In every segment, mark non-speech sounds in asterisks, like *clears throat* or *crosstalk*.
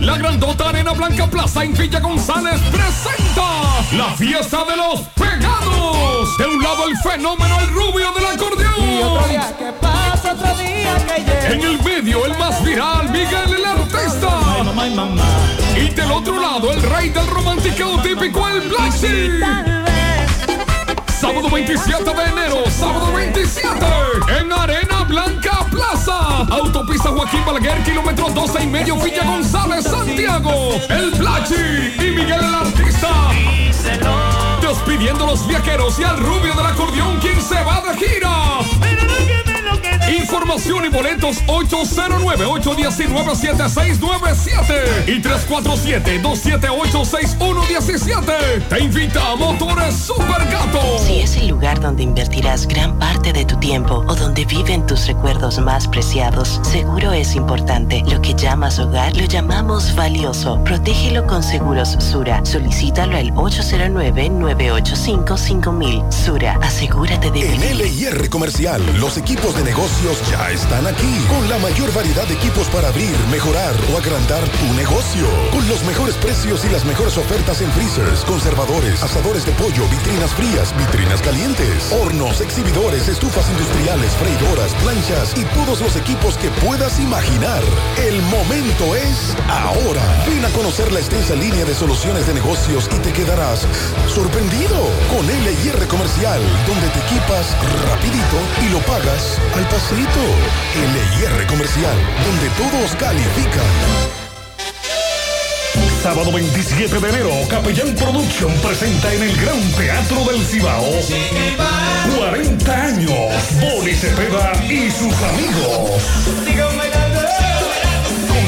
La grandota Arena Blanca Plaza en Villa González presenta la fiesta de los pegados. De un lado el fenómeno, el rubio del acordeón. Y otro día que pasa, otro día que llega. En el medio, el más viral, Miguel el artista. Ay, mamá y mamá. Y del otro lado, el rey del romántico típico, el Black Sheep. Tal vez. Sábado 27 de enero, sábado 27, en Arena Blanca Autopista Joaquín Balaguer, kilómetro 12 y medio, Villa González, Santiago. El Blachi y Miguel el Artista. Despidiendo los viajeros y al rubio del acordeón, quien se va de gira. Información y boletos 809-819-7697 y 347-278-6117. Te invita a Motores Super Gato. Si es el lugar donde invertirás gran parte de tu tiempo o donde viven tus recuerdos más preciados, seguro es importante. Lo que llamas hogar lo llamamos valioso. Protégelo con Seguros Sura. Solicítalo al 809-985-5000. Sura, asegúrate de En vivir. LIR Comercial, los equipos de ya están aquí, con la mayor variedad de equipos para abrir, mejorar o agrandar tu negocio. Con los mejores precios y las mejores ofertas en freezers, conservadores, asadores de pollo, vitrinas frías, vitrinas calientes, hornos, exhibidores, estufas industriales, freidoras, planchas y todos los equipos que puedas imaginar. El momento es ahora. Ven a conocer la extensa línea de soluciones de negocios y te quedarás sorprendido con LIR Comercial, donde te equipas rapidito y lo pagas al pasito. LIR Comercial, donde todos califican. Sábado 27 de enero, Capellán Production presenta en el Gran Teatro del Cibao 40 años, Boni Cepeda y sus amigos.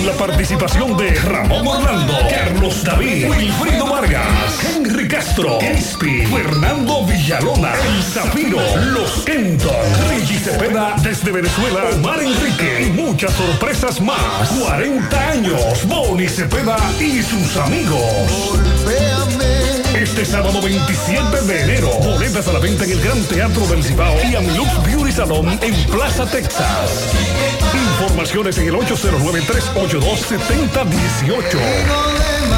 La participación de Ramón Orlando, Carlos David, Wilfrido Vargas, Henry Castro, Crispy, Fernando Villalona, El Zafiro, Los Kenton, Richie Cepeda desde Venezuela, Omar Enrique y muchas sorpresas más. 40 años, Boni Cepeda y sus amigos. Este sábado 27 de enero, boletas a la venta en el Gran Teatro del Cibao y Amilux Beauty Salon en Plaza Texas. Informaciones en el 809-382-7018.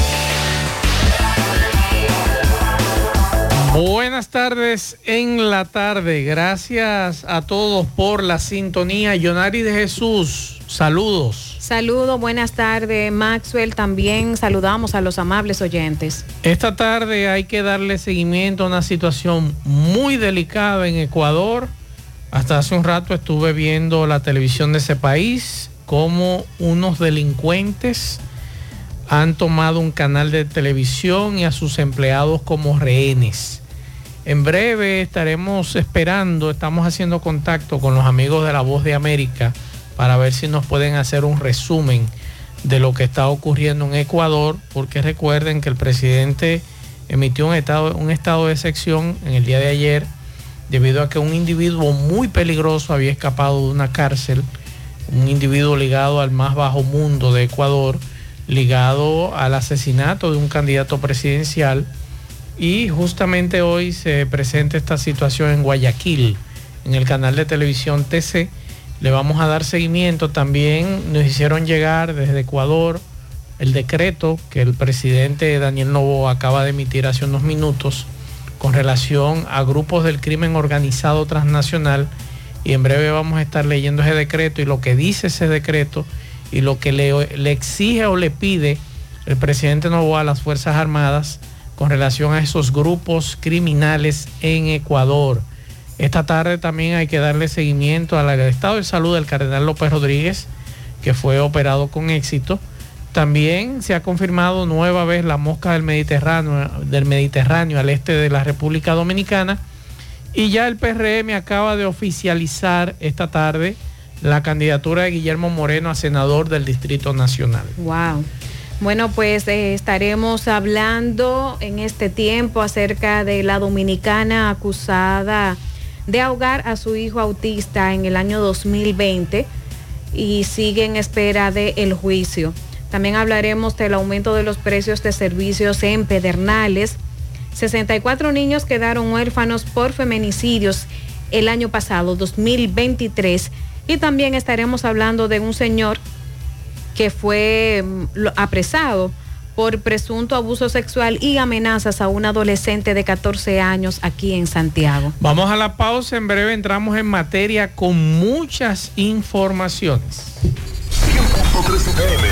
Buenas tardes en la tarde. Gracias a todos por la sintonía. Yonari de Jesús, saludos. Saludos, buenas tardes, Maxwell. También saludamos a los amables oyentes. Esta tarde hay que darle seguimiento a una situación muy delicada en Ecuador. Hasta hace un rato estuve viendo la televisión de ese país, como unos delincuentes han tomado un canal de televisión y a sus empleados como rehenes. En breve estaremos esperando, estamos haciendo contacto con los amigos de La Voz de América para ver si nos pueden hacer un resumen de lo que está ocurriendo en Ecuador, porque recuerden que el presidente emitió un estado, un estado de sección en el día de ayer debido a que un individuo muy peligroso había escapado de una cárcel, un individuo ligado al más bajo mundo de Ecuador, ligado al asesinato de un candidato presidencial Y justamente hoy se presenta esta situación en Guayaquil, en el canal de televisión TC. Le vamos a dar seguimiento. También nos hicieron llegar desde Ecuador el decreto que el presidente Daniel Novo acaba de emitir hace unos minutos con relación a grupos del crimen organizado transnacional y en breve vamos a estar leyendo ese decreto y lo que dice ese decreto y lo que le, exige o le pide el presidente Novoa a las Fuerzas Armadas con relación a esos grupos criminales en Ecuador. Esta tarde también hay que darle seguimiento al estado de salud del cardenal López Rodríguez, que fue operado con éxito. También se ha confirmado nueva vez la mosca del Mediterráneo, del Mediterráneo al este de la República Dominicana. Y ya el PRM acaba de oficializar esta tarde la candidatura de Guillermo Moreno a senador del Distrito Nacional. Wow. Bueno, pues eh, estaremos hablando en este tiempo acerca de la dominicana acusada de ahogar a su hijo autista en el año 2020 y sigue en espera del el juicio. También hablaremos del aumento de los precios de servicios en Pedernales. 64 niños quedaron huérfanos por feminicidios el año pasado, 2023. Y también estaremos hablando de un señor que fue mm, apresado por presunto abuso sexual y amenazas a un adolescente de 14 años aquí en Santiago. Vamos a la pausa, en breve entramos en materia con muchas informaciones. 100.3 FM,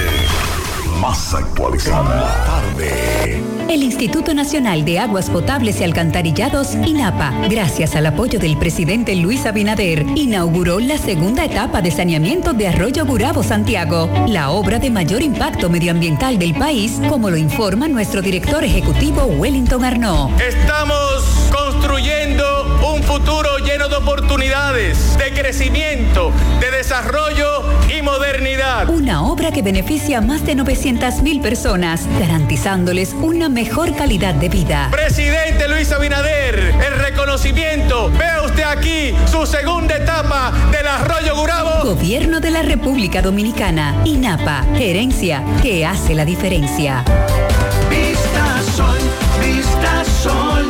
más actualizada tarde. El Instituto Nacional de Aguas Potables y Alcantarillados, INAPA, gracias al apoyo del presidente Luis Abinader, inauguró la segunda etapa de saneamiento de Arroyo Burabo Santiago, la obra de mayor impacto medioambiental del país, como lo informa nuestro director ejecutivo Wellington Arnaud. Estamos construyendo futuro lleno de oportunidades, de crecimiento, de desarrollo y modernidad. Una obra que beneficia a más de 900 mil personas, garantizándoles una mejor calidad de vida. Presidente Luis Abinader, el reconocimiento. Vea usted aquí su segunda etapa del Arroyo Gurabo. Gobierno de la República Dominicana, INAPA, gerencia que hace la diferencia. Vista sol, vista sol,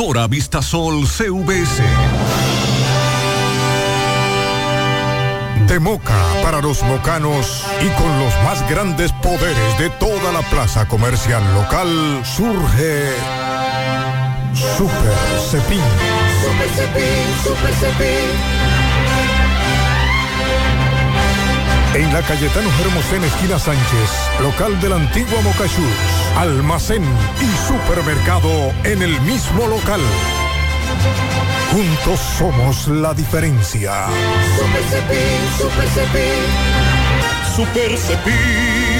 Constructora Vistasol CVS. De Moca para los mocanos y con los más grandes poderes de toda la plaza comercial local surge Super Cepín. Super Cepín, Super Cepín. En la Cayetano Hermosén, esquina Sánchez, local del antiguo Mocachús, almacén y supermercado en el mismo local. Juntos somos la diferencia. Super Cepín, Super Cepín. Super Cepín.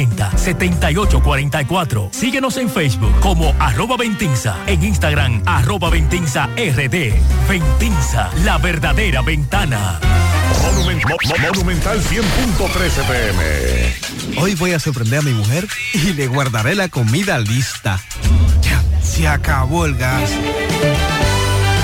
809-570-7844. Síguenos en Facebook como arroba Ventinza, en Instagram arroba Ventinza RD. Ventinza, la verdadera ventana. Monument- Mo- Mo- Monumental 100.13 pm. Hoy voy a sorprender a mi mujer y le guardaré la comida lista. Ya, se acabó el gas.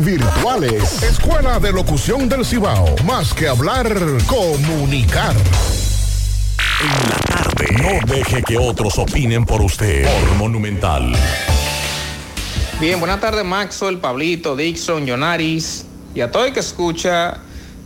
virtuales Escuela de Locución del Cibao más que hablar comunicar En la tarde. No deje que otros opinen por usted. Por Monumental. Bien, buenas tardes Maxwell, Pablito, Dixon, Yonaris y a todo el que escucha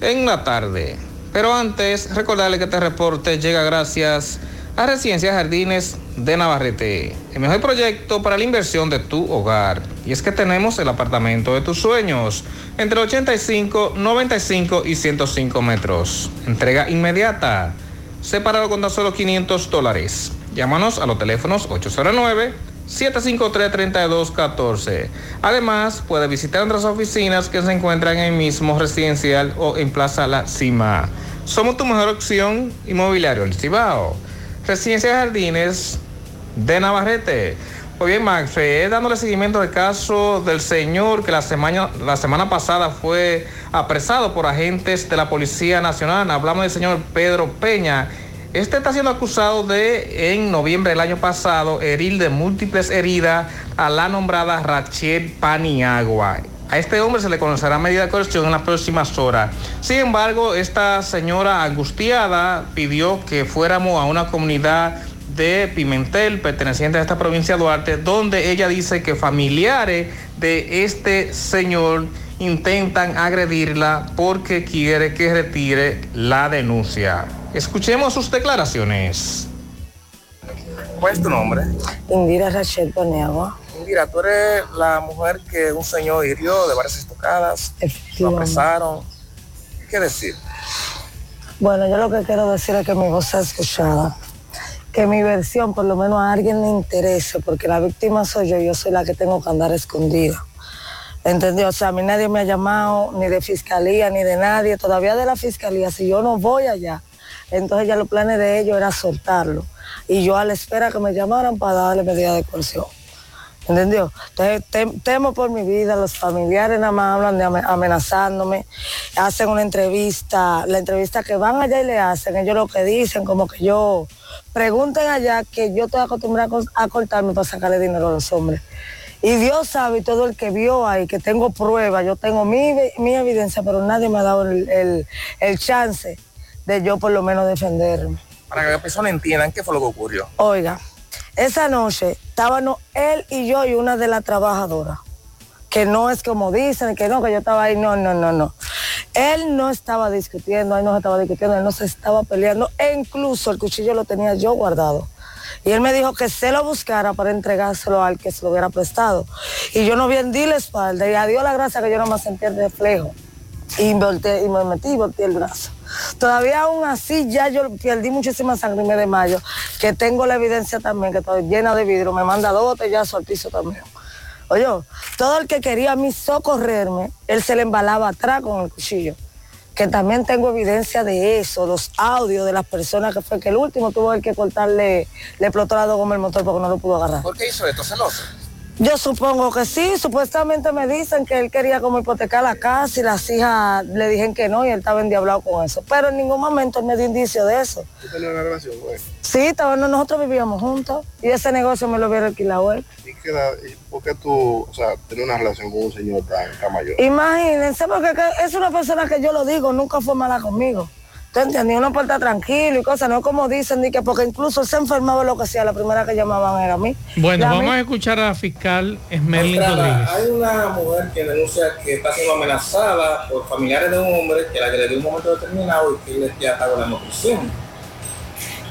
en la tarde. Pero antes, recordarle que este reporte llega gracias a Residencias Jardines de Navarrete, el mejor proyecto para la inversión de tu hogar. Y es que tenemos el apartamento de tus sueños, entre 85, 95 y 105 metros. Entrega inmediata, separado con tan solo 500 dólares. Llámanos a los teléfonos 809 753-3214. Además, puede visitar nuestras oficinas que se encuentran en el mismo residencial o en Plaza La Cima. Somos tu mejor opción inmobiliario, el Cibao. Residencia Jardines de Navarrete. Muy bien, Max, eh, dándole seguimiento al caso del señor que la semana, la semana pasada fue apresado por agentes de la Policía Nacional. Hablamos del señor Pedro Peña. Este está siendo acusado de, en noviembre del año pasado, herir de múltiples heridas a la nombrada Rachel Paniagua. A este hombre se le conocerá medida de coerción en las próximas horas. Sin embargo, esta señora angustiada pidió que fuéramos a una comunidad de Pimentel, perteneciente a esta provincia de Duarte, donde ella dice que familiares de este señor intentan agredirla porque quiere que retire la denuncia. Escuchemos sus declaraciones. ¿Cuál es tu nombre? Indira Rachel Paniagua. Indira, tú eres la mujer que un señor hirió de varias estocadas, lo apresaron. ¿Qué decir? Bueno, yo lo que quiero decir es que mi voz sea escuchada. Que mi versión por lo menos a alguien le interese, porque la víctima soy yo, yo soy la que tengo que andar escondida. ¿Entendió? O sea, a mí nadie me ha llamado, ni de fiscalía, ni de nadie, todavía de la fiscalía. Si yo no voy allá, entonces ya los planes de ellos era soltarlo. Y yo a la espera que me llamaran para darle medida de coerción. ¿Entendió? Entonces tem- temo por mi vida, los familiares nada más hablan de ame- amenazándome, hacen una entrevista, la entrevista que van allá y le hacen, ellos lo que dicen, como que yo, pregunten allá que yo estoy acostumbrada a cortarme para sacarle dinero a los hombres. Y Dios sabe, todo el que vio ahí, que tengo pruebas, yo tengo mi, evi- mi evidencia, pero nadie me ha dado el, el- el chance de yo por lo menos defenderme. para que las personas entiendan qué fue lo que ocurrió. Oiga, esa noche estábamos él y yo y una de las trabajadoras. Que no es como dicen, que no, que yo estaba ahí. No, no, no, no. Él no estaba discutiendo, él no se estaba discutiendo, él no se estaba peleando. E incluso el cuchillo lo tenía yo guardado. Y él me dijo que se lo buscara para entregárselo al que se lo hubiera prestado. Y yo no bien di la espalda y a Dios la gracia que yo no me sentí reflejo. Y, y me metí y volteé el brazo. Todavía aún así ya yo perdí muchísima sangre y me desmayo, que tengo la evidencia también, que estoy llena de vidrio, me manda dos botellazos al piso también. Oye, todo el que quería a mí socorrerme, él se le embalaba atrás con el cuchillo. Que también tengo evidencia de eso, los audios de las personas que fue que el último tuvo que cortarle, le explotó la goma el motor porque no lo pudo agarrar. ¿Por qué hizo esto? ¿Celoso? Yo supongo que sí, supuestamente me dicen que él quería como hipotecar la casa y las hijas le dijeron que no y él estaba endiablado con eso. Pero en ningún momento él me dio indicio de eso. ¿Tú tenías una relación güey? Sí, estaba- nosotros vivíamos juntos y ese negocio me lo hubiera alquilado él. ¿Y qué edad- y por qué tú, o sea, tener una relación con un señor tan, tan mayor? Imagínense, porque que- es una persona que yo lo digo, nunca fue mala conmigo. ¿Tú entiendes? Uno puede estar tranquilo y cosas, no como dicen, ni que porque incluso él se enfermaba lo que sea, la primera que llamaban era a mí. Bueno, La vamos a escuchar a la fiscal Esmerlin Rodríguez. Hay una mujer que denuncia que está siendo amenazada por familiares de un hombre que la agredió en un momento determinado y que él ya está con la nutrición.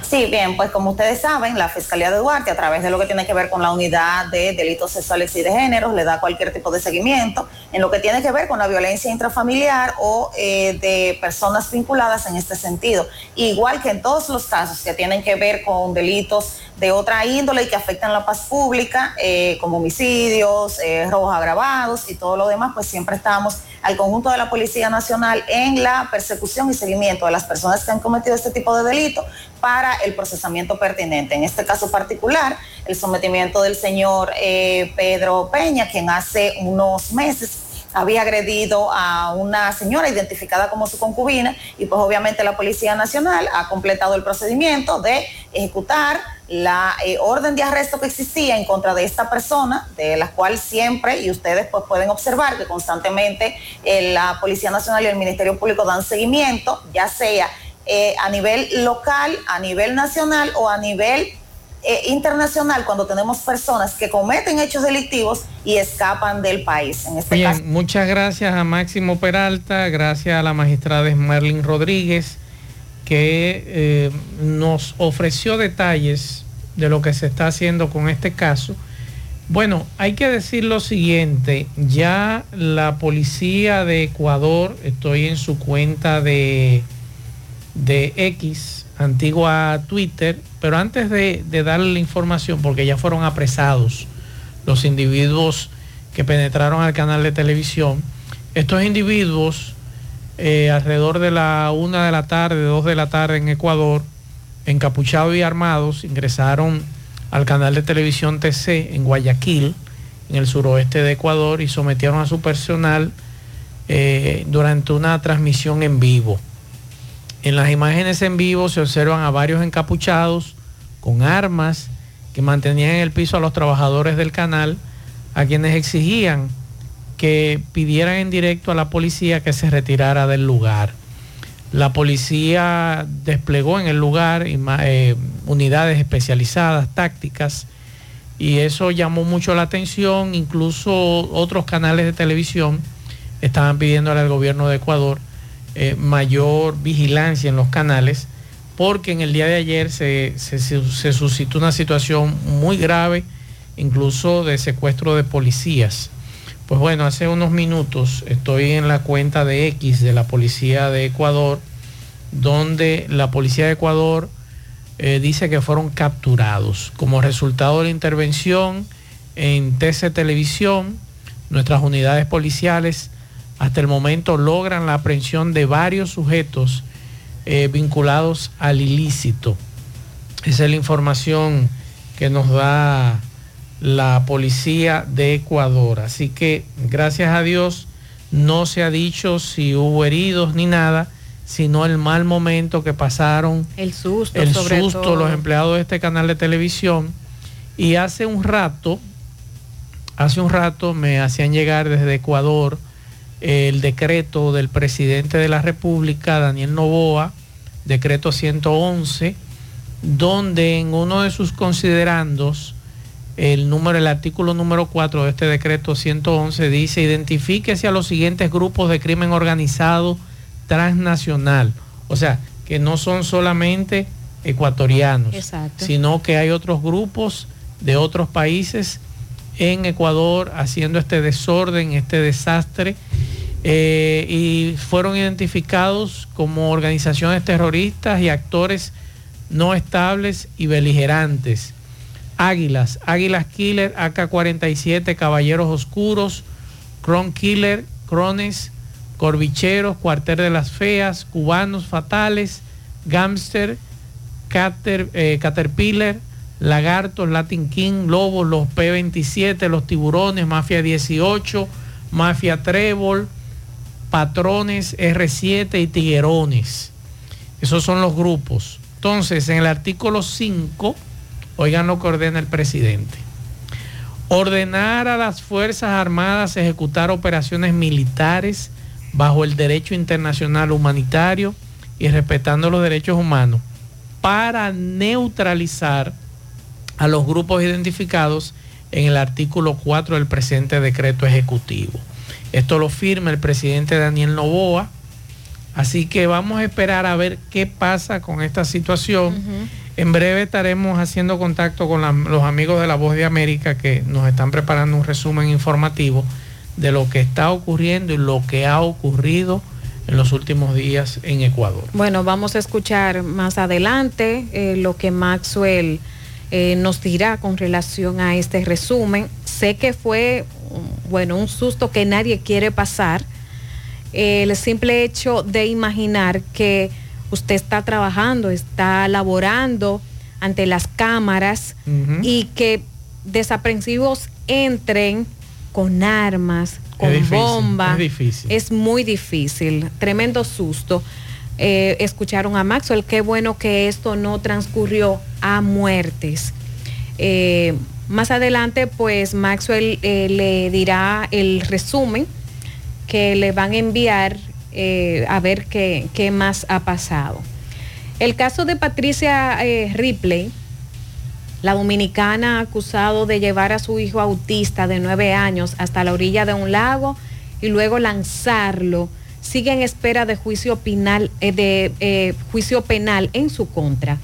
Sí, bien, pues como ustedes saben, la Fiscalía de Duarte, a través de lo que tiene que ver con la unidad de delitos sexuales y de género, le da cualquier tipo de seguimiento en lo que tiene que ver con la violencia intrafamiliar o eh, de personas vinculadas en este sentido. Igual que en todos los casos que tienen que ver con delitos de otra índole y que afectan la paz pública, eh, como homicidios, eh, robos agravados y todo lo demás, pues siempre estamos al conjunto de la Policía Nacional en la persecución y seguimiento de las personas que han cometido este tipo de delito para el procesamiento pertinente. En este caso particular, el sometimiento del señor eh, Pedro Peña, quien hace unos meses había agredido a una señora identificada como su concubina y pues obviamente la Policía Nacional ha completado el procedimiento de ejecutar la eh, orden de arresto que existía en contra de esta persona, de la cual siempre, y ustedes pues pueden observar que constantemente eh, la Policía Nacional y el Ministerio Público dan seguimiento, ya sea eh, a nivel local, a nivel nacional o a nivel eh, internacional cuando tenemos personas que cometen hechos delictivos y escapan del país. En este caso, Bien, muchas gracias a Máximo Peralta, gracias a la magistrada Esmerlin Rodríguez, que eh, nos ofreció detalles de lo que se está haciendo con este caso. Bueno, hay que decir lo siguiente, ya la policía de Ecuador, estoy en su cuenta de, de X, antigua Twitter, pero antes de, darle la información, porque ya fueron apresados los individuos que penetraron al canal de televisión, estos individuos eh, alrededor de la una de la tarde, dos de la tarde en Ecuador, encapuchados y armados, ingresaron al canal de televisión TC en Guayaquil, en el suroeste de Ecuador, y sometieron a su personal eh, durante una transmisión en vivo. En las imágenes en vivo se observan a varios encapuchados con armas que mantenían en el piso a los trabajadores del canal, a quienes exigían que pidieran en directo a la policía que se retirara del lugar. La policía desplegó en el lugar eh, unidades especializadas, tácticas, y eso llamó mucho la atención. Incluso otros canales de televisión estaban pidiéndole al gobierno de Ecuador eh, mayor vigilancia en los canales, porque en el día de ayer se, suscitó una situación muy grave, incluso de secuestro de policías. Pues bueno, hace unos minutos estoy en la cuenta de X de la Policía de Ecuador, donde la Policía de Ecuador eh, dice que fueron capturados. Como resultado de la intervención en TC Televisión, nuestras unidades policiales hasta el momento logran la aprehensión de varios sujetos eh, vinculados al ilícito. Esa es la información que nos da la policía de Ecuador. Así que gracias a Dios no se ha dicho si hubo heridos ni nada, sino el mal momento que pasaron El susto, el sobre susto todo. los empleados de este canal de televisión. Y hace un rato, hace un rato me hacían llegar desde Ecuador el decreto del presidente de la República, Daniel Novoa, decreto 111, donde en uno de sus considerandos, el número, el artículo número 4 de este decreto 111 dice, identifíquese a los siguientes grupos de crimen organizado transnacional. O sea, que no son solamente ecuatorianos, Exacto. sino que hay otros grupos de otros países en Ecuador haciendo este desorden, este desastre, eh, y fueron identificados como organizaciones terroristas y actores no estables y beligerantes. Águilas, Águilas Killer, AK-47, Caballeros Oscuros, Cron Killer, Crones, Corbicheros, Cuartel de las Feas, Cubanos Fatales, Gamster, Cater- eh, Caterpillar, Lagartos, Latin King, Lobos, los P27, los Tiburones, Mafia 18, Mafia Trébol, Patrones, R7 y Tiguerones. Esos son los grupos. Entonces, en el artículo 5, oigan lo que ordena el presidente. Ordenar a las Fuerzas Armadas ejecutar operaciones militares bajo el derecho internacional humanitario y respetando los derechos humanos para neutralizar a los grupos identificados en el artículo 4 del presente decreto ejecutivo. Esto lo firma el presidente Daniel Novoa. Así que vamos a esperar a ver qué pasa con esta situación. En breve estaremos haciendo contacto con la- los amigos de la Voz de América que nos están preparando un resumen informativo de lo que está ocurriendo y lo que ha ocurrido en los últimos días en Ecuador. Bueno, vamos a escuchar más adelante eh, lo que Maxwell eh, nos dirá con relación a este resumen. Sé que fue, bueno, un susto que nadie quiere pasar. El simple hecho de imaginar que usted está trabajando, está laborando ante las cámaras y que desaprensivos entren con armas, con difícil, bombas. es difícil. Es muy difícil, tremendo susto. Eh, escucharon a Maxwell, qué bueno que esto no transcurrió a muertes. Eh, más adelante, pues Maxwell eh, le dirá el resumen que le van a enviar a ver qué, qué más ha pasado. El caso de Patricia Ripley, la dominicana acusado de llevar a su hijo autista de nueve años hasta la orilla de un lago y luego lanzarlo, sigue en espera de juicio penal, eh, de, eh, juicio penal en su contra.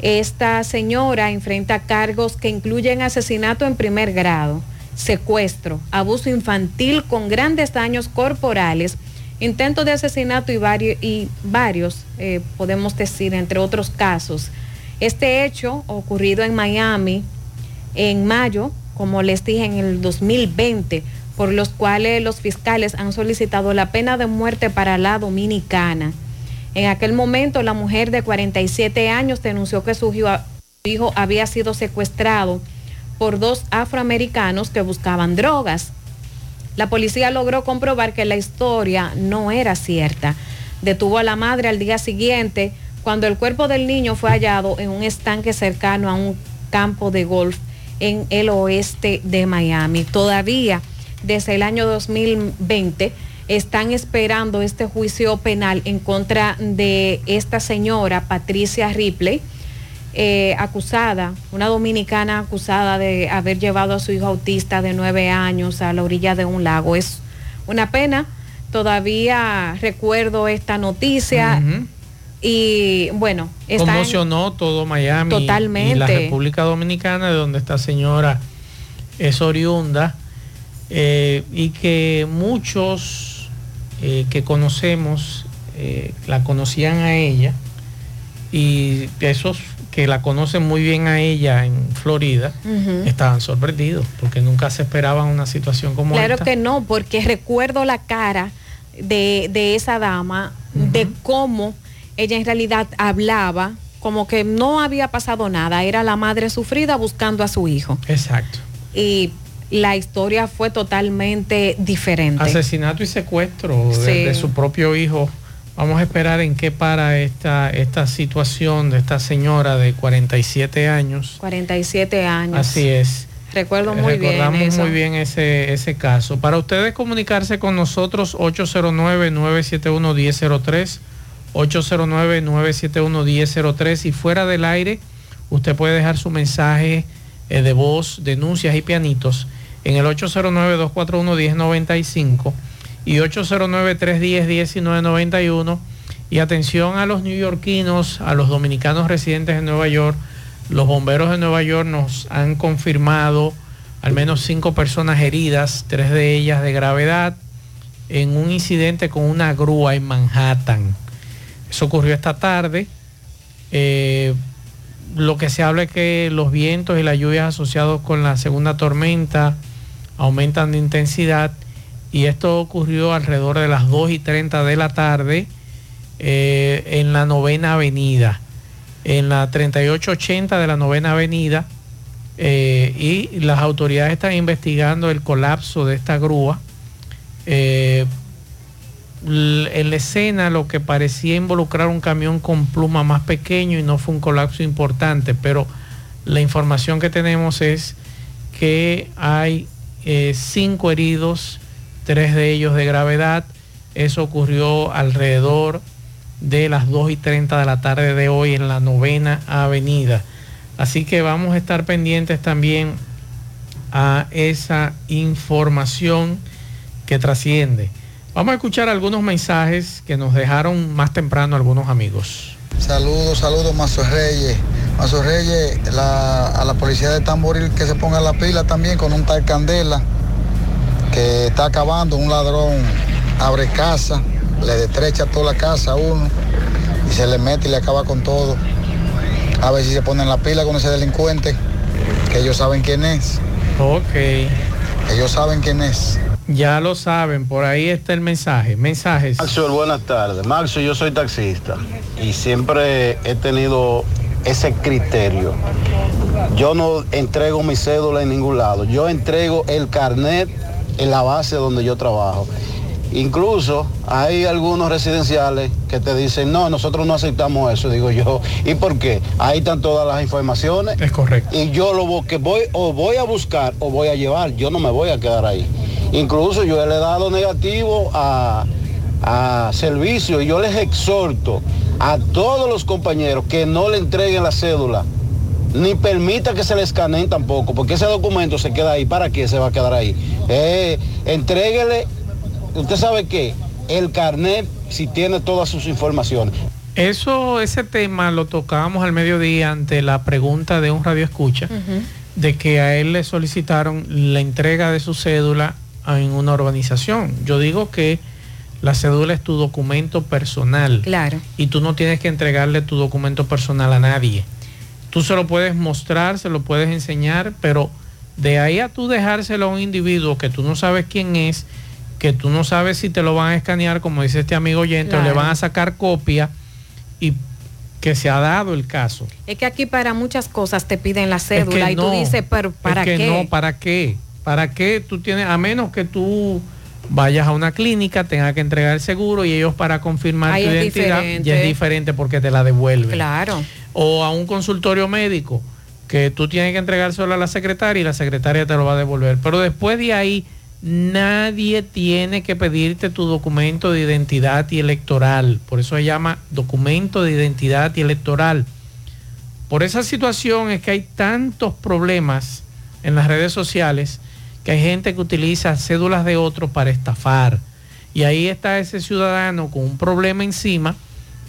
Esta señora enfrenta cargos que incluyen asesinato en primer grado, secuestro, abuso infantil con grandes daños corporales, intento de asesinato y varios, y varios eh, podemos decir, entre otros casos. Este hecho ocurrido en Miami en mayo, como les dije, en el 2020, por los cuales los fiscales han solicitado la pena de muerte para la dominicana. En aquel momento, la mujer de 47 años denunció que su hijo, había sido secuestrado por dos afroamericanos que buscaban drogas. La policía logró comprobar que la historia no era cierta. Detuvo a la madre al día siguiente cuando el cuerpo del niño fue hallado en un estanque cercano a un campo de golf en el oeste de Miami. Todavía desde el año 2020 están esperando este juicio penal en contra de esta señora Patricia Ripley, eh, acusada, una dominicana acusada de haber llevado a su hijo autista de nueve años a la orilla de un lago. Es una pena. Todavía recuerdo esta noticia. Y bueno, está Conmocionó todo Miami y la Totalmente. República Dominicana, de donde esta señora es oriunda, eh, y que muchos eh, que conocemos eh, la conocían a ella, y esos que la conocen muy bien a ella en Florida, estaban sorprendidos, porque nunca se esperaban una situación como Claro esta. que no, porque recuerdo la cara de, de esa dama, de cómo ella en realidad hablaba, como que no había pasado nada, era la madre sufrida buscando a su hijo. Exacto. Y la historia fue totalmente diferente. Asesinato y secuestro de, Sí. de su propio hijo. Vamos a esperar en qué para esta, esta situación de esta señora de 47 años. 47 años. Así es. Recuerdo muy bien Recordamos eso. muy bien ese, ese caso. Para ustedes comunicarse con nosotros, 809-971-1003, 809-971-1003 y fuera del aire usted puede dejar su mensaje eh, de voz, denuncias y pianitos en el 809-241-1095 y 809-310-1991 y atención a los neoyorquinos, a los dominicanos residentes en Nueva York, los bomberos de Nueva York nos han confirmado al menos cinco personas heridas, tres de ellas de gravedad, en un incidente con una grúa en Manhattan. Eso ocurrió esta tarde. Eh, lo que se habla es que los vientos y las lluvias asociados con la segunda tormenta aumentan de intensidad y esto ocurrió alrededor de las 2 y 30 de la tarde eh, en la novena avenida, en la 3880 de la novena avenida eh, y las autoridades están investigando el colapso de esta grúa. Eh, en la escena lo que parecía involucrar un camión con pluma más pequeño y no fue un colapso importante, pero la información que tenemos es que hay eh, cinco heridos, tres de ellos de gravedad. Eso ocurrió alrededor de las 2 y 30 de la tarde de hoy en la novena avenida. Así que vamos a estar pendientes también a esa información que trasciende. Vamos a escuchar algunos mensajes que nos dejaron más temprano algunos amigos. Saludos, saludos, Mazo Reyes. Mazo Reyes, la- a la policía de Tamboril que se ponga la pila también con un tal Candela que está acabando, un ladrón abre casa, le destrecha toda la casa a uno y se le mete y le acaba con todo. A ver si se ponen la pila con ese delincuente, que ellos saben quién es. Ok. Ellos saben quién es. Ya lo saben, por ahí está el mensaje. Mensajes. Maxwell, buenas tardes. Maxwell, yo soy taxista y siempre he tenido ese criterio. Yo no entrego mi cédula en ningún lado. Yo entrego el carnet en la base donde yo trabajo. Incluso hay algunos residenciales que te dicen, no, nosotros no aceptamos eso, digo yo. ¿Y por qué? Ahí están todas las informaciones. Es correcto. Y yo lo que voy o voy a buscar o voy a llevar, yo no me voy a quedar ahí. Incluso yo le he dado negativo a, a servicio y yo les exhorto a todos los compañeros que no le entreguen la cédula, ni permita que se le escaneen tampoco, porque ese documento se queda ahí. ¿Para qué se va a quedar ahí? Eh, entréguele, usted sabe qué, el carnet si tiene todas sus informaciones. Eso, ese tema lo tocábamos al mediodía ante la pregunta de un radio escucha de que a él le solicitaron la entrega de su cédula en una urbanización. Yo digo que la cédula es tu documento personal. Claro. Y tú no tienes que entregarle tu documento personal a nadie. Tú se lo puedes mostrar, se lo puedes enseñar, pero de ahí a tú dejárselo a un individuo que tú no sabes quién es, que tú no sabes si te lo van a escanear, como dice este amigo oyente, o le van a sacar copia y que se ha dado el caso. Es que aquí para muchas cosas te piden la cédula y tú dices, pero es ¿para que qué? No, ¿para qué? ¿Para qué tú tienes, a menos que tú vayas a una clínica, tengas que entregar el seguro y ellos para confirmar Ahí tu identidad diferente. ya es diferente porque te la devuelven. Claro. O a un consultorio médico que tú tienes que entregar solo a la secretaria y la secretaria te lo va a devolver. Pero después de ahí nadie tiene que pedirte tu documento de identidad y electoral. Por eso se llama documento de identidad y electoral. Por esa situación es que hay tantos problemas en las redes sociales que hay gente que utiliza cédulas de otros para estafar. Y ahí está ese ciudadano con un problema encima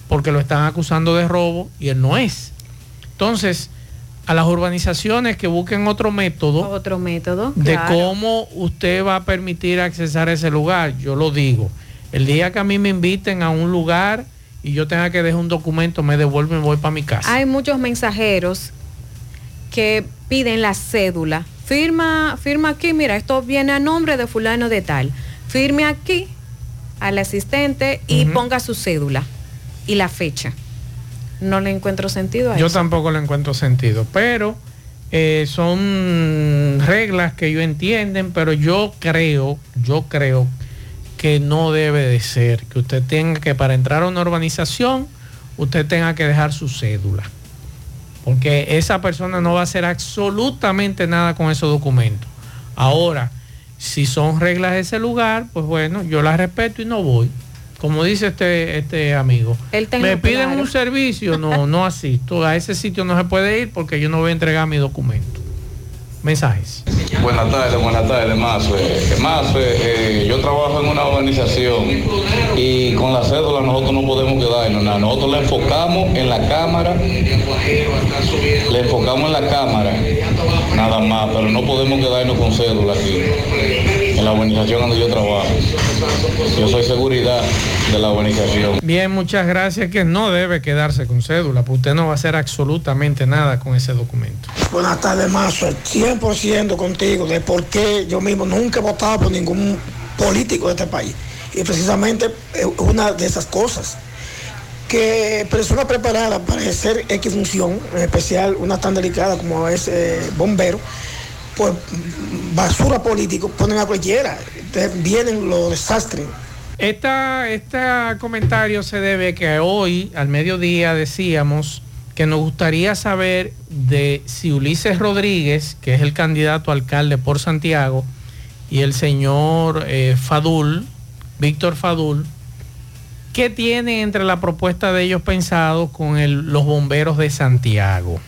porque lo están acusando de robo y él no es. Entonces, a las urbanizaciones que busquen otro método, Otro método. de claro. cómo usted va a permitir accesar a ese lugar. Yo lo digo. El día que a mí me inviten a un lugar y yo tenga que dejar un documento, me devuelvo y voy para mi casa. Hay muchos mensajeros que piden la cédula. Firma, firma aquí, mira, esto viene a nombre de fulano de tal. Firme aquí al asistente y ponga su cédula y la fecha. No le encuentro sentido a Yo eso. tampoco le encuentro sentido, pero eh, son reglas que ellos entienden, pero yo creo, yo creo que no debe de ser, que usted tenga que para entrar a una urbanización, usted tenga que dejar su cédula, porque esa persona no va a hacer absolutamente nada con esos documentos. Ahora, si son reglas de ese lugar, pues bueno, yo las respeto y no voy. como dice este, este amigo. Me piden claro. un servicio, no, no asisto. A ese sitio no se puede ir porque yo no voy a entregar mi documento. Mensajes. Buenas tardes, buenas tardes, Mazo. Mazo, eh, yo trabajo en una organización y con la cédula nosotros no podemos quedarnos nada. Nosotros le enfocamos en la cámara, le enfocamos en la cámara, nada más, pero no podemos quedarnos con cédula aquí, en la organización donde yo trabajo. Yo soy seguridad de la organización. Bien, muchas gracias. Que no debe quedarse con cédula, porque usted no va a hacer absolutamente nada con ese documento. Buenas tardes, Mazo. 100% contigo de por qué yo mismo nunca he votado por ningún político de este país. Y precisamente es una de esas cosas. Que persona preparada para ejercer X función, en especial una tan delicada como es eh, bombero, pues basura político ponen a cualquiera. Vienen los desastres. Esta, este comentario se debe que hoy, al mediodía, decíamos que nos gustaría saber de si Ulises Rodríguez, que es el candidato alcalde por Santiago, y el señor eh, Fadul, Víctor Fadul, ¿qué tienen entre la propuesta de ellos pensados con los bomberos de Santiago?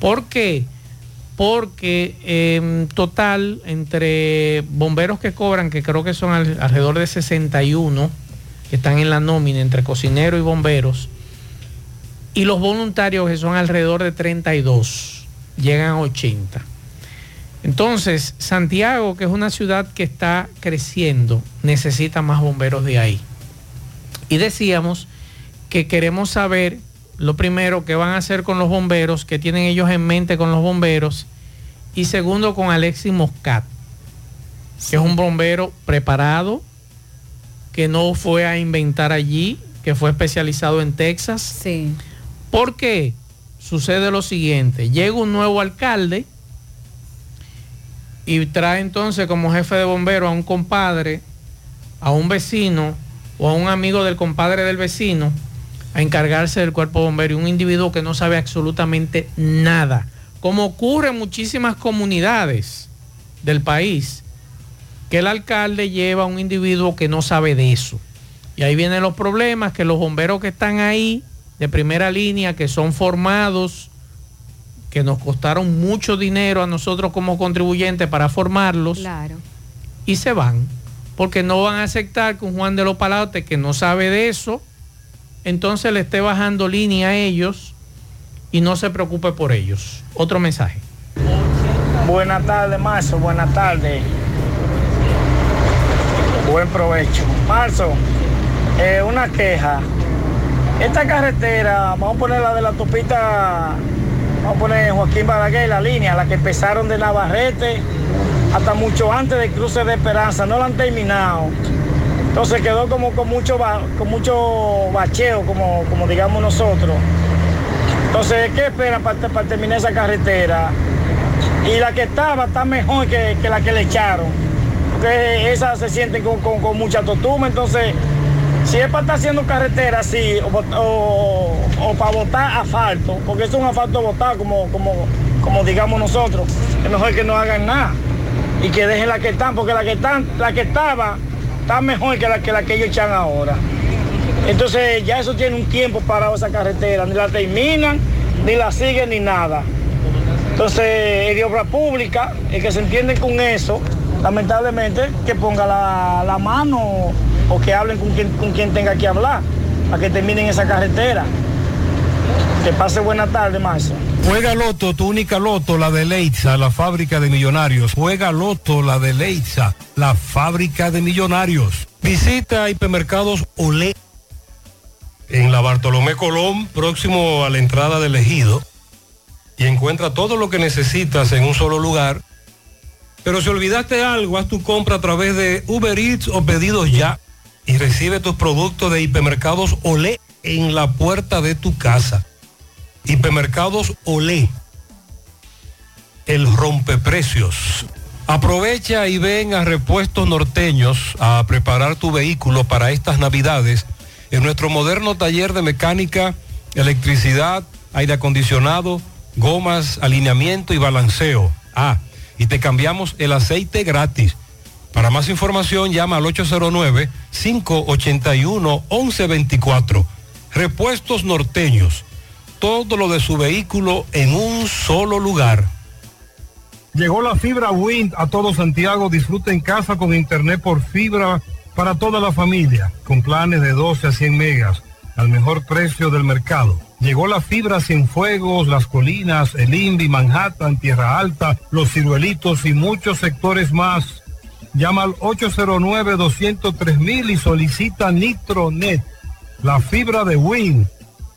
¿Por qué? Porque en total, entre bomberos que cobran, que creo que son al- alrededor de 61, que están en la nómina entre cocinero y bomberos, y los voluntarios que son alrededor de 32, llegan a 80. Entonces, Santiago, que es una ciudad que está creciendo, necesita más bomberos de ahí. Y decíamos que queremos saber lo primero que van a hacer con los bomberos, que tienen ellos en mente con los bomberos, y segundo con Alexis Moscat, que es un bombero preparado, que no fue a inventar allí, que fue especializado en Texas. Sí. Porque sucede lo siguiente, llega un nuevo alcalde y trae entonces como jefe de bombero a un compadre, a un vecino o a un amigo del compadre del vecino a encargarse del cuerpo bombero y un individuo que no sabe absolutamente nada, como ocurre en muchísimas comunidades del país, que el alcalde lleva a un individuo que no sabe de eso. Y ahí vienen los problemas, que los bomberos que están ahí, de primera línea, que son formados, que nos costaron mucho dinero a nosotros como contribuyentes para formarlos, Claro. y se van, porque no van a aceptar que un Juan de los Palautes que no sabe de eso, entonces le esté bajando línea a ellos y no se preocupe por ellos. Otro mensaje. Buenas tardes, Marzo. Buenas tardes. Buen provecho. Marzo, eh, una queja. Esta carretera, vamos a poner la de la topita, vamos a poner Joaquín Balaguer, la línea, la que empezaron de Navarrete hasta mucho antes del cruce de Esperanza, no la han terminado. Entonces quedó como con mucho, con mucho bacheo, como, como digamos nosotros. Entonces, ¿qué esperan para, para terminar esa carretera? Y la que estaba está mejor que, que la que le echaron. Porque esa se siente con, con- con mucha totuma. Entonces, si es para estar haciendo carretera así, o- o para botar asfalto, porque es un asfalto botado como, como, como digamos nosotros, es mejor que no hagan nada. Y que dejen la que están, porque la que están, la que estaba, está mejor que la que, la que ellos echan ahora. Entonces ya eso tiene un tiempo para esa carretera, ni la terminan, ni la siguen, ni nada. Entonces, es de obra pública, el que se entiende con eso, lamentablemente, que ponga la, la mano o que hablen con quien, con quien tenga que hablar, para que terminen esa carretera. Que pase buena tarde, Marzo. Juega Loto, tu única Loto, la de Leitza, la fábrica de millonarios. Juega Loto, la de Leitza, la fábrica de millonarios. Visita hipermercados Olé en la Bartolomé Colón, próximo a la entrada del ejido, y encuentra todo lo que necesitas en un solo lugar. Pero si olvidaste algo, haz tu compra a través de Uber Eats o pedidos ya y recibe tus productos de hipermercados Olé en la puerta de tu casa. Hipermercados Olé, el rompeprecios. Aprovecha y ven a Repuestos Norteños a preparar tu vehículo para estas navidades en nuestro moderno taller de mecánica, electricidad, aire acondicionado, gomas, alineamiento y balanceo. Ah, y te cambiamos el aceite gratis. Para más información llama al 809-581-1124. Repuestos norteños. Todo lo de su vehículo en un solo lugar. Llegó la fibra Wind a todo Santiago. Disfruta en casa con internet por fibra para toda la familia, con planes de 12 a 100 megas, al mejor precio del mercado. Llegó la fibra Cienfuegos, Las Colinas, El Indy, Manhattan, Tierra Alta, Los Ciruelitos y muchos sectores más. Llama al 809-203 y solicita Nitronet, la fibra de Win.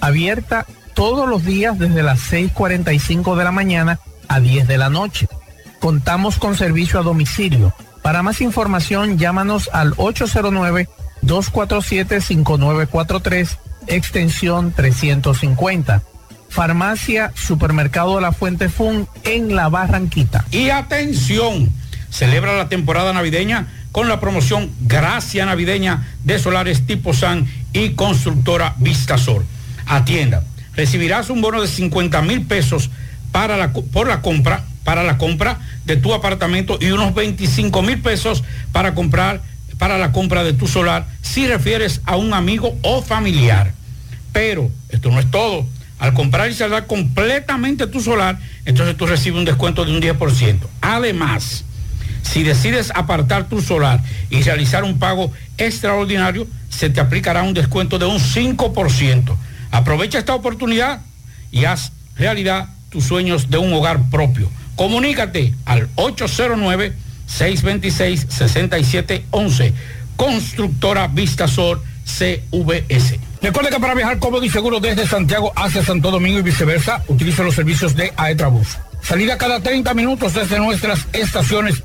Abierta todos los días desde las 6.45 de la mañana a 10 de la noche. Contamos con servicio a domicilio. Para más información llámanos al 809-247-5943 extensión 350. Farmacia Supermercado La Fuente Fun en La Barranquita. Y atención, celebra la temporada navideña con la promoción Gracia Navideña de Solares Tipo San y Constructora Vistasol. Atienda, recibirás un bono de 50 mil pesos para la, por la compra, para la compra de tu apartamento y unos 25 mil pesos para comprar para la compra de tu solar si refieres a un amigo o familiar. Pero esto no es todo. Al comprar y saldar completamente tu solar, entonces tú recibes un descuento de un 10%. Además, si decides apartar tu solar y realizar un pago extraordinario, se te aplicará un descuento de un 5%. Aprovecha esta oportunidad y haz realidad tus sueños de un hogar propio. Comunícate al 809-626-6711. Constructora Vistasol CVS. Recuerde que para viajar cómodo y seguro desde Santiago hacia Santo Domingo y viceversa, utiliza los servicios de Aetrabús. Salida cada 30 minutos desde nuestras estaciones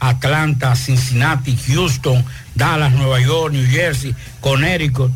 Atlanta, Cincinnati, Houston, Dallas, Nueva York, New Jersey, Connecticut,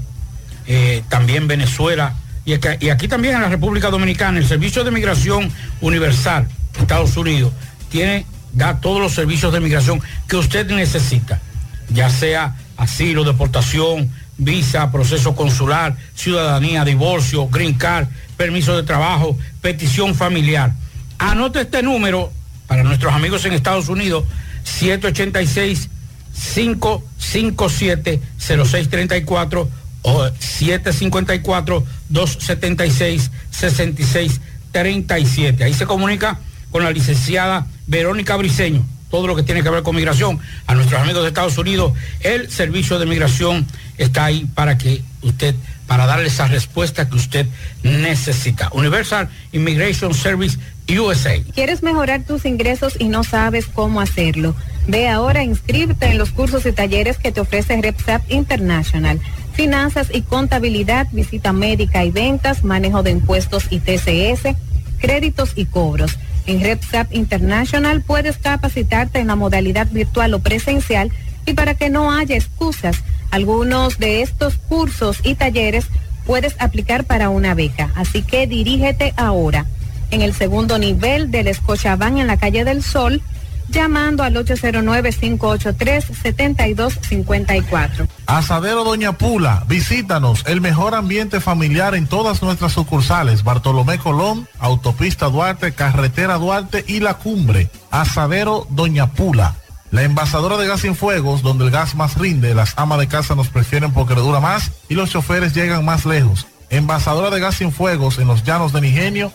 eh, también Venezuela y aquí, también en la República Dominicana. El Servicio de Migración Universal, Estados Unidos, tiene, da todos los servicios de migración que usted necesita, ya sea asilo, deportación, visa, proceso consular, ciudadanía, divorcio, green card, permiso de trabajo, petición familiar. Anote este número para nuestros amigos en Estados Unidos, 786 557 0634 o 754 276 6637. Ahí se comunica con la licenciada Verónica Briceño todo lo que tiene que ver con migración, a nuestros amigos de Estados Unidos, el servicio de migración está ahí para que usted, para darle esa respuesta que usted necesita. Universal Immigration Service USA. ¿Quieres mejorar tus ingresos y no sabes cómo hacerlo? Ve ahora a inscribirte en los cursos y talleres que te ofrece RepSap International. Finanzas y contabilidad, visita médica y ventas, manejo de impuestos y TCS, créditos y cobros. En RedSap International puedes capacitarte en la modalidad virtual o presencial y para que no haya excusas, algunos de estos cursos y talleres puedes aplicar para una beca. Así que dirígete ahora en el segundo nivel del Scotiabank en la calle del Sol llamando al 809-583-7254. Asadero Doña Pula, visítanos, el mejor ambiente familiar en todas nuestras sucursales, Bartolomé Colón, Autopista Duarte, Carretera Duarte y La Cumbre. Asadero Doña Pula. La envasadora de gas sin fuegos, donde el gas más rinde, las amas de casa nos prefieren porque le dura más y los choferes llegan más lejos. Envasadora de gas sin fuegos en los llanos de Nigenio,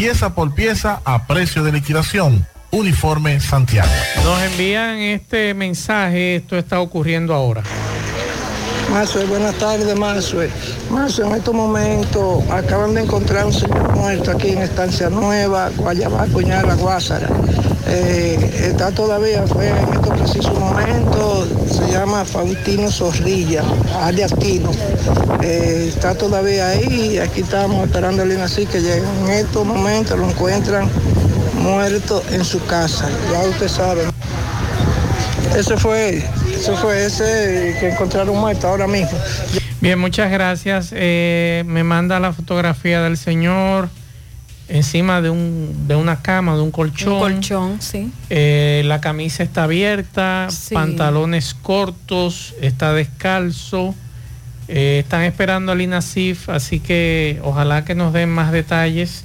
pieza por pieza a precio de liquidación. Uniforme Santiago. Nos envían este mensaje, esto está ocurriendo ahora. Mazue, buenas tardes, Mazue. Mazue, en estos momentos acaban de encontrar un señor muerto aquí en Estancia Nueva, Guayabá, Cuñada, Guásara. Eh, está todavía, fue en estos precisos momentos, se llama Faustino Zorrilla, alias. Eh, está todavía ahí aquí estamos esperando a así que llegue. En estos momentos lo encuentran muerto en su casa, ya usted sabe. Ese fue, ese fue ese que encontraron muerto ahora mismo. Bien, muchas gracias. Eh, me manda la fotografía del señor encima de, un, de una cama, de un colchón. Un colchón, sí. Eh, la camisa está abierta, Sí. pantalones cortos, está descalzo. Eh, están esperando al INASIF, así que ojalá que nos den más detalles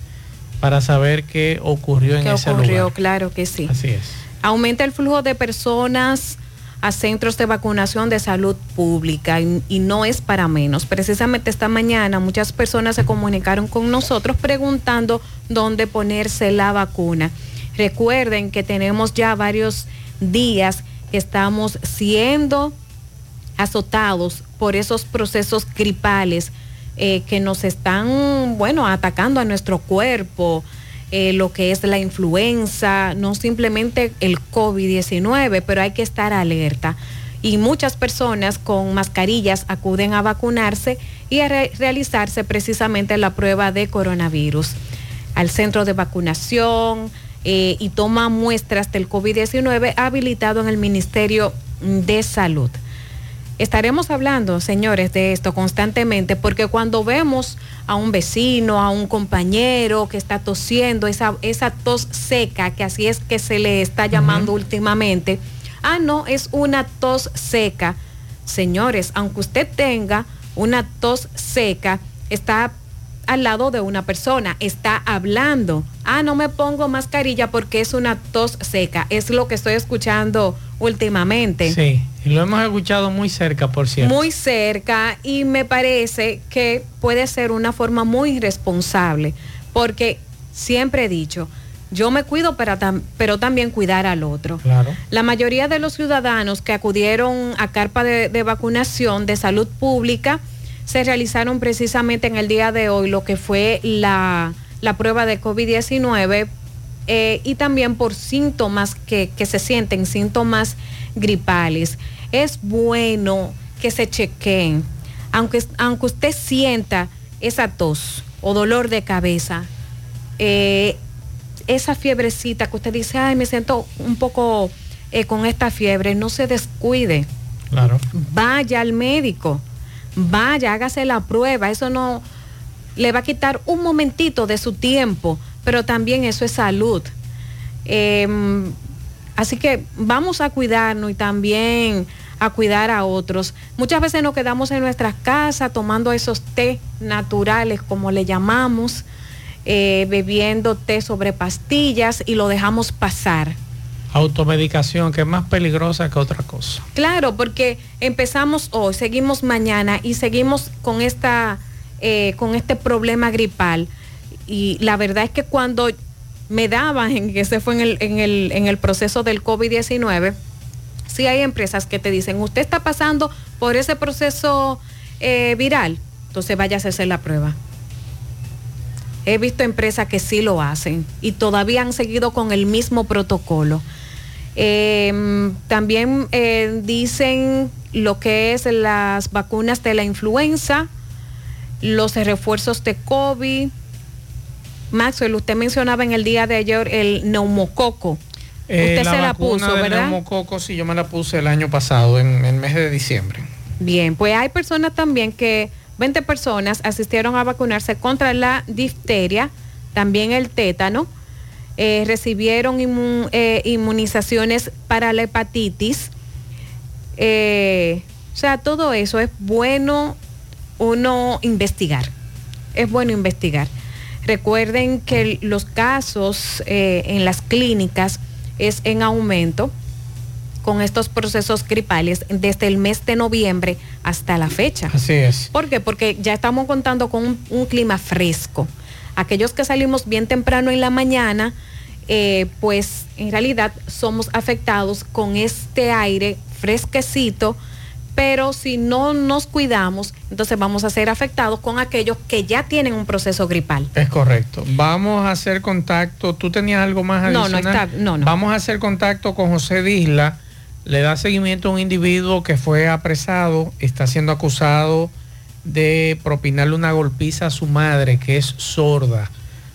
para saber qué ocurrió en ¿Qué ese ocurrió? lugar. Claro que sí. Así es. Aumenta el flujo de personas a centros de vacunación de salud pública y, no es para menos. Precisamente esta mañana muchas personas se comunicaron con nosotros preguntando dónde ponerse la vacuna. Recuerden que tenemos ya varios días que estamos siendo azotados por esos procesos gripales eh, que nos están, bueno, atacando a nuestro cuerpo, eh, lo que es la influenza, no simplemente el COVID-19, pero hay que estar alerta. Y muchas personas con mascarillas acuden a vacunarse y a re- realizarse precisamente la prueba de coronavirus al centro de vacunación eh, y toma muestras del COVID-19 habilitado en el Ministerio de Salud. Estaremos hablando, señores, de esto constantemente porque cuando vemos a un vecino, a un compañero que está tosiendo, esa, esa tos seca, que así es que se le está llamando últimamente, ah, no, es una tos seca. Señores, aunque usted tenga una tos seca, está al lado de una persona, está hablando. Ah, no me pongo mascarilla porque es una tos seca. Es lo que estoy escuchando últimamente. Sí, y lo hemos escuchado muy cerca, por cierto. Muy cerca y me parece que puede ser una forma muy irresponsable porque siempre he dicho, yo me cuido pero, tam- pero también cuidar al otro. Claro. La mayoría de los ciudadanos que acudieron a carpa de, de vacunación de salud pública se realizaron precisamente en el día de hoy lo que fue la, la prueba de COVID-19 eh, y también por síntomas que, que se sienten, síntomas gripales. Es bueno que se chequeen, aunque, aunque usted sienta esa tos o dolor de cabeza, eh, esa fiebrecita que usted dice, ay, me siento un poco eh, con esta fiebre, no se descuide, Claro. vaya al médico, vaya, hágase la prueba, eso no le va a quitar un momentito de su tiempo, pero también eso es salud. Em, así que vamos a cuidarnos y también a cuidar a otros. Muchas veces nos quedamos en nuestras casas tomando esos té naturales, como le llamamos, eh, bebiendo té sobre pastillas y lo dejamos pasar. Automedicación, que es más peligrosa que otra cosa. Claro, porque empezamos hoy, seguimos mañana y seguimos con esta, eh, con este problema gripal. Y la verdad es que cuando me daban, *laughs* que se fue en el, en el, en el proceso del COVID-19, sí hay empresas que te dicen, usted está pasando por ese proceso eh, viral, entonces vaya a hacerse la prueba. He visto empresas que sí lo hacen y todavía han seguido con el mismo protocolo. Eh, también eh, dicen lo que es las vacunas de la influenza, los refuerzos de COVID. Maxwell, usted mencionaba en el día de ayer el neumococo. Eh, usted se la puso, ¿verdad? neumococo, sí, yo me la puse el año pasado, en el mes de diciembre. Bien, pues hay personas también que, 20 personas asistieron a vacunarse contra la difteria, también el tétano, eh, recibieron eh, inmunizaciones para la hepatitis. Eh, o sea, todo eso es bueno uno investigar. Es bueno investigar. Recuerden que los casos en las clínicas es en aumento con estos procesos gripales desde el mes de noviembre hasta la fecha. Así es. ¿Por qué? Porque ya estamos contando con un, un clima fresco. Aquellos que salimos bien temprano en la mañana, eh, pues en realidad somos afectados con este aire fresquecito, pero si no nos cuidamos, entonces vamos a ser afectados con aquellos que ya tienen un proceso gripal. Es correcto. Vamos a hacer contacto. ¿Tú tenías algo más No, no adicional? está- no, no. Vamos a hacer contacto con José Disla. Le da seguimiento a un individuo que fue apresado, está siendo acusado de propinarle una golpiza a su madre, que es sorda.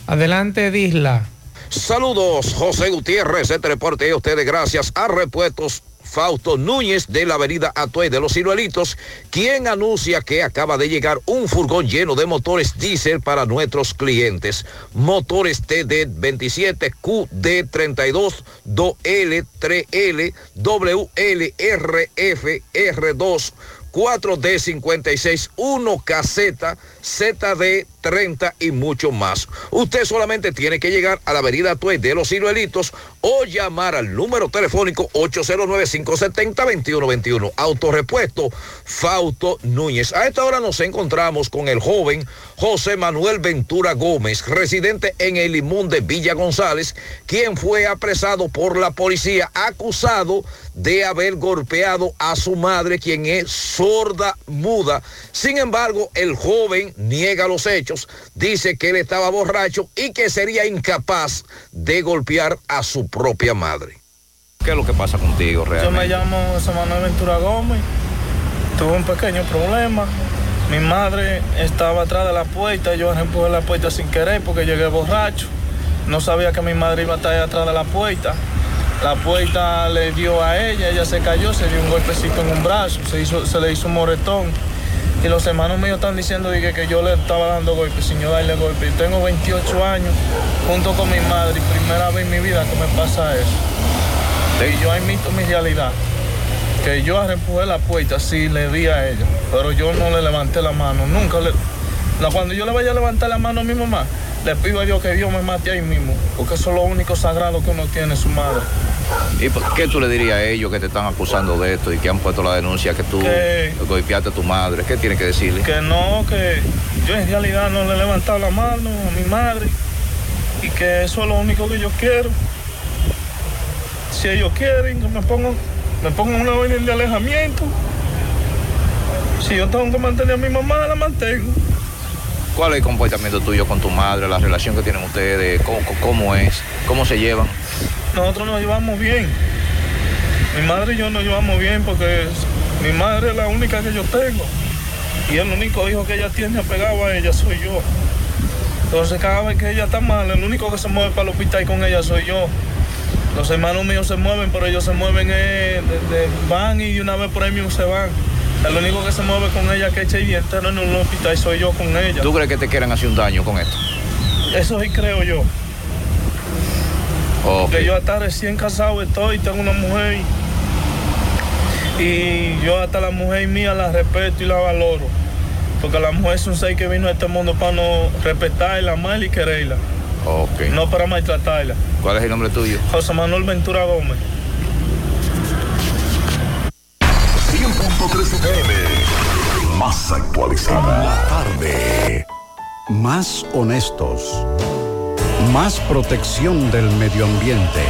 Adelante, Disla. Saludos, José Gutiérrez, este reporte a ustedes gracias a Repuestos Fausto Núñez de la avenida Atuey de los Ciruelitos, quien anuncia que acaba de llegar un furgón lleno de motores diésel para nuestros clientes. Motores TD27, QD32, 2L, 3L, WLRF, R2, 4D56, 1 caseta, ZD30 y mucho más. Usted solamente tiene que llegar a la avenida Tuey de los Ciruelitos o llamar al número telefónico 809-570-2121. Autorepuesto Fausto Núñez. A esta hora nos encontramos con el joven José Manuel Ventura Gómez, residente en el Limón de Villa González, quien fue apresado por la policía acusado de haber golpeado a su madre, quien es sorda muda. Sin embargo, el joven niega los hechos, dice que él estaba borracho y que sería incapaz de golpear a su propia madre. ¿Qué es lo que pasa contigo Yo me realmente? llamo José Manuel Ventura Gómez. Tuve un pequeño problema. Mi madre estaba atrás de la puerta. Yo empujé la puerta sin querer porque llegué borracho. No sabía que mi madre iba a estar atrás de la puerta. La puerta le dio a ella, ella se cayó, se dio un golpecito en un brazo, se, hizo, se le hizo un moretón. Y los hermanos míos están diciendo dije, que yo le estaba dando golpes sin yo darle golpes. Yo tengo 28 años junto con mi madre y primera vez en mi vida que me pasa eso. Y yo admito mi realidad. Que yo empujé la puerta, sí, le di a ella. Pero yo no le levanté la mano. Nunca le. Cuando yo le vaya a levantar la mano a mi mamá, le pido a Dios que Dios me mate ahí mismo. Porque eso es lo único sagrado que uno tiene, su madre. ¿Y por qué tú le dirías a ellos que te están acusando de esto y que han puesto la denuncia que tú Que- golpeaste a tu madre? ¿Qué tienes que decirle? Que no, que yo en realidad no le he levantado la mano a mi madre. Y que eso es lo único que yo quiero. Si ellos quieren, que me pongan, me pongan una orden de alejamiento. Si yo tengo que mantener a mi mamá, la mantengo. ¿Cuál es el comportamiento tuyo con tu madre, la relación que tienen ustedes? ¿Cómo, es? ¿Cómo se llevan? Nosotros nos llevamos bien. Mi madre y yo nos llevamos bien porque mi madre es la única que yo tengo. Y el único hijo que ella tiene apegado a ella soy yo. Entonces cada vez que ella está mal, el único que se mueve para el hospital con ella soy yo. Los hermanos míos se mueven, pero ellos se mueven, eh, de- de- van y una vez mismo se van. El único que se mueve con ella que echa el día entero en un hospital soy yo con ella. ¿Tú crees que te quieran hacer un daño con esto? Eso sí creo yo. Ok. Que yo hasta recién casado estoy, tengo una mujer y yo hasta la mujer mía la respeto y la valoro. Porque la mujer es un ser que vino a este mundo para no respetarla, amarla y quererla. Ok. No para maltratarla. ¿Cuál es el nombre tuyo? José Manuel Ventura Gómez. 100.3 FM. Más actualizada. La tarde. Más honestos. Más protección del medio ambiente.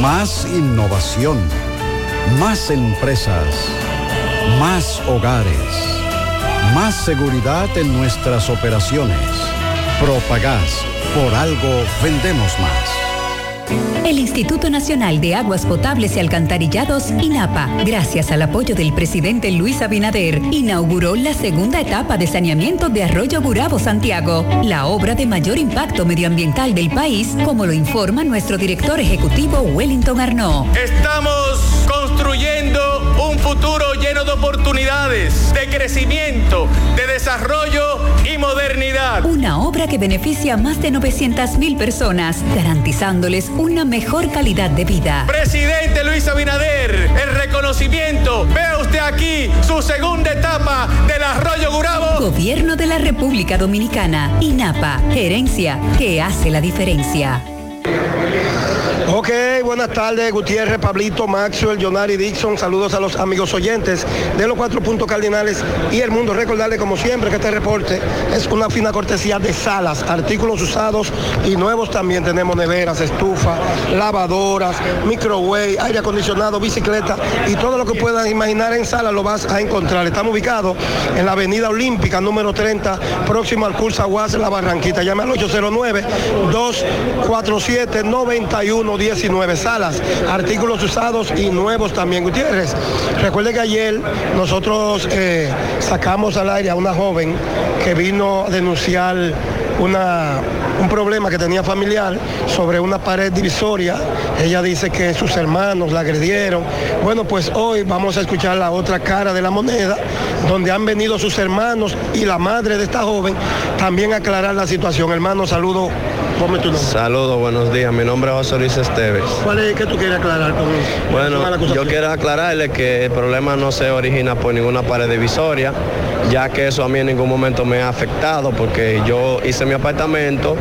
Más innovación. Más empresas. Más hogares. Más seguridad en nuestras operaciones. Propagás. Por algo vendemos más. El Instituto Nacional de Aguas Potables y Alcantarillados, INAPA, gracias al apoyo del presidente Luis Abinader, inauguró la segunda etapa de saneamiento de Arroyo Burabo Santiago, la obra de mayor impacto medioambiental del país, como lo informa nuestro director ejecutivo Wellington Arnaud. Estamos construyendo un futuro lleno de oportunidades, de crecimiento, de desarrollo y modernidad. Una obra que beneficia a más de 900 mil personas, garantizándoles una mejor calidad de vida. Presidente Luis Abinader, el reconocimiento. Vea usted aquí su segunda etapa del Arroyo Gurabo. Gobierno de la República Dominicana. INAPA. Gerencia que hace la diferencia. Ok, buenas tardes, Gutiérrez, Pablito, Maxwell, Jonari, Dixon. Saludos a los amigos oyentes de los cuatro puntos cardinales y el mundo. Recordarle, como siempre, que este reporte es una fina cortesía de salas, artículos usados y nuevos también. Tenemos neveras, estufa, lavadoras, microwave, aire acondicionado, bicicleta y todo lo que puedan imaginar en sala lo vas a encontrar. Estamos ubicados en la Avenida Olímpica, número 30, próximo al Curso Aguas, La Barranquita. Llame al 809-247-9119. Salas, artículos usados y nuevos también. Gutiérrez, recuerde que ayer nosotros eh, sacamos al aire a una joven que vino a denunciar una, un problema que tenía familiar sobre una pared divisoria. Ella dice que sus hermanos la agredieron. Bueno, pues hoy vamos a escuchar la otra cara de la moneda, donde han venido sus hermanos y la madre de esta joven también a aclarar la situación. Hermano, saludo. Ponme tu nombre. Saludos, buenos días. Mi nombre es José Luis Esteves. ¿Cuál es que tú quieres aclarar con Bueno, yo quiero aclararle que el problema no se origina por ninguna pared divisoria, ya que eso a mí en ningún momento me ha afectado, porque yo hice mi apartamento,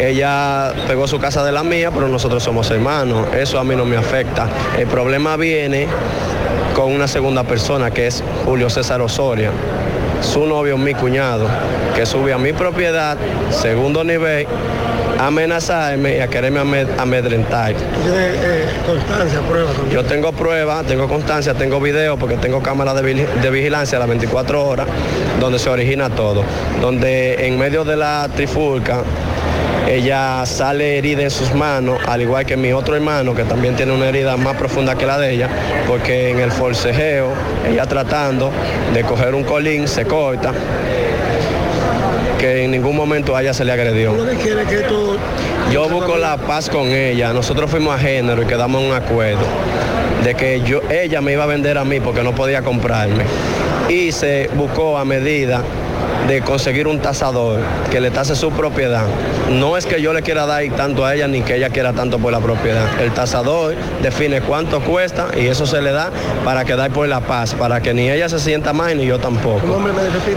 ella pegó su casa de la mía, pero nosotros somos hermanos, eso a mí no me afecta. El problema viene con una segunda persona, que es Julio César Osoria, su novio, mi cuñado, que sube a mi propiedad, segundo nivel, a amenazarme y a quererme amed- amedrentar. ¿Tienes eh, constancia, prueba? Yo tengo pruebas, tengo constancia, tengo video porque tengo cámara de, de vigilancia a las 24 horas donde se origina todo. Donde en medio de la trifulca ella sale herida en sus manos, al igual que mi otro hermano que también tiene una herida más profunda que la de ella, porque en el forcejeo, ella tratando de coger un colín, se corta, que en ningún momento a ella se le agredió. ¿Tú lo que quieres que esto Yo busco la paz con ella. Nosotros fuimos a género y quedamos en un acuerdo de que yo, ella me iba a vender a mí porque no podía comprarme. Y se buscó a medida de conseguir un tasador que le tase su propiedad. No es que yo le quiera dar tanto a ella ni que ella quiera tanto por la propiedad. El tasador define cuánto cuesta y eso se le da para quedar por la paz, para que ni ella se sienta mal ni yo tampoco.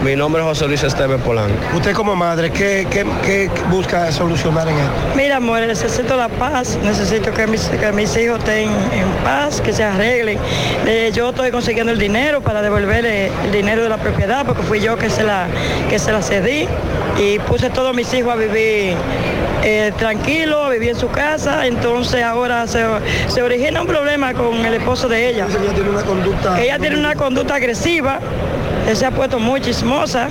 Mi nombre es José Luis Esteves Polanco. Usted como madre, ¿qué, qué- qué busca solucionar en esto? Mira, amor, necesito la paz, necesito que mis, que mis hijos estén en paz, que se arreglen. Eh, yo estoy consiguiendo el dinero para devolverle el dinero de la propiedad, porque fui yo que se la, que se la cedí y puse todos mis hijos a vivir eh, tranquilo, a vivir en su casa. Entonces ahora se, se origina un problema con el esposo de ella. Ella tiene una conducta... Ella tiene una conducta agresiva, él se ha puesto muy chismosa,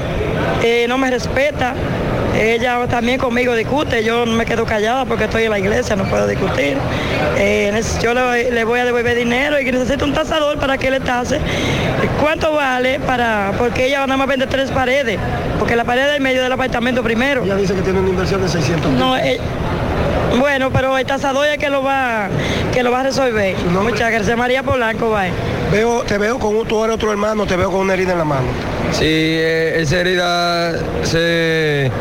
eh, no me respeta. Ella también conmigo discute, yo no me quedo callada porque estoy en la iglesia, no puedo discutir. Eh, yo le, le voy a devolver dinero y que necesito un tasador para que le tase. ¿Cuánto vale para.? Porque ella nada más vende tres paredes, porque la pared del medio del apartamento primero. Ella dice que tiene una inversión de 600 mil. No, eh, bueno, pero el tasador es que lo va, que lo va a resolver. Muchas gracias, María Polanco, bye. Veo, te veo con un, tú eres otro hermano, te veo con una herida en la mano. Sí, eh, esa herida se,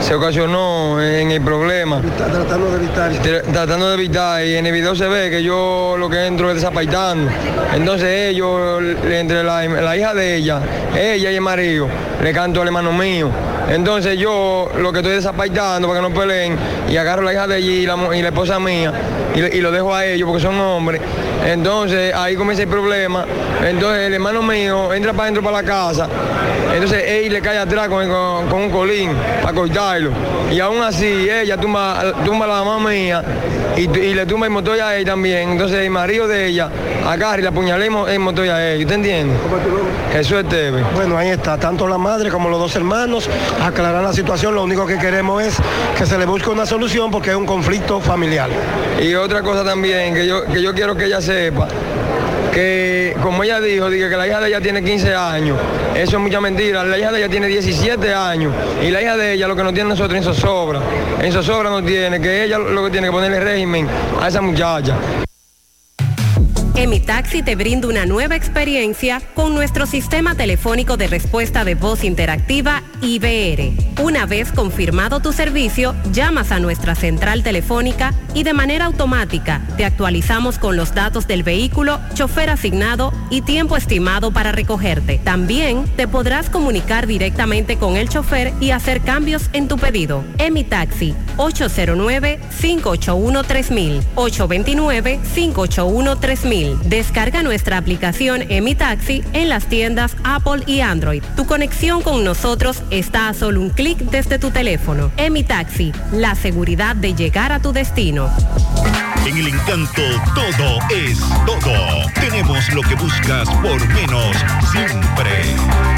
se ocasionó en el problema. Tratando de evitar. Tratando de evitar y en el video se ve que yo lo que entro es desapaitando. Entonces ellos, entre la, la hija de ella, ella y el marido, le canto al hermano mío. Entonces yo lo que estoy desapaitando para que no peleen y agarro a la hija de ella y la, y la esposa mía y, y lo dejo a ellos porque son hombres. Entonces ahí comienza el problema. Entonces el hermano mío entra para adentro para la casa. Entonces él le cae atrás con, con- con un colín para cortarlo. Y aún así ella tumba, tumba a la mamá mía y, y le tumba el motor a él también. Entonces el marido de ella agarra y le apuñala el mo- el motor a él. ¿Usted entiende? Jesús Esteves. Bueno, ahí está, tanto la madre como los dos hermanos aclarar la situación. Lo único que queremos es que se le busque una solución porque es un conflicto familiar. Y otra cosa también que yo, que yo quiero que ella sepa, que como ella dijo, dije que la hija de ella tiene 15 años, eso es mucha mentira, la hija de ella tiene 17 años. Y la hija de ella lo que no tiene nosotros en zozobra, en zozobra no tiene, que ella lo que tiene que ponerle régimen a esa muchacha. Emitaxi te brinda una nueva experiencia con nuestro sistema telefónico de respuesta de voz interactiva IBR. Una vez confirmado tu servicio, llamas a nuestra central telefónica y de manera automática te actualizamos con los datos del vehículo, chofer asignado y tiempo estimado para recogerte. También te podrás comunicar directamente con el chofer y hacer cambios en tu pedido. Emitaxi 809-581-3000 829-581-3000 Descarga nuestra aplicación Emitaxi en las tiendas Apple y Android. Tu conexión con nosotros está a solo un clic desde tu teléfono. Emitaxi, la seguridad de llegar a tu destino. En el encanto todo es todo. Tenemos lo que buscas por menos siempre.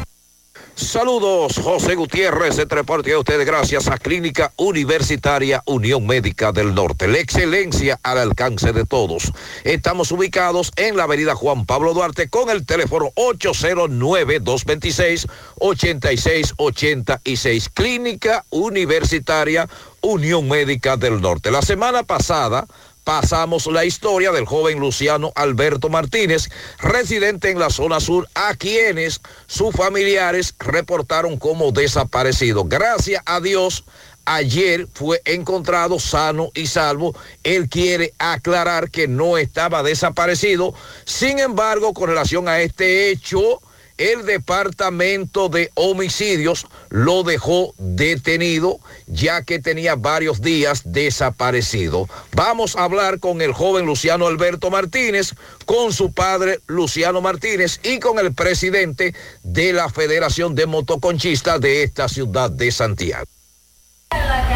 Saludos, José Gutiérrez, de reporte a ustedes gracias a Clínica Universitaria Unión Médica del Norte. La excelencia al alcance de todos. Estamos ubicados en la avenida Juan Pablo Duarte con el teléfono 809-226-8686. Clínica Universitaria Unión Médica del Norte. La semana pasada pasamos la historia del joven Luciano Alberto Martínez, residente en la zona sur, a quienes sus familiares reportaron como desaparecido. Gracias a Dios, ayer fue encontrado sano y salvo. Él quiere aclarar que no estaba desaparecido. Sin embargo, con relación a este hecho, el departamento de homicidios lo dejó detenido ya que tenía varios días desaparecido. Vamos a hablar con el joven Luciano Alberto Martínez, con su padre Luciano Martínez y con el presidente de la Federación de Motoconchistas de esta ciudad de Santiago.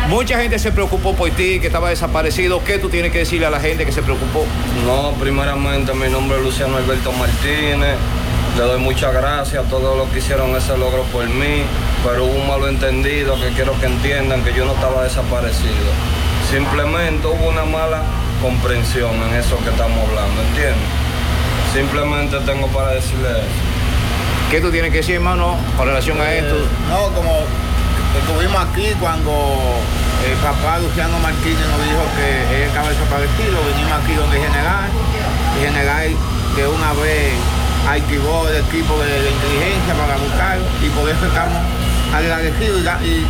Mucha gente se preocupó por ti, que estaba desaparecido. ¿Qué tú tienes que decirle a la gente que se preocupó? No, primeramente mi nombre es Luciano Alberto Martínez. Le doy muchas gracias a todos los que hicieron ese logro por mí, pero hubo un malentendido que quiero que entiendan que yo no estaba desaparecido. Simplemente hubo una mala comprensión en eso que estamos hablando, ¿entiendes? Simplemente tengo para decirle eso. ¿Qué tú tienes que decir, hermano, con relación a esto? No, como estuvimos aquí cuando el papá Luciano Martínez nos dijo que él estaba desaparecido, vinimos aquí donde General, y General de una vez activó el equipo de, inteligencia para buscarlo y por eso estamos agradecidos y, da- y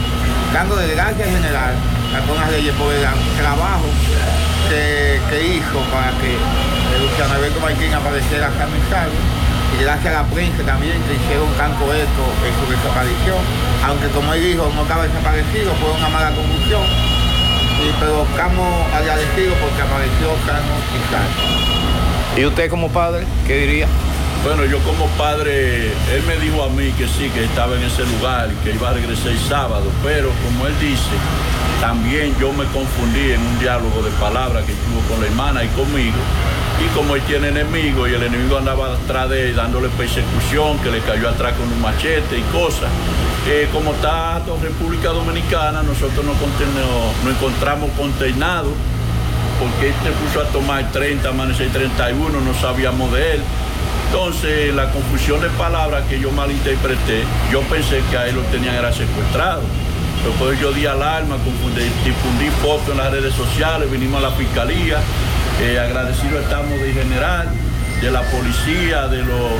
gracias en general a todas las leyes por el trabajo que, hizo para que Luciano Alberto Martín apareciera acá en salvo y gracias a la prensa también que hicieron tanto eco en su desaparición, aunque como él dijo no estaba desaparecido, fue una mala confusión, y, pero estamos agradecidos porque apareció sano y. ¿Y usted como padre, qué diría? Bueno, yo como padre, él me dijo a mí que sí, que estaba en ese lugar que iba a regresar el sábado, pero como él dice, también yo me confundí en un diálogo de palabras que tuvo con la hermana y conmigo. Y como él tiene enemigos y el enemigo andaba atrás de él dándole persecución, que le cayó atrás con un machete y cosas. eh, como está República Dominicana, nosotros nos encontramos consternados porque él se puso a tomar 30, amanecer 31, no sabíamos de él. Entonces, la confusión de palabras que yo malinterpreté, yo pensé que a él lo tenían era secuestrado. Después yo di alarma, confundí, difundí fotos en las redes sociales, vinimos a la fiscalía, eh, agradecidos estamos de general, de la policía, de los,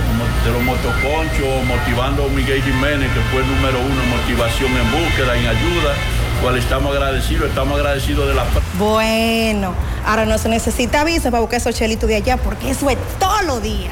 de motoconchos, motivando a Miguel Jiménez, que fue el número uno en motivación en búsqueda, en ayuda, cual estamos agradecidos, estamos agradecidos de la... Bueno, ahora no se necesita aviso para buscar esos chelitos de allá, porque eso es todos los días.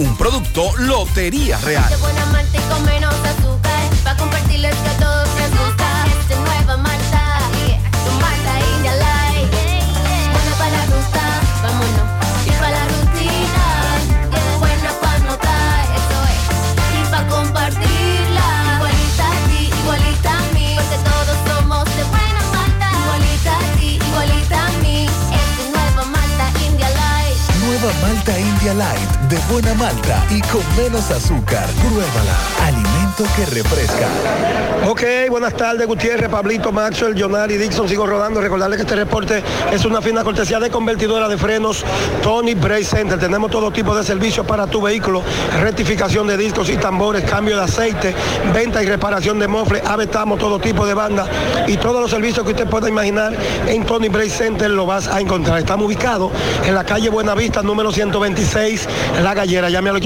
Un producto Lotería Real. De buena malta y con menos azúcar. Pruébala. Que refresca. Ok, buenas tardes, Gutiérrez, Pablito, Maxwell, Jonari, Dixon, sigo rodando. Recordarles que este reporte es una fina cortesía de convertidora de frenos Tony Bray Center. Tenemos todo tipo de servicios para tu vehículo, rectificación de discos y tambores, cambio de aceite, venta y reparación de mofle, avestamos todo tipo de banda y todos los servicios que usted pueda imaginar en Tony Bray Center lo vas a encontrar. Estamos ubicados en la calle Buenavista, número 126, La Gallera. Llame al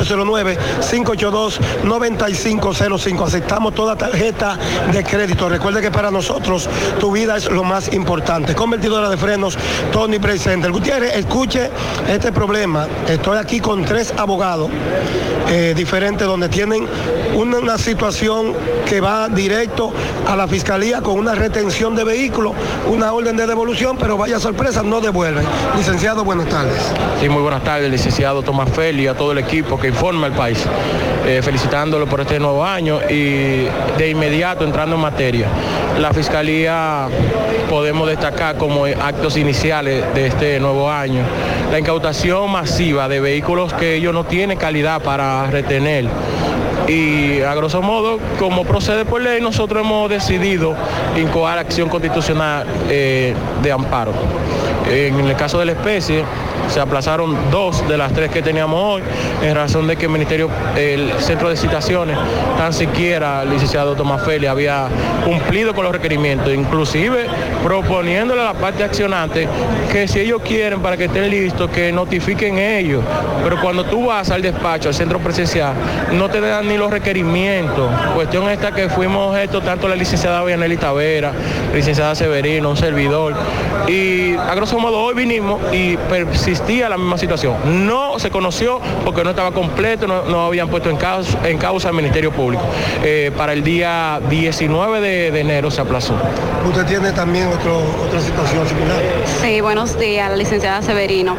809-582-9505. Aceptamos toda tarjeta de crédito. Recuerde que para nosotros tu vida es lo más importante. Convertidora de frenos, Tony Bray Center. Gutiérrez, escuche este problema. Estoy aquí con tres abogados eh, diferentes donde tienen una, situación que va directo a la fiscalía con una retención de vehículos, una orden de devolución, pero vaya sorpresa, no devuelven. Licenciado, buenas tardes. Sí, muy buenas tardes, licenciado Tomás Feli, a todo el equipo que informa al país, eh, felicitándolo por este nuevo año y de inmediato entrando en materia. La Fiscalía podemos destacar como actos iniciales de este nuevo año la incautación masiva de vehículos que ellos no tienen calidad para retener. Y a grosso modo, como procede por ley, nosotros hemos decidido incoar acción constitucional eh, de amparo. En el caso de la especie, se aplazaron dos de las tres que teníamos hoy, en razón de que el Ministerio, el Centro de Citaciones, tan siquiera el licenciado Tomás Feli había cumplido con los requerimientos, inclusive proponiéndole a la parte accionante que si ellos quieren para que estén listos, que notifiquen ellos. Pero cuando tú vas al despacho, al centro presencial, no te dan ni los requerimientos. Cuestión esta que fuimos objeto tanto la licenciada Vianelli Tavera, licenciada Severino, un servidor. Y a grosso modo hoy vinimos y persistía la misma situación. No se conoció porque no estaba completo, no, no habían puesto en causa, en causa el Ministerio Público. Eh, para el día 19 de, de enero se aplazó. Usted tiene también otro, otra situación similar. Sí, buenos días, la licenciada Severino.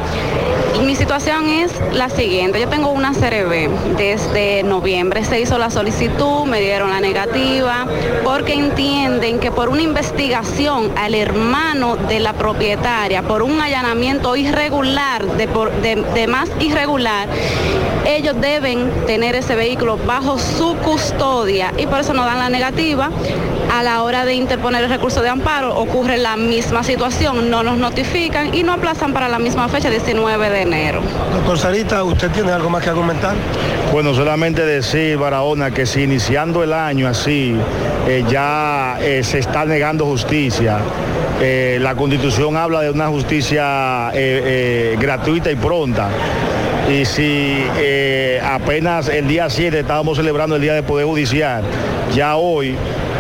Mi situación es la siguiente. Yo tengo una CRB desde noviembre. Se hizo la solicitud, me dieron la negativa, porque entienden que por una investigación al hermano de la propietaria, por un allanamiento irregular, de, más irregular, ellos deben tener ese vehículo bajo su custodia y por eso nos dan la negativa. A la hora de interponer el recurso de amparo ocurre la misma situación, no nos notifican y no aplazan para la misma fecha, 19 de enero. Doctor Sarita, ¿usted tiene algo más que argumentar? Bueno, solamente decir, Barahona, que si iniciando el año así eh, ya eh, se está negando justicia, eh, la constitución habla de una justicia eh, eh, gratuita y pronta. Y si eh, apenas el día 7 estábamos celebrando el Día del Poder Judicial, ya hoy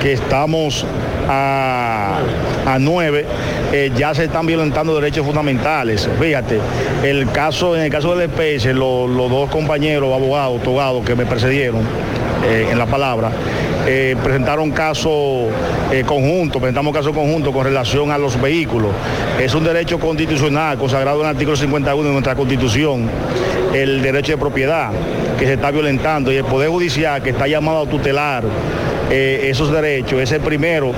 que estamos a, a 9, eh, ya se están violentando derechos fundamentales. Fíjate, el caso, en el caso del lo- los dos compañeros abogados, togados que me precedieron eh, en la palabra, eh, presentaron caso eh, conjunto, presentamos caso conjunto con relación a los vehículos. Es un derecho constitucional consagrado en el artículo 51 de nuestra constitución, el derecho de propiedad que se está violentando y el Poder Judicial que está llamado a tutelar eh, esos derechos es el primero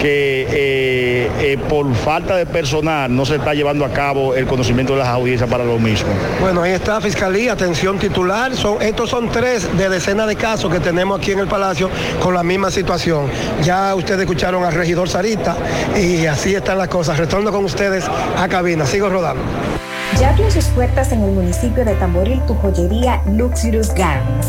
que eh, eh, por falta de personal no se está llevando a cabo el conocimiento de las audiencias para lo mismo. Bueno, ahí está Fiscalía, atención titular. Son, estos son tres de decenas de casos que tenemos aquí en el Palacio con la misma situación. Ya ustedes escucharon al regidor Sarita y así están las cosas. Retorno con ustedes a cabina. Sigo rodando. Ya abrió sus puertas en el municipio de Tamboril tu joyería Luxurious Gardens,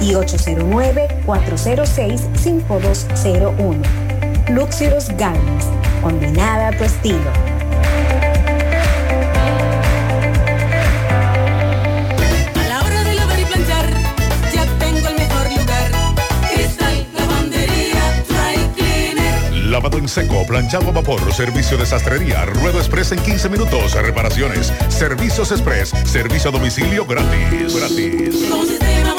y 809-406-5201. Luxurious Garments, combinada a tu estilo. A la hora de lavar y planchar, ya tengo el mejor lugar. Cristal Lavandería Dry Cleaner. Lavado en seco, planchado a vapor, servicio de sastrería, ruedo express en 15 minutos, reparaciones, servicios express, servicio a domicilio gratis. Gratis. Con sistema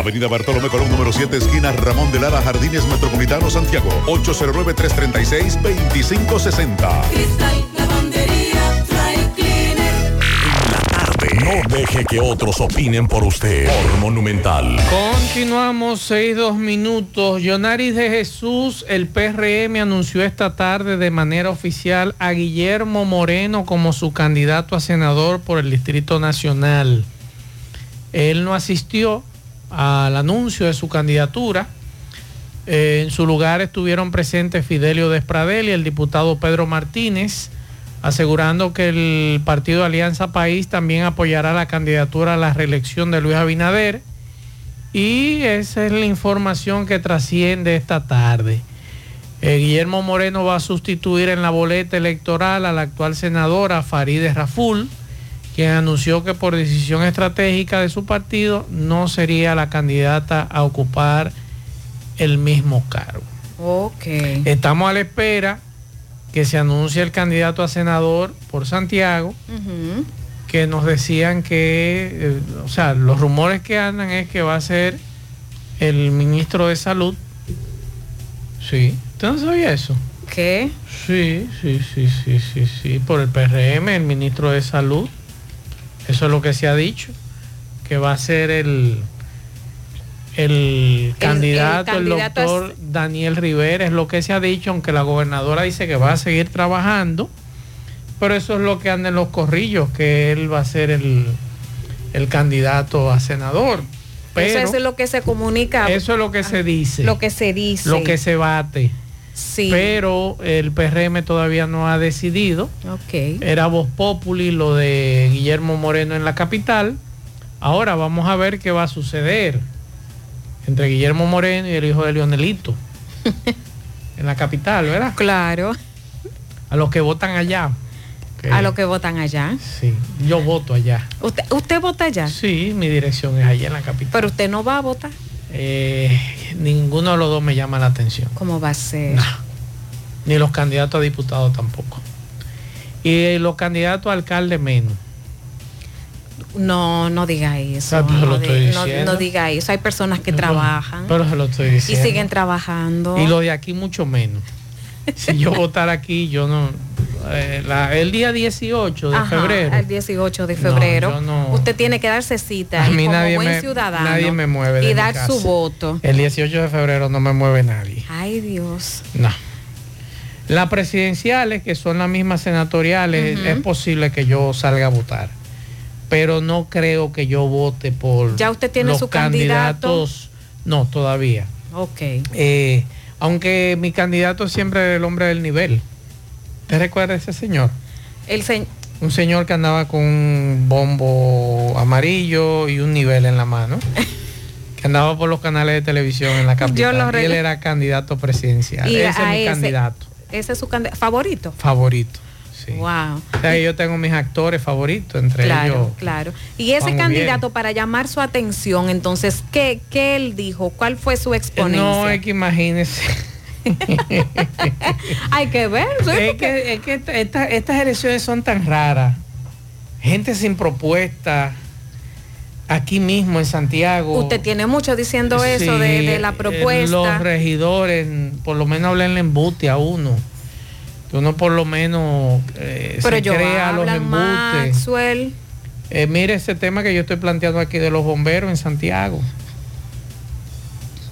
Avenida Bartolomé Colón, número 7, esquina Ramón de Lara, Jardines Metropolitano, Santiago. 809-336-2560. Cristal Lavandería Dry Cleaner. No deje que otros opinen por usted. Por Monumental. Continuamos, seis, dos minutos. Yonaris de Jesús, el PRM anunció esta tarde de manera oficial a Guillermo Moreno como su candidato a senador por el Distrito Nacional. Él no asistió al anuncio de su candidatura. Eh, en su lugar estuvieron presentes Fidelio Despradel y el diputado Pedro Martínez, asegurando que el partido Alianza País también apoyará la candidatura a la reelección de Luis Abinader. Y esa es la información que trasciende esta tarde. Eh, Guillermo Moreno va a sustituir en la boleta electoral a la actual senadora Farideh Raful, quien anunció que por decisión estratégica de su partido no sería la candidata a ocupar el mismo cargo. Ok. Estamos a la espera que se anuncie el candidato a senador por Santiago, que nos decían que, eh, o sea, los rumores que andan es que va a ser el ministro de Salud. Sí, ¿usted no sabía eso? ¿Qué? Sí, sí, sí, sí, sí, sí, por el PRM, el ministro de Salud. Eso es lo que se ha dicho, que va a ser el, el candidato, el, candidato doctor Daniel Rivera, es lo que se ha dicho, aunque la gobernadora dice que va a seguir trabajando, pero eso es lo que anda en los corrillos, que él va a ser el, el candidato a senador. Pero eso es lo que se comunica. eso es lo que se dice. Lo que se dice. lo que se bate. Sí. Pero el PRM todavía no ha decidido. Ok. Era Voz Populi lo de Guillermo Moreno en la capital. Ahora vamos a ver qué va a suceder entre Guillermo Moreno y el hijo de Leonelito. *laughs* en la capital, ¿verdad? Claro. A los que votan allá. Que- A los que votan allá. Sí, yo voto allá. ¿Usted, usted vota allá? Sí, mi dirección es allá en la capital. Pero usted no va a votar. Eh, ninguno de los dos me llama la atención. ¿Cómo va a ser? Ni los candidatos a diputados tampoco. Y los candidatos a alcalde menos. No, no diga eso. No, di- no- diga eso. Hay personas que trabajan Pero se lo estoy y diciendo. siguen trabajando. Y lo de aquí mucho menos. Si yo votara aquí, yo no... eh, la- el día 18 de Ajá, febrero. El 18 de febrero. no- Usted tiene que darse cita A y mí como nadie buen me, ciudadano. nadie me mueve. Y dar su voto. El 18 de febrero no me mueve nadie. Ay, Dios. No. Las presidenciales, que son las mismas senatoriales, es posible que yo salga a votar. Pero no creo que yo vote por ¿Ya usted tiene los su candidato? candidatos. No, todavía. Ok. Eh, aunque mi candidato es siempre el hombre del nivel. ¿Te recuerda ese señor? El se- Un señor que andaba con un bombo amarillo y un nivel en la mano. *laughs* Que andaba por los canales de televisión en la capital. y él era candidato presidencial. Y ese es a mi ese- candidato Ese es su candid- favorito. favorito. Wow. O sea, yo tengo mis actores favoritos, entre Claro, ellos. claro. Y ese Juan candidato, para llamar su atención, entonces, ¿qué, qué él dijo? ¿Cuál fue su exponencia? No, es que imagínese. *laughs* Hay que ver. es que, es que esta- esta- estas elecciones son tan raras. Gente sin propuesta. Aquí mismo en Santiago. Usted tiene mucho diciendo eso de, Sí, de la eh, propuesta. Los regidores, por lo menos hablen embute a uno. Uno por lo menos eh, Pero se yo crea los. Maxwell. Eh, mire ese tema que yo estoy planteando aquí de los bomberos en Santiago.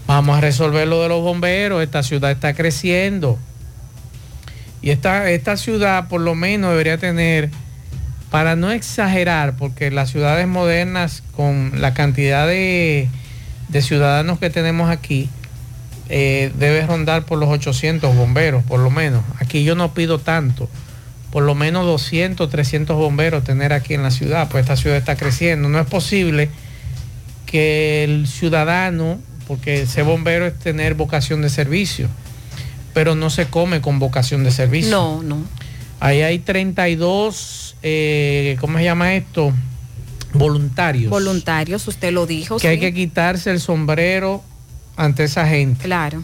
Vamos a resolver lo de los bomberos. Esta ciudad está creciendo. Y esta, esta ciudad por lo menos debería tener, para no exagerar, porque las ciudades modernas con la cantidad de, de ciudadanos que tenemos aquí, eh, debe rondar por los 800 bomberos, por lo menos. Aquí yo no pido tanto. Por lo menos 200, 300 bomberos tener aquí en la ciudad, pues esta ciudad está creciendo. No es posible que el ciudadano, porque ser bombero es tener vocación de servicio, pero no se come con vocación de servicio. No, no. Ahí hay 32, eh, ¿cómo se llama esto? Voluntarios. Voluntarios, usted lo dijo. que hay que quitarse el sombrero ante esa gente. Claro.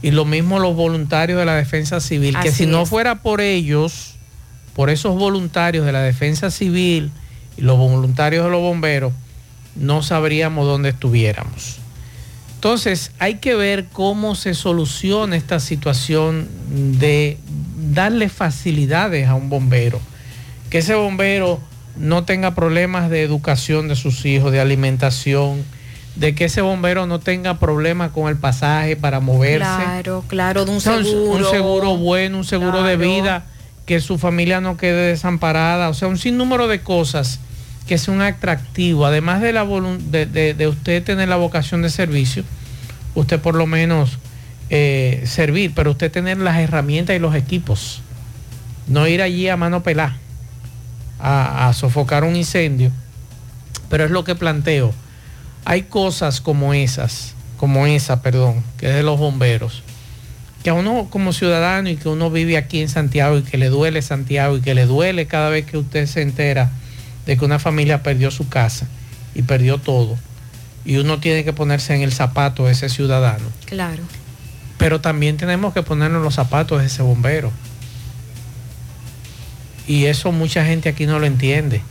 Y lo mismo los voluntarios de la defensa civil, que si no fuera por ellos, por esos voluntarios de la defensa civil y los voluntarios de los bomberos, no sabríamos dónde estuviéramos. Entonces hay que ver cómo se soluciona esta situación de darle facilidades a un bombero. Que ese bombero no tenga problemas de educación de sus hijos, de alimentación, de que ese bombero no tenga problemas con el pasaje para moverse. Claro, claro, de un sea, seguro. Un seguro bueno, un seguro de vida, que su familia no quede desamparada. O sea, un sinnúmero de cosas que son atractivas. Además de, la de, de- de usted tener la vocación de servicio, usted por lo menos eh, servir, pero usted tener las herramientas y los equipos. No ir allí a mano pelada a, a sofocar un incendio. Pero es lo que planteo. Hay cosas como esas, como esa, perdón, que es de los bomberos, que a uno como ciudadano y que uno vive aquí en Santiago y que le duele Santiago y que le duele cada vez que usted se entera de que una familia perdió su casa y perdió todo. Y uno tiene que ponerse en el zapato de ese ciudadano. Claro. Pero también tenemos que ponernos en los zapatos de ese bombero. Y eso mucha gente aquí no lo entiende,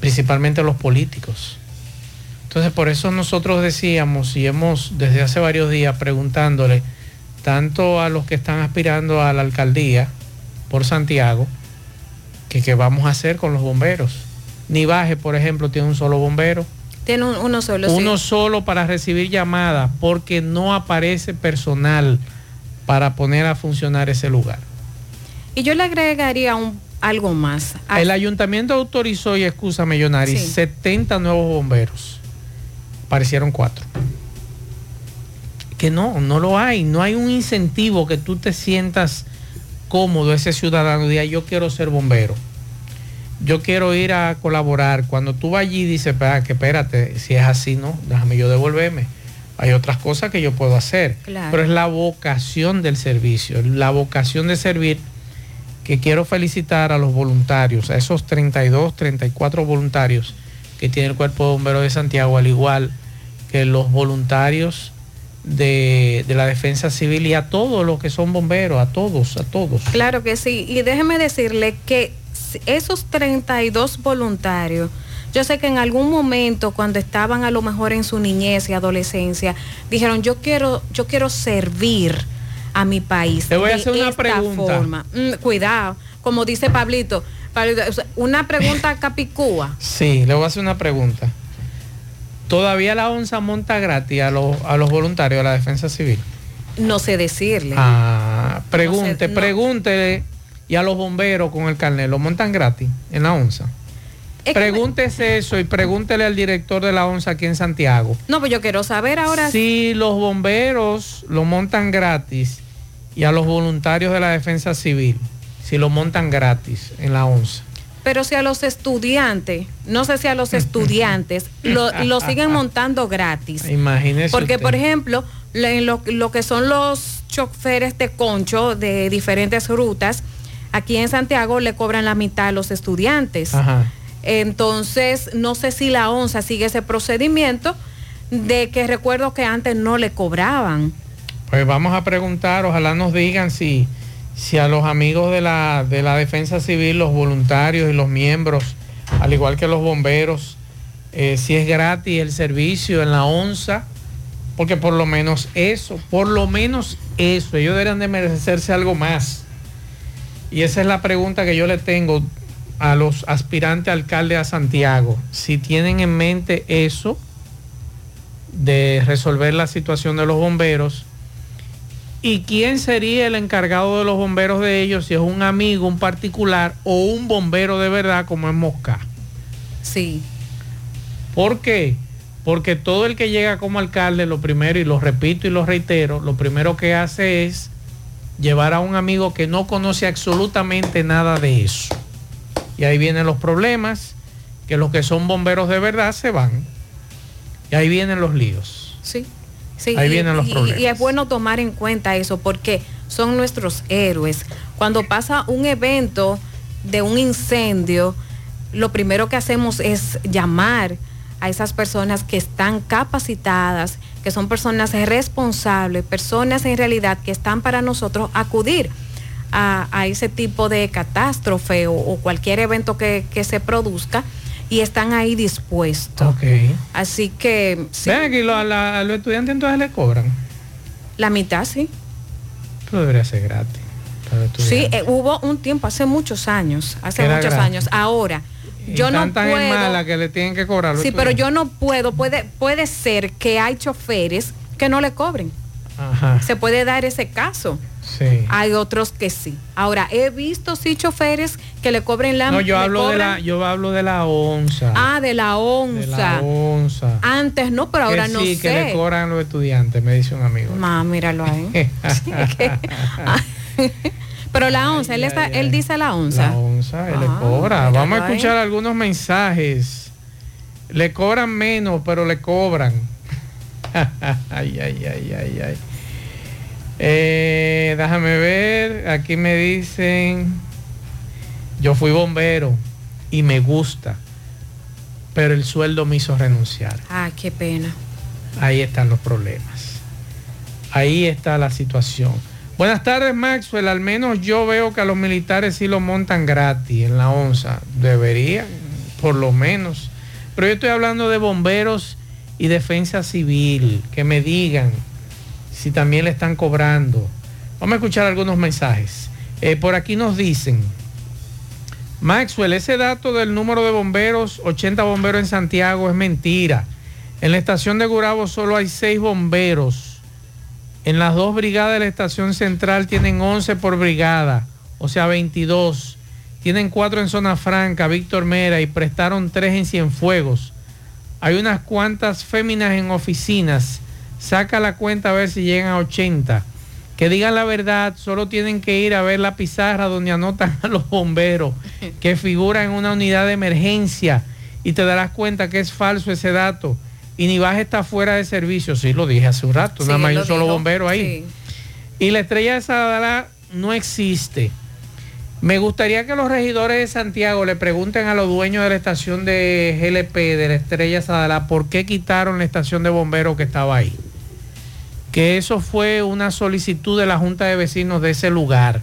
principalmente los políticos. Entonces por eso nosotros decíamos y hemos desde hace varios días preguntándole tanto a los que están aspirando a la alcaldía por Santiago, que qué vamos a hacer con los bomberos. Nivaje, por ejemplo, tiene un solo bombero. Tiene un- uno solo. sí. Uno solo para recibir llamadas porque no aparece personal para poner a funcionar ese lugar. Y yo le agregaría un, algo más. El ayuntamiento autorizó, y excúsame, Yonari, Sí. 70 nuevos bomberos. Parecieron cuatro. Que no, no lo hay. No hay un incentivo que tú te sientas cómodo, ese ciudadano, diga yo quiero ser bombero. Yo quiero ir a colaborar. Cuando tú vas allí dices, "Espera, que espérate, si es así, no, déjame yo devolverme. Hay otras cosas que yo puedo hacer. Claro. Pero es la vocación del servicio, la vocación de servir que quiero felicitar a los voluntarios, a esos 32, 34 voluntarios que tiene el Cuerpo de Bomberos de Santiago, al igual que los voluntarios de, de la Defensa Civil y a todos los que son bomberos, a todos, a todos. Claro que sí. Y déjeme decirle que esos 32 voluntarios, yo sé que en algún momento cuando estaban a lo mejor en su niñez y adolescencia, dijeron yo quiero, yo quiero servir a mi país. Te voy a de hacer una esta pregunta. forma". Mm, cuidado, como dice Pablito, Pablito, o sea, una pregunta capicúa. Sí, le voy a hacer una pregunta. ¿Todavía la ONSA monta gratis a los, a los voluntarios de la Defensa Civil? No sé decirle. Ah, pregunte, No sé, no. pregúntele y a los bomberos con el carnet, ¿lo montan gratis en la ONSA? Es Pregúntese eso y pregúntele al director de la ONSA aquí en Santiago. No, pues yo quiero saber ahora. Si los bomberos lo montan gratis y a los voluntarios de la defensa civil, si lo montan gratis en la ONSA. Pero si a los estudiantes, no sé si a los estudiantes, *laughs* lo, lo siguen montando gratis. Imagínese. Porque, usted. por ejemplo, lo que son los choferes de concho de diferentes rutas, aquí en Santiago le cobran la mitad a los estudiantes. Ajá. Entonces, no sé si la ONSA sigue ese procedimiento de que recuerdo que antes no le cobraban. Pues vamos a preguntar, ojalá nos digan si, si a los amigos de la, de la defensa civil, los voluntarios y los miembros, al igual que los bomberos, eh, si es gratis el servicio en la ONSA, porque por lo menos eso, por lo menos eso, ellos deberían de merecerse algo más. Y esa es la pregunta que yo le tengo a los aspirantes alcaldes a Santiago. Si tienen en mente eso, de resolver la situación de los bomberos, ¿Y quién sería el encargado de los bomberos de ellos? Si es un amigo, un particular o un bombero de verdad como es Mosca. Sí. ¿Por qué? Porque todo el que llega como alcalde, lo primero, y lo repito y lo reitero, lo primero que hace es llevar a un amigo que no conoce absolutamente nada de eso. Y ahí vienen los problemas, que los que son bomberos de verdad se van. Y ahí vienen los líos. Sí. Sí, Ahí y- vienen los y- problemas. Y es bueno tomar en cuenta eso porque son nuestros héroes. Cuando pasa un evento de un incendio, lo primero que hacemos es llamar a esas personas que están capacitadas, que son personas responsables, personas en realidad que están para nosotros acudir a, a ese tipo de catástrofe o, o cualquier evento que, que se produzca y están ahí dispuestos. Ok. Así que sí, Ven aquí, lo- la- a los estudiantes entonces le cobran. la mitad sí. Pero debería ser gratis. Sí, eh, hubo un tiempo, hace muchos años, hace Era muchos gratis. años. Ahora, Y yo no puedo... mala que le tienen que cobrar. Sí, pero yo no puedo, puede, puede ser que hay choferes que no le cobren. Ajá. Se puede dar ese caso. Sí. Hay otros que sí. Ahora, he visto sí choferes que le cobren la No, yo hablo de la, yo hablo de la onza. Ah, de la de la onza. onza. Antes no, pero ahora que no sí, que le sé. cobran los estudiantes, me dice un amigo. Ma, míralo ahí. *laughs* *laughs* Pero la onza, él, está, él dice la onza. La onza, él le Ah, cobra. Vamos a escuchar algunos mensajes. Le cobran menos, pero le cobran. *laughs* ay, ay, ay, ay, ay. Eh, déjame ver. Aquí me dicen. Yo fui bombero y me gusta. Pero el sueldo me hizo renunciar. Ah, qué pena. Ahí están los problemas. Ahí está la situación. Buenas tardes, Maxwell. Al menos yo veo que a los militares sí lo montan gratis en la onza. Deberían, por lo menos. Pero yo estoy hablando de bomberos y defensa civil. Que me digan si también le están cobrando. Vamos a escuchar algunos mensajes. Eh, por aquí nos dicen, Maxwell, ese dato del número de bomberos, 80 bomberos en Santiago, es mentira. En la estación de Gurabo solo hay 6 bomberos. En las dos brigadas de la estación central tienen 11 por brigada, o sea 22. Tienen 4 en zona franca, Víctor Mera, y prestaron 3 en Cienfuegos. Hay unas cuantas féminas en oficinas. Saca la cuenta a ver si llegan a 80. Que digan la verdad, solo tienen que ir a ver la pizarra donde anotan a los bomberos que figuran en una unidad de emergencia y te darás cuenta que es falso ese dato. Y ni vas está fuera de servicio. Sí, lo dije hace un rato, Sí, nada más hay un lo solo dijo. bombero ahí. Y la estrella de Sadalá no existe. Me gustaría que los regidores de Santiago le pregunten a los dueños de la estación de GLP, de la estrella Sadalá, por qué quitaron la estación de bomberos que estaba ahí. Que eso fue una solicitud de la Junta de Vecinos de ese lugar.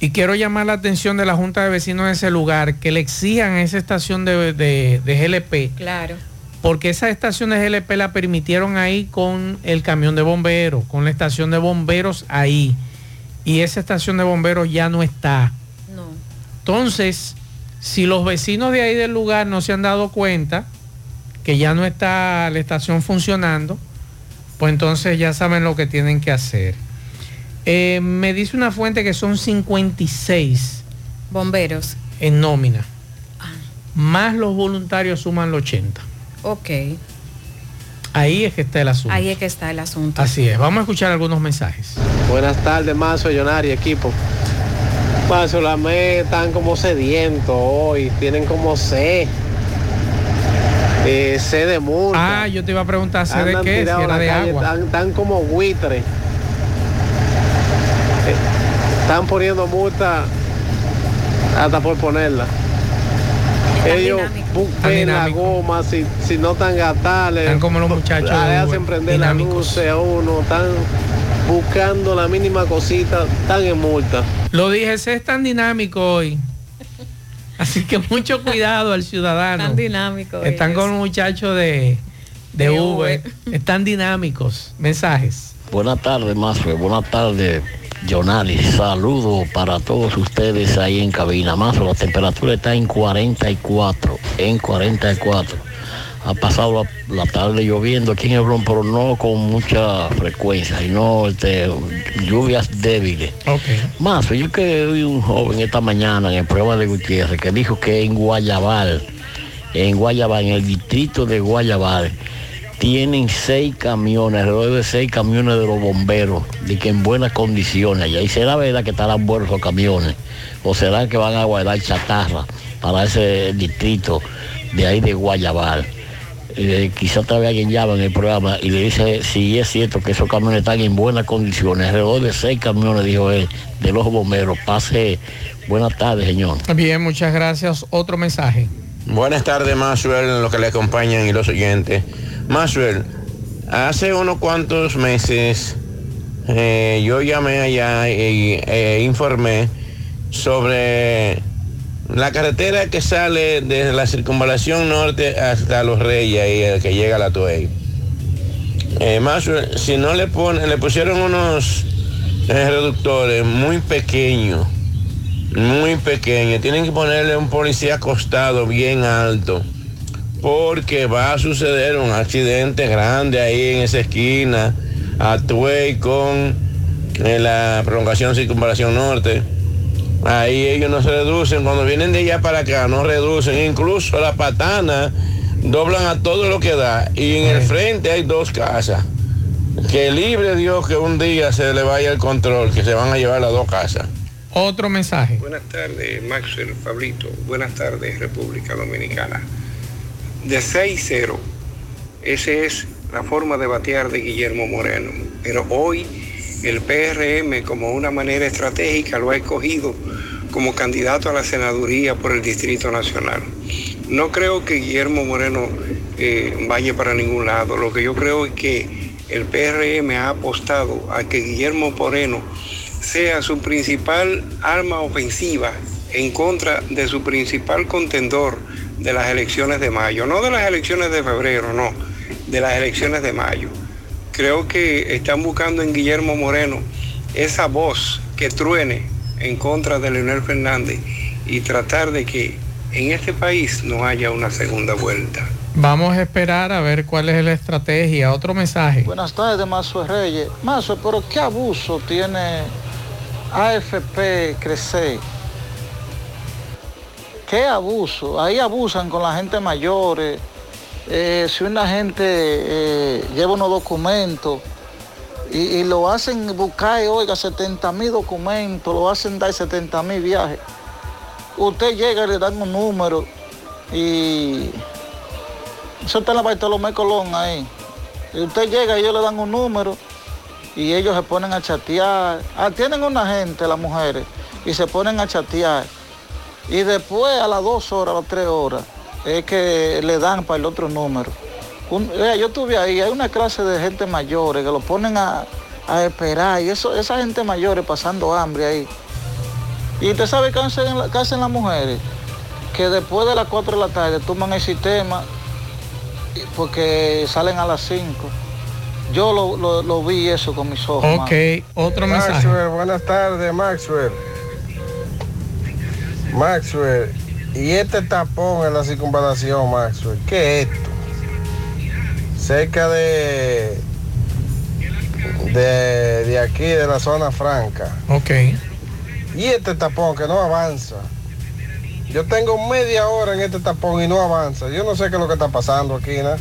Y quiero llamar la atención de la Junta de Vecinos de ese lugar, que le exijan a esa estación de, de- de GLP Claro. porque esa estación de GLP la permitieron ahí con el camión de bomberos, con la estación de bomberos ahí. Y esa estación de bomberos ya no está. No. Entonces, si los vecinos de ahí del lugar no se han dado cuenta que ya no está la estación funcionando, pues entonces ya saben lo que tienen que hacer. Eh, me dice una fuente que son 56 Bomberos. en nómina. Más los voluntarios suman los 80. Ok. Ahí es que está el asunto. Ahí es que está el asunto. Así es. Vamos a escuchar algunos mensajes. Buenas tardes, Mazo, Yonari, equipo. Paso, la me están como sedientos hoy, tienen como sed. Eh, sed de multa. Ah, yo te iba a preguntar, ¿sed de qué? Si era la de calle, agua. Están, están como buitres. Eh, están poniendo multa hasta por ponerla. Ellos buscan la goma, si, si no están gastales. Están como los muchachos de Le hacen prender la luz a uno, están buscando la mínima cosita, están en multa. Lo dije, ese es tan dinámico hoy. Así que mucho cuidado al ciudadano. Tan dinámico. Están es. con los muchachos de, de, De Uber. Están dinámicos. Mensajes. Buenas tardes, Mazo. Buenas tardes, Jonali. Saludos para todos ustedes ahí en cabina. Mazo, la temperatura está en 44. En 44. Ha pasado la, la tarde lloviendo aquí en Hebrón, pero no con mucha frecuencia, sino este, lluvias débiles. Mazo, yo que vi un joven esta mañana en el programa de Gutiérrez que dijo que en Guayabal, en Guayabal, en el distrito de Guayabal, tienen seis camiones, alrededor de seis camiones de los bomberos, de que en buenas condiciones. Y ahí será verdad que estarán buenos los camiones, o será que van a guardar chatarra para ese distrito de ahí de Guayabal. Eh, quizá otra vez alguien llama en el programa y le dice si es cierto que esos camiones están en buenas condiciones, alrededor de seis camiones, dijo él, de los bomberos. Pase buenas tardes, señor. Bien, muchas gracias. Otro mensaje. Buenas tardes, Maxwell, los que le acompañan y los oyentes. Maxwell, hace unos cuantos meses eh, yo llamé allá eh, informé sobre la carretera que sale desde la circunvalación norte hasta Los Reyes y que llega a la Tuey. Eh, Maxwell, si no le ponen, le pusieron unos eh, reductores muy pequeños, muy pequeños. Tienen que ponerle un policía acostado bien alto. Porque va a suceder un accidente grande ahí en esa esquina, a Tuey con eh, la prolongación circunvalación norte. Ahí ellos no se reducen. Cuando vienen de allá para acá, no reducen. Incluso la patana doblan a todo lo que da. Y en el frente hay dos casas. Que libre Dios que un día se le vaya el control, que se van a llevar las dos casas. Otro mensaje. Buenas tardes, Maxwell, Pablito. Buenas tardes, República Dominicana. De 6-0, esa es la forma de batear de Guillermo Moreno. Pero hoy el PRM, como una manera estratégica, lo ha escogido como candidato a la senaduría por el Distrito Nacional. No creo que Guillermo Moreno eh, vaya para ningún lado. Lo que yo creo es que el PRM ha apostado a que Guillermo Moreno sea su principal arma ofensiva en contra de su principal contendor de las elecciones de mayo, no de las elecciones de febrero, no, de las elecciones de mayo. Creo que están buscando en Guillermo Moreno esa voz que truene en contra de Leonel Fernández y tratar de que en este país no haya una segunda vuelta. Vamos a esperar a ver cuál es la estrategia. Otro mensaje. Buenas tardes, Mazo Reyes. Mazo, pero ¿qué abuso tiene AFP Crecer? ¿Qué abuso? Ahí abusan con la gente mayores. Eh, si una gente eh, lleva unos documentos y, lo hacen buscar, oiga, 70 mil documentos, lo hacen dar 70 mil viajes. Usted llega y le dan un número y eso está en la Bartolomé Colón ahí. Y usted llega y ellos le dan un número y ellos se ponen a chatear. Ah, tienen una gente, las mujeres, y se ponen a chatear. Y después a las dos horas, a las tres horas, es que le dan para el otro número. Un- vea, yo estuve ahí, hay una clase de gente mayores que lo ponen a, a esperar y eso, esa gente mayores pasando hambre ahí. Y usted sabe qué hacen, qué hacen las mujeres, que después de las 4 de la tarde toman el sistema porque salen a las 5. Yo lo, lo- lo vi eso con mis ojos. Ok, mano. otro mensaje. Maxwell, buenas tardes, Maxwell. Maxwell, y este tapón en la circunvalación, Maxwell, ¿qué es esto? Cerca de, de, de aquí, de la zona franca. Ok. Y este tapón que no avanza. Yo tengo media hora en este tapón y no avanza. Yo no sé qué es lo que está pasando aquí, ¿no?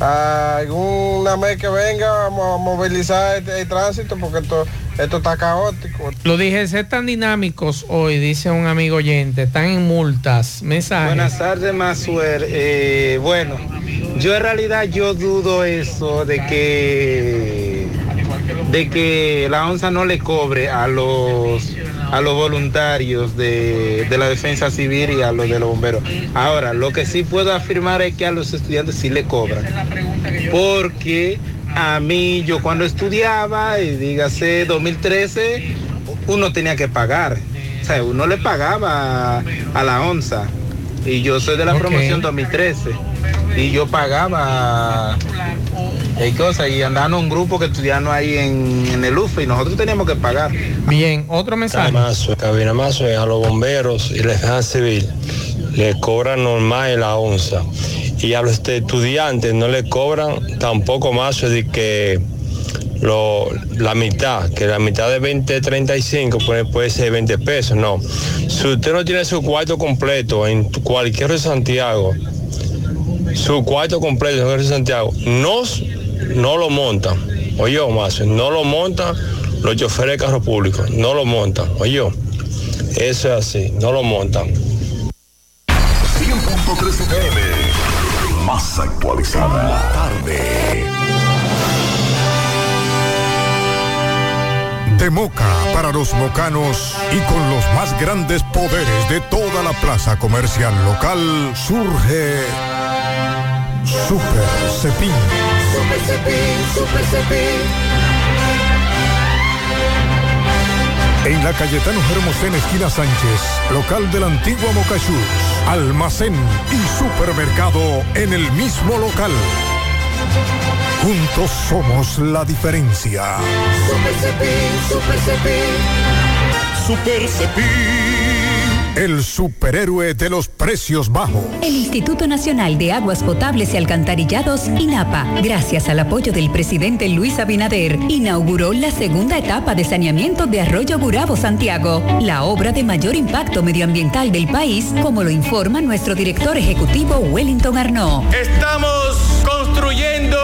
Alguna vez que venga vamos a movilizar el, el tránsito porque esto, Esto está caótico. Lo dije, ser tan dinámicos hoy, dice un amigo oyente, están en multas, mensajes. Buenas tardes, Masuer. Eh, bueno, yo en realidad yo dudo eso de que de que la ONSA no le cobre a los a los voluntarios de, de la defensa civil y a los de los bomberos. Ahora, lo que sí puedo afirmar es que a los estudiantes sí le cobran. Porque a mí, yo cuando estudiaba, y dígase 2013, uno tenía que pagar. O sea, uno le pagaba a la ONSA. Y yo soy de la promoción 2013. Y yo pagaba eh, cosas y andaban un grupo que estudiaban ahí en, en el UFE y nosotros teníamos que pagar. Bien, otro mensaje. Mazo, cabina Mazo, a los bomberos y la defensa civil le cobran normal la onza. Y a los estudiantes no le cobran tampoco más de que lo, la mitad, que la mitad de 20, 35 puede, puede ser 20 pesos, no. Si usted no tiene su cuarto completo en cualquier de Santiago, su cuarto completo en de Santiago, no, no lo montan. Oye, más, no lo montan los choferes de carro público, no lo montan. Oye, eso es así, no lo montan. 100.3 FM. Más actualizada. La tarde. De Moca para los mocanos y con los más grandes poderes de toda la plaza comercial local surge Super Cepín. Super Cepín, Super Cepín. En la Cayetano Hermosén, esquina Sánchez, local de la antigua Mocachús, almacén y supermercado en el mismo local. Juntos somos la diferencia. Super Cepín, Super Cepín. Super Cepín. El superhéroe de los precios bajos. El Instituto Nacional de Aguas Potables y Alcantarillados, INAPA, gracias al apoyo del presidente Luis Abinader, inauguró la segunda etapa de saneamiento de Arroyo Gurabo, Santiago, la obra de mayor impacto medioambiental del país, como lo informa nuestro director ejecutivo Wellington Arnaud. Estamos construyendo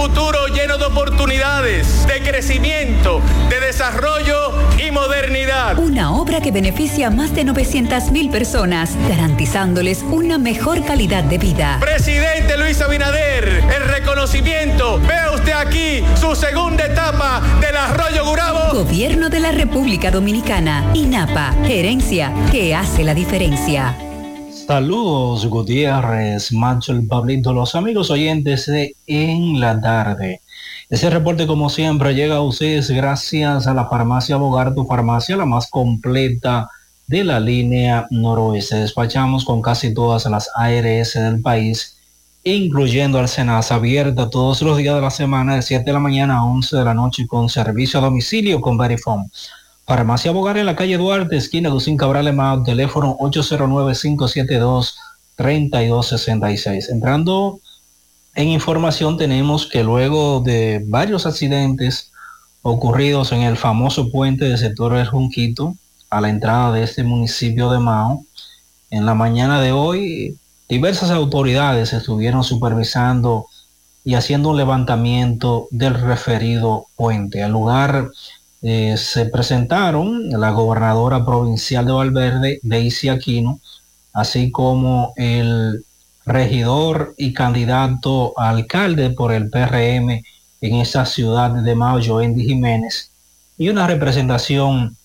futuro lleno de oportunidades, de crecimiento, de desarrollo y modernidad. Una obra que beneficia a más de 900 mil personas, garantizándoles una mejor calidad de vida. Presidente Luis Abinader, el reconocimiento. Vea usted aquí su segunda etapa del Arroyo Gurabo. Gobierno de la República Dominicana, INAPA, gerencia que hace la diferencia. Saludos Gutiérrez, Macho el Pablito, los amigos oyentes de En la Tarde. Ese reporte como siempre llega a ustedes gracias a la farmacia Bogar, tu farmacia la más completa de la línea noroeste. Despachamos con casi todas las ARS del país, incluyendo Arsenas, abierta todos los días de la semana de 7 de la mañana a 11 de la noche con servicio a domicilio con Verifone. Farmacia Bogar en la calle Duarte, esquina Lucín Cabral Emao, teléfono 809-572-3266. Entrando en información tenemos que luego de varios accidentes ocurridos en el famoso puente del sector del Junquito, a la entrada de este municipio de Mao, en la mañana de hoy diversas autoridades estuvieron supervisando y haciendo un levantamiento del referido puente. Al lugar eh, se presentaron la gobernadora provincial de Valverde, Daisy Aquino, así como el regidor y candidato a alcalde por el PRM en esa ciudad de Mao, Joendy Jiménez, y una representación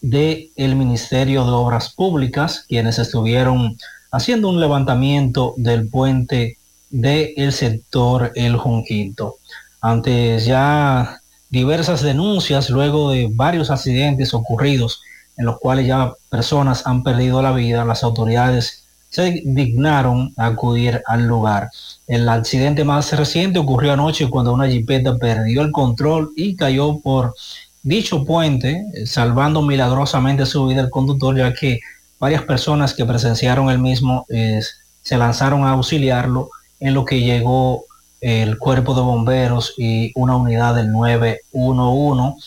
del el Ministerio de Obras Públicas, quienes estuvieron haciendo un levantamiento del puente del sector El Junquito. Antes ya diversas denuncias luego de varios accidentes ocurridos en los cuales ya personas han perdido la vida, las autoridades se dignaron a acudir al lugar. El accidente más reciente ocurrió anoche cuando una jipeta perdió el control y cayó por dicho puente, salvando milagrosamente su vida el conductor, ya que varias personas que presenciaron el mismo eh, se lanzaron a auxiliarlo en lo que llegó el cuerpo de bomberos y una unidad del 911,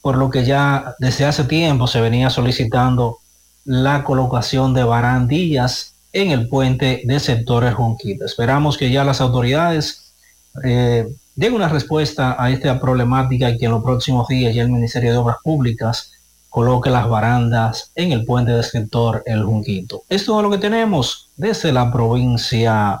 por lo que ya desde hace tiempo se venía solicitando la colocación de barandillas en el puente del sector El Junquito. Esperamos que ya las autoridades eh, den una respuesta a esta problemática y que en los próximos días ya el Ministerio de Obras Públicas coloque las barandas en el puente del sector El Junquito. Esto es lo que tenemos desde la provincia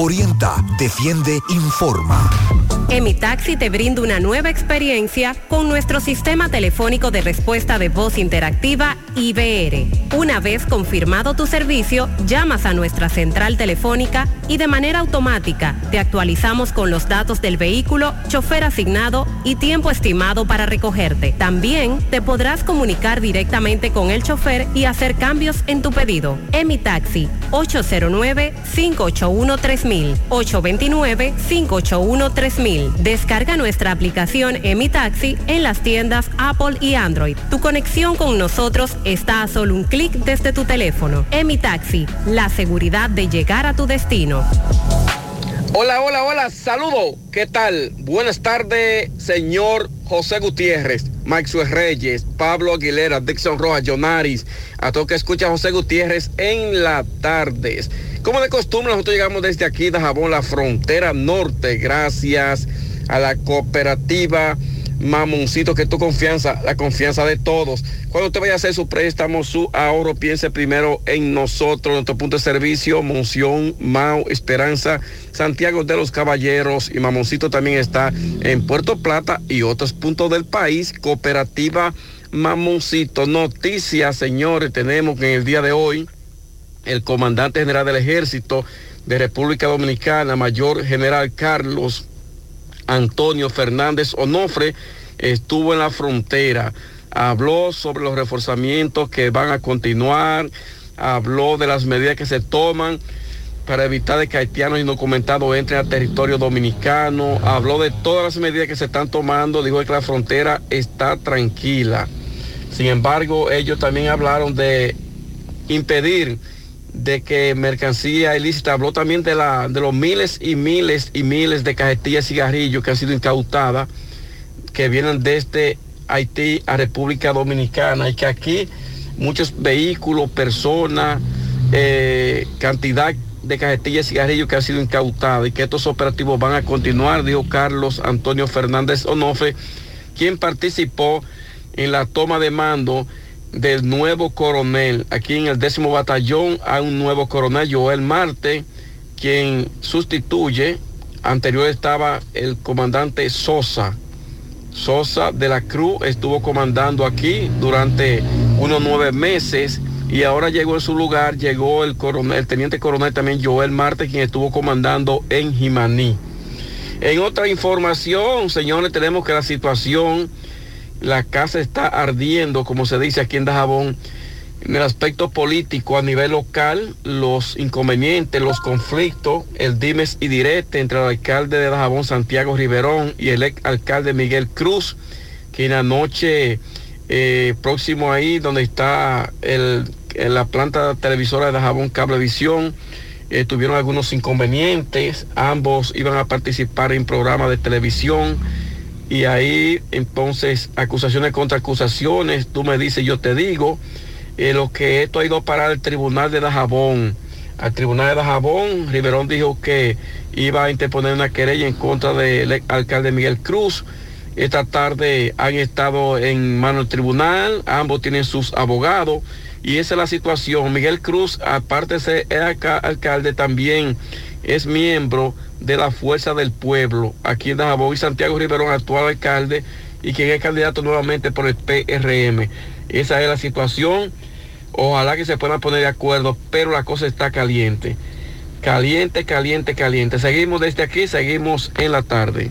Orienta, defiende, informa. Emitaxi te brinda una nueva experiencia con nuestro sistema telefónico de respuesta de voz interactiva IBR. Una vez confirmado tu servicio, llamas a nuestra central telefónica y de manera automática te actualizamos con los datos del vehículo, chofer asignado y tiempo estimado para recogerte. También te podrás comunicar directamente con el chofer y hacer cambios en tu pedido. Emitaxi 809 581 3000 829-581-3000. Descarga nuestra aplicación Taxi en las tiendas Apple y Android. Tu conexión con nosotros está a solo un clic desde tu teléfono. Taxi, la seguridad de llegar a tu destino. Hola, hola, hola, saludo. ¿Qué tal? Buenas tardes, señor José Gutiérrez, Maxwell Reyes, Pablo Aguilera, Dixon Rojas, Jonaris, a todo que escucha José Gutiérrez en las tardes. Como de costumbre, nosotros llegamos desde aquí de Jabón, la frontera norte, gracias a la cooperativa Mamoncito, que tu confianza, la confianza de todos. Cuando usted vaya a hacer su préstamo, su ahorro, piense primero en nosotros, nuestro punto de servicio, Monción, Mau, Esperanza, Santiago de los Caballeros y Mamoncito también está en Puerto Plata y otros puntos del país. Cooperativa Mamoncito. Noticias, señores, tenemos que en el día de hoy el comandante general del ejército de República Dominicana, mayor general Carlos Antonio Fernández Onofre, estuvo en la frontera, habló sobre los reforzamientos que van a continuar, habló de las medidas que se toman para evitar que haitianos indocumentados entren al territorio dominicano, habló de todas las medidas que se están tomando, dijo que la frontera está tranquila. Sin embargo, ellos también hablaron de impedir de que mercancía ilícita, habló también de, la, de los miles y miles y miles de cajetillas y cigarrillos que han sido incautadas, que vienen desde Haití a República Dominicana y que aquí muchos vehículos, personas, eh, cantidad de cajetillas y cigarrillos que han sido incautadas y que estos operativos van a continuar, dijo Carlos Antonio Fernández Onofre, quien participó en la toma de mando del nuevo coronel. Aquí en el décimo batallón hay un nuevo coronel, Joel Marte, quien sustituye. Anterior estaba el comandante Sosa. Sosa de la Cruz estuvo comandando aquí durante unos nueve meses y ahora llegó en su lugar, llegó el coronel, el teniente coronel también Joel Marte, quien estuvo comandando en Jimaní. En otra información, señores, tenemos que la situación la casa está ardiendo, como se dice aquí en Dajabón, en el aspecto político a nivel local, los inconvenientes, los conflictos, el dimes y direte entre el alcalde de Dajabón, Santiago Riverón, y el ex alcalde Miguel Cruz, que en la noche eh, próximo ahí, donde está la planta televisora de Dajabón Cablevisión, eh, tuvieron algunos inconvenientes, ambos iban a participar en programas de televisión y ahí entonces acusaciones contra acusaciones, tú me dices, yo te digo, eh, lo que esto ha ido a parar al tribunal de Dajabón. Al tribunal de Dajabón, Riverón dijo que iba a interponer una querella en contra del alcalde Miguel Cruz. Esta tarde han estado en mano del tribunal, ambos tienen sus abogados y esa es la situación. Miguel Cruz, aparte de ser alcalde, también es miembro de la Fuerza del Pueblo, aquí en Dajabón y Santiago Riverón, actual alcalde, y quien es candidato nuevamente por el PRM. Esa es la situación. Ojalá que se puedan poner de acuerdo, pero la cosa está caliente. Caliente, caliente, caliente. Seguimos desde aquí, seguimos en la tarde.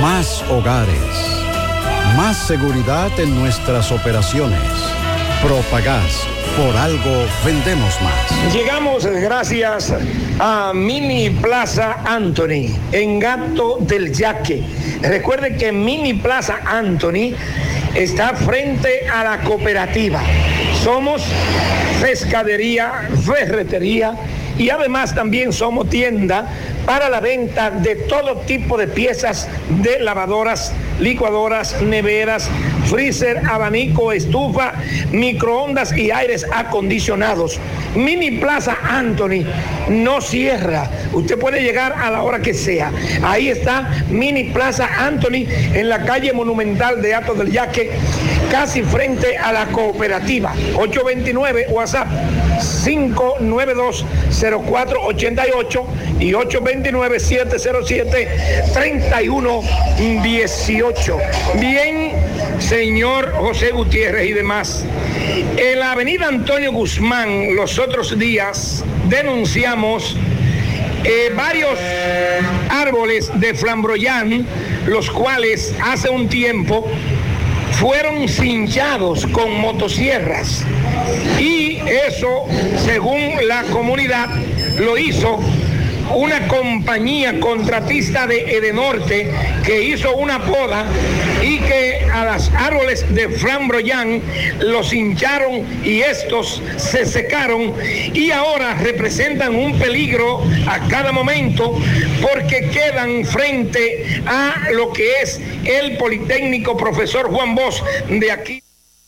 Más hogares. Más seguridad en nuestras operaciones. Propagás. Por algo vendemos más. Llegamos gracias a Mini Plaza Anthony en Gato del Yaque. Recuerde que Mini Plaza Anthony está frente a la cooperativa. Somos pescadería, ferretería y además también somos tienda para la venta de todo tipo de piezas de lavadoras, licuadoras, neveras, freezer, abanico, estufa, microondas y aires acondicionados. Mini Plaza Anthony no cierra. Usted puede llegar a la hora que sea. Ahí está Mini Plaza Anthony en la calle monumental de Atos del Yaque, casi frente a la cooperativa. 829 WhatsApp 592-0488 y 829-707-3118. Bien, señor José Gutiérrez y demás. En la avenida Antonio Guzmán, los otros días, denunciamos eh, varios árboles de flamboyán, los cuales hace un tiempo fueron cinchados con motosierras. Y eso, según la comunidad, lo hizo una compañía contratista de Edenorte que hizo una poda y que a los árboles de Flamboyán los hincharon y estos se secaron y ahora representan un peligro a cada momento porque quedan frente a lo que es el Politécnico profesor Juan Bosch de aquí.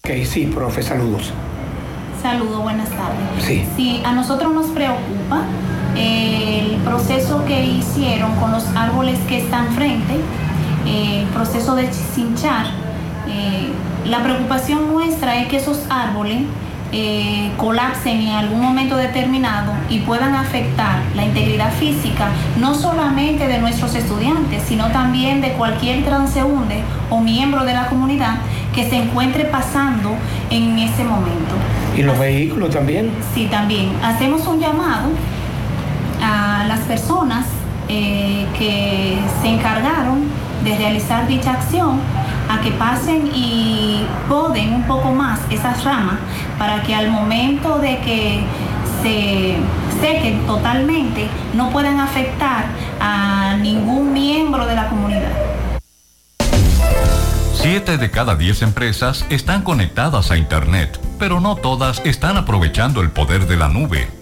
Ok, sí, profe, saludos. Saludos, buenas tardes. Sí. a nosotros nos preocupa el proceso que hicieron con los árboles que están frente, el proceso de cinchar. Eh, la preocupación nuestra es que esos árboles eh, colapsen en algún momento determinado y puedan afectar la integridad física no solamente de nuestros estudiantes, sino también de cualquier transeúnde o miembro de la comunidad que se encuentre pasando en ese momento. ¿Y los vehículos también? Sí, también. Hacemos un llamado a las personas eh, que se encargaron de realizar dicha acción a que pasen y poden un poco más esas ramas para que al momento de que se sequen totalmente no puedan afectar a ningún miembro de la comunidad. Siete de cada diez empresas están conectadas a Internet, pero no todas están aprovechando el poder de la nube.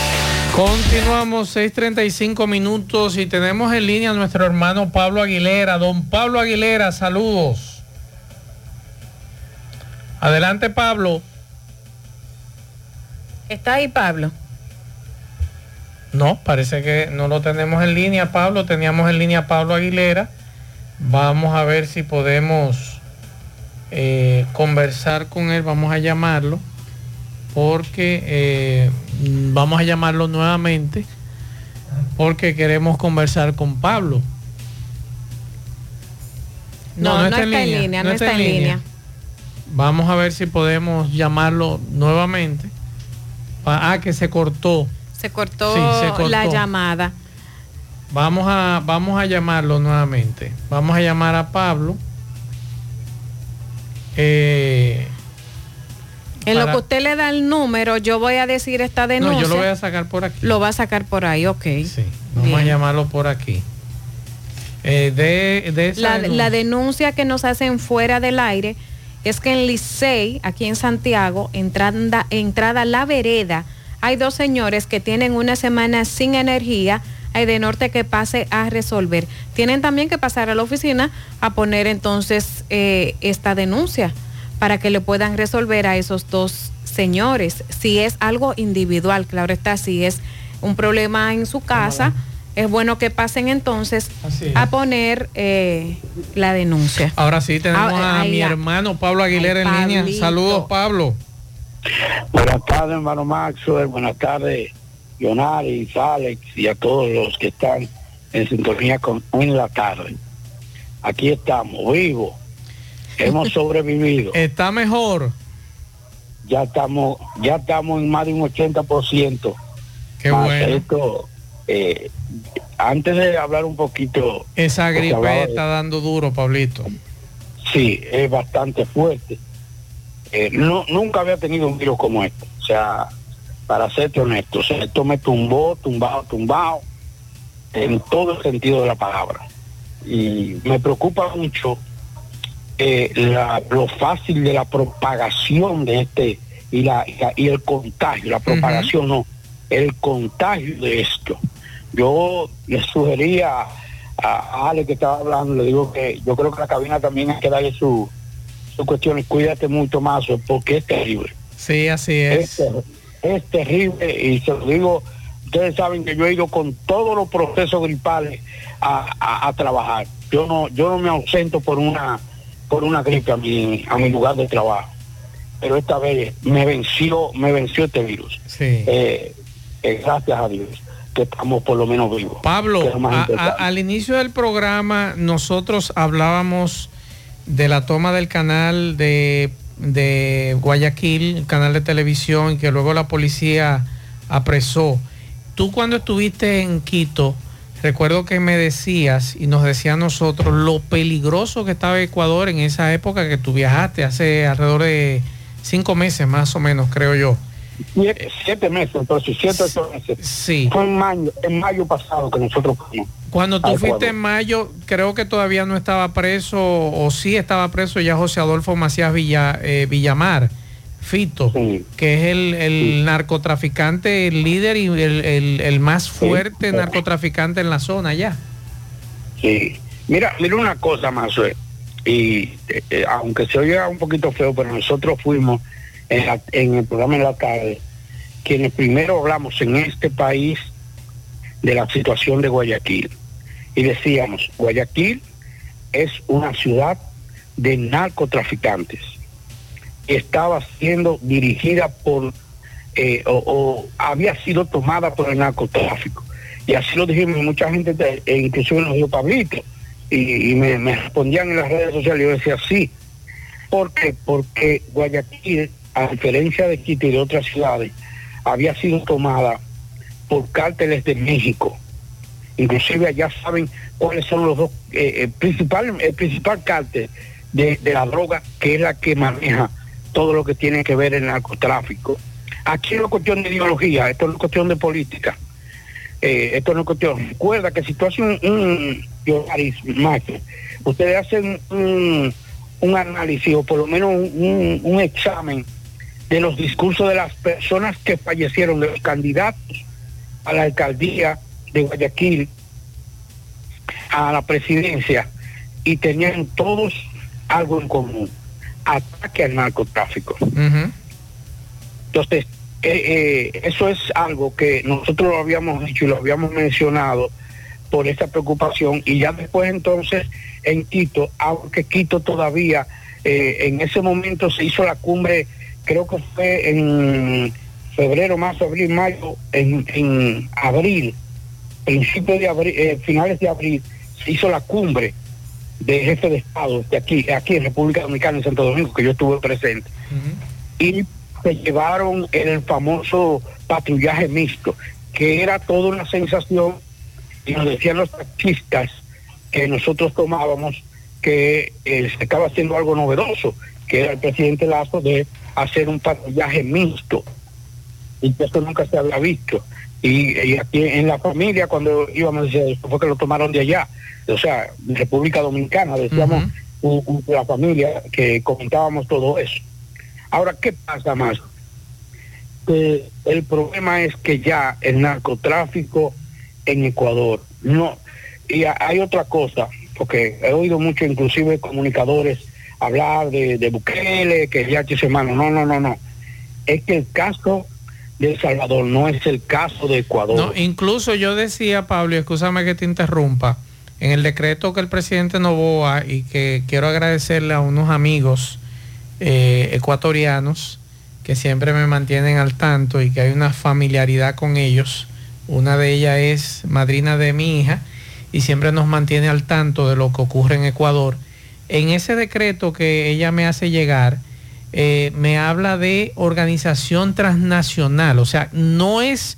Continuamos 6:35 minutos y tenemos en línea a nuestro hermano Pablo Aguilera. Don Pablo Aguilera, saludos. Adelante, Pablo. ¿Está ahí Pablo? No, parece que no lo tenemos en línea, Pablo. Teníamos en línea a Pablo Aguilera. Vamos a ver si podemos eh, conversar con él. Vamos a llamarlo. Porque eh, vamos a llamarlo nuevamente porque queremos conversar con Pablo. No, no, está, en línea, no, está, en línea. Vamos a ver si podemos llamarlo nuevamente. Ah, que se cortó. Se cortó, Sí, se cortó. la llamada. Vamos a, vamos a llamarlo nuevamente. Vamos a llamar a Pablo. Eh, En lo que usted le da el número, yo voy a decir esta denuncia. No, yo lo voy a sacar por aquí. Lo va a sacar por ahí, ok. Vamos a Bien. llamarlo por aquí. Eh, de, de esa La, denuncia. la denuncia que nos hacen fuera del aire es que en Licey, aquí en Santiago, entrada, entrada La Vereda, hay dos señores que tienen una semana sin energía. Hay de norte que pase a resolver. Tienen también que pasar a la oficina a poner entonces eh, esta denuncia para que le puedan resolver a esos dos señores. Si es algo individual, claro está, si es un problema en su casa, es bueno que pasen entonces a poner eh, la denuncia. Ahora sí, tenemos a mi hermano Pablo Aguilera en línea. Saludos, Pablo. Buenas tardes, hermano Maxwell. Buenas tardes, Yonaris, Alex y a todos los que están en sintonía con en la tarde. Aquí estamos, vivos. Hemos sobrevivido. Está mejor. Ya estamos, ya estamos en más de un 80%. Qué Más bueno. esto, eh, antes de hablar un poquito, Esa gripe de- está dando duro, Pablito. sí, es bastante fuerte. Eh, no, nunca había tenido un virus como este. O sea, para serte honesto, o sea, esto me tumbó, tumbado, tumbado, en todo el sentido de la palabra. Y me preocupa mucho eh, la- lo fácil de la propagación de este y, la, y, la- y el contagio, la propagación no, el contagio de esto. Yo le sugería a, Ale que estaba hablando, le digo que yo creo que la cabina también hay que darle su, su cuestiones, cuídate mucho más, porque es terrible. Sí, así es. Es, es terrible y se lo digo, ustedes saben que yo he ido con todos los procesos gripales a, a- a trabajar. Yo no, yo no me ausento por una, por una gripe a mi, a mi lugar de trabajo. Pero esta vez me venció, me venció este virus. Sí. Eh, eh, gracias a Dios que estamos por lo menos vivos. Pablo, a- a- al inicio del programa nosotros hablábamos de la toma del canal de, de Guayaquil, el canal de televisión, que luego la policía apresó. Tú cuando estuviste en Quito, recuerdo que me decías y nos decía a nosotros lo peligroso que estaba Ecuador en esa época que tú viajaste, hace alrededor de cinco meses más o menos, creo yo. Siete, siete meses, entonces, siete, ocho meses. Sí. Fue en mayo, en mayo pasado que nosotros fuimos. Cuando tú fuiste Ecuador. en mayo, creo que todavía no estaba preso, o sí estaba preso ya José Adolfo Macías Villa, eh, Villamar, Fito, que es el, el narcotraficante, el líder y el, el- el más fuerte narcotraficante en la zona ya. Sí. Mira, mira una cosa más, eh, y eh, eh, aunque se oiga un poquito feo, pero nosotros fuimos en, la- en el programa en la tarde, quienes primero hablamos en este país de la situación de Guayaquil. Y decíamos, Guayaquil es una ciudad de narcotraficantes. Estaba siendo dirigida por, eh, o, había sido tomada por el narcotráfico. Y así lo dijimos, mucha gente, te- e inclusive nos dio Pablito, y, me, respondían en las redes sociales, yo decía sí. ¿Por qué? Porque Guayaquil, a diferencia de Quito y de otras ciudades, había sido tomada por cárteles de México. Inclusive allá saben cuáles son los dos, eh, el principal, el principal cártel de, de la droga, que es la que maneja todo lo que tiene que ver el narcotráfico. Aquí no es cuestión de ideología, esto no es cuestión de política. Eh, esto no es cuestión. Recuerda que si tú haces un, un ustedes hacen un, análisis o por lo menos un examen de los discursos de las personas que fallecieron, de los candidatos a la alcaldía de Guayaquil, a la presidencia, y tenían todos algo en común, ataque al narcotráfico. Entonces, eh, eh, eso es algo que nosotros lo habíamos dicho y lo habíamos mencionado por esta preocupación. Y ya después entonces en Quito, aunque Quito todavía eh, en ese momento se hizo la cumbre creo que fue en febrero, marzo, abril, mayo, en, en abril, principios de abril, eh, finales de abril, se hizo la cumbre de jefe de Estado de aquí, aquí en República Dominicana, en Santo Domingo, que yo estuve presente. Y se llevaron el famoso patrullaje mixto, que era toda una sensación, y nos decían los taxistas que nosotros tomábamos que eh, se estaba haciendo algo novedoso, que era el presidente Lazo de hacer un patrullaje mixto, y que eso nunca se había visto. Y, y aquí en la familia, cuando íbamos, decía, eso fue que lo tomaron de allá, o sea, República Dominicana, decíamos un- un- la familia que comentábamos todo eso. Ahora, ¿qué pasa más? Que el problema es que ya el narcotráfico en Ecuador, no, y ha- hay otra cosa, porque he oído mucho inclusive comunicadores hablar de, de Bukele, que ya su hermano, no, no, no, no, es que el caso de El Salvador no es el caso de Ecuador. No, incluso yo decía, Pablo, y escúchame que te interrumpa, en el decreto que el presidente Novoa y que quiero agradecerle a unos amigos eh, ecuatorianos que siempre me mantienen al tanto y que hay una familiaridad con ellos. Una de ellas es madrina de mi hija y siempre nos mantiene al tanto de lo que ocurre en Ecuador. En ese decreto que ella me hace llegar, eh, me habla de organización transnacional, o sea, no es,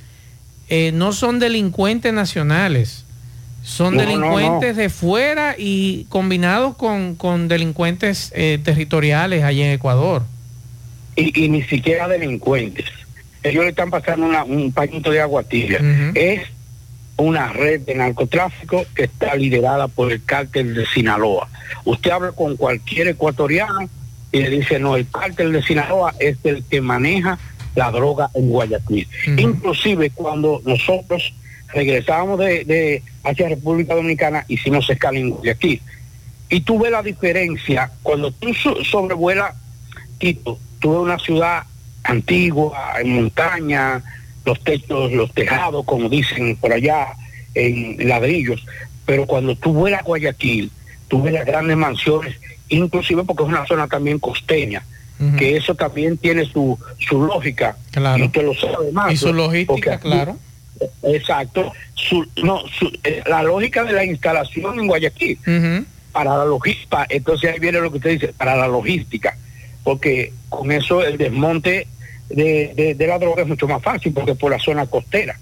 eh, no son delincuentes nacionales, son No, no, delincuentes de fuera y combinados con, con delincuentes eh, territoriales allí en Ecuador. y, y ni siquiera delincuentes. Ellos le están pasando una- un pañito de agua tibia. Es una red de narcotráfico que está liderada por el cártel de Sinaloa. Usted habla con cualquier ecuatoriano y le dice, no, el cártel de Sinaloa es el que maneja la droga en Guayaquil. Inclusive cuando nosotros regresábamos de, de hacia República Dominicana, hicimos escala en Guayaquil. Y tú ves la diferencia cuando tú so- sobrevuelas Quito, tuve una ciudad antigua, en montaña, los techos, los tejados, como dicen por allá, en ladrillos. Pero cuando tú vuelas a Guayaquil, tú ves las grandes mansiones, inclusive porque es una zona también costeña, que eso también tiene su, su lógica. Claro. Y usted lo sabe más. Y su porque logística, aquí- claro. Exacto. Su- no, su- eh, la lógica de la instalación en Guayaquil para la logística, entonces ahí viene lo que usted dice, para la logística, porque con eso el desmonte de, de- de la droga es mucho más fácil, porque por la zona costera.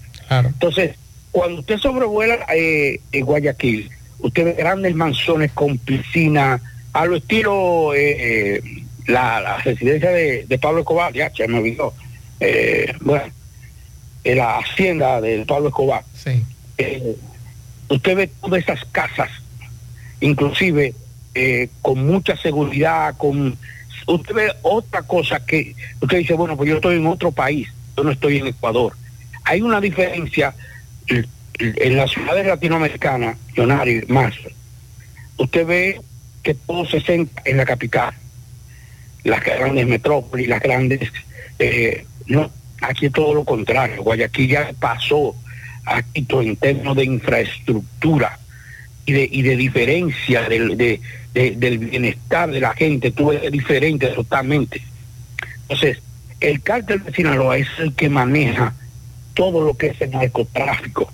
Entonces, cuando usted sobrevuela eh, en Guayaquil, usted ve grandes mansiones con piscina, a lo estilo eh, eh, la, la residencia de, de Pablo Escobar, ya se me olvidó. Eh, bueno, en la hacienda de Pablo Escobar. Eh, usted ve todas esas casas, inclusive eh, con mucha seguridad, con usted ve otra cosa que usted dice, bueno, pues yo estoy en otro país, yo no estoy en Ecuador. Hay una diferencia eh, en las ciudades latinoamericanas, Leonardo, más. Usted ve que todo se centra en la capital, las grandes metrópolis, las grandes... eh, no, aquí es todo lo contrario. Guayaquil ya pasó a Quito en términos de infraestructura y de, y de diferencia del, de- de- del bienestar de la gente. Tú es diferente totalmente. Entonces, el cártel de Sinaloa es el que maneja todo lo que es el narcotráfico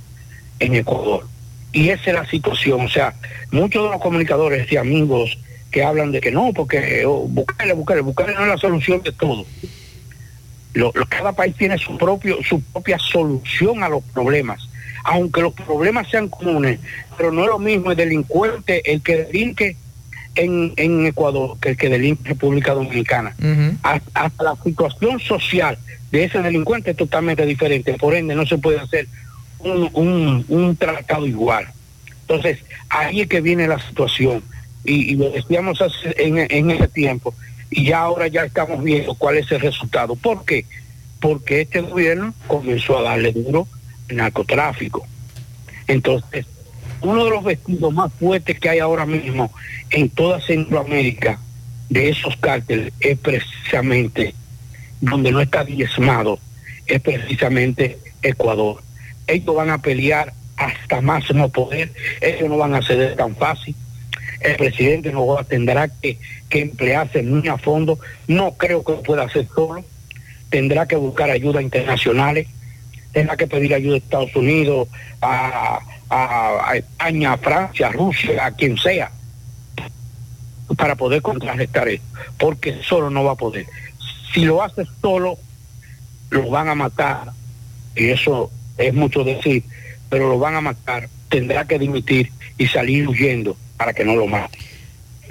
en Ecuador. Y esa es la situación. O sea, muchos de los comunicadores y amigos que hablan de que no, porque oh, Bukele, Bukele, Bukele no es la solución de todo. Lo- lo- cada país tiene su propio su propia solución a los problemas aunque los problemas sean comunes pero no es lo mismo el delincuente el que delinque en, en Ecuador que el que delinque en República Dominicana hasta, hasta la situación social de ese delincuente es totalmente diferente por ende no se puede hacer un, un, un tratado igual entonces ahí es que viene la situación y, y lo decíamos hace- en, ese tiempo y ya ahora ya estamos viendo cuál es el resultado. ¿Por qué? Porque este gobierno comenzó a darle duro al narcotráfico. Entonces, uno de los vestidos más fuertes que hay ahora mismo en toda Centroamérica de esos cárteles es precisamente donde no está diezmado, es precisamente Ecuador. Ellos van a pelear hasta más no poder, ellos no van a ceder tan fácil. el presidente Novoa tendrá que, que emplearse muy a fondo. No creo que lo pueda hacer solo. Tendrá que buscar ayuda internacionales. Tendrá que pedir ayuda a Estados Unidos, a España, a Francia, a Rusia, a quien sea, para poder contrarrestar esto. Porque solo no va a poder. Si lo hace solo, lo van a matar. Y eso es mucho decir, pero lo van a matar. Tendrá que dimitir y salir huyendo para que no lo maten.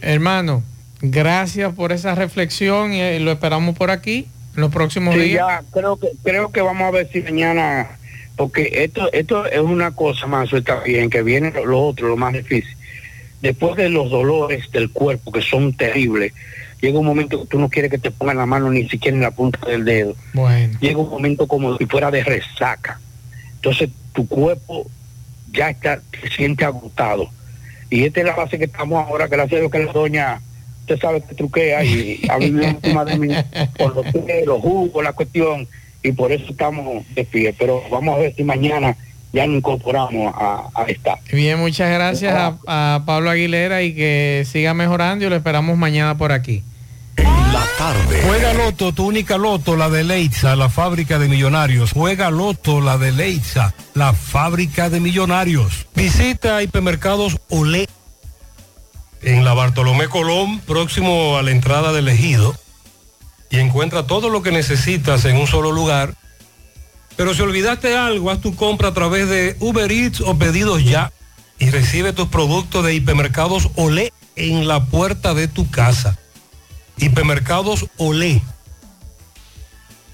Hermano, gracias por esa reflexión y eh, lo esperamos por aquí en los próximos Sí, días. ya creo que creo que vamos a ver si mañana porque esto esto es una cosa más está bien que viene lo, lo otro lo más difícil después de los dolores del cuerpo que son terribles llega un momento que tú no quieres que te pongan la mano ni siquiera en la punta del dedo Bueno. llega un momento como si fuera de resaca entonces tu cuerpo ya está se siente agotado y esta es la base que estamos ahora gracias a Dios que la doña usted sabe que truquea y ha vivido encima de mí por los los jugos, la cuestión, y por eso estamos de pie. Pero vamos a ver si mañana ya nos incorporamos a, a esta. Bien, muchas gracias a, a Pablo Aguilera y que siga mejorando y lo esperamos mañana por aquí. La tarde. Juega Loto, tu única Loto, la de Leitza, la fábrica de millonarios. Juega Loto, la de Leitza, la fábrica de millonarios. Visita hipermercados Olé en la Bartolomé Colón, próximo a la entrada del ejido, y encuentra todo lo que necesitas en un solo lugar. Pero si olvidaste algo, haz tu compra a través de Uber Eats o pedidos ya y recibe tus productos de hipermercados Olé en la puerta de tu casa. Hipermercados Olé.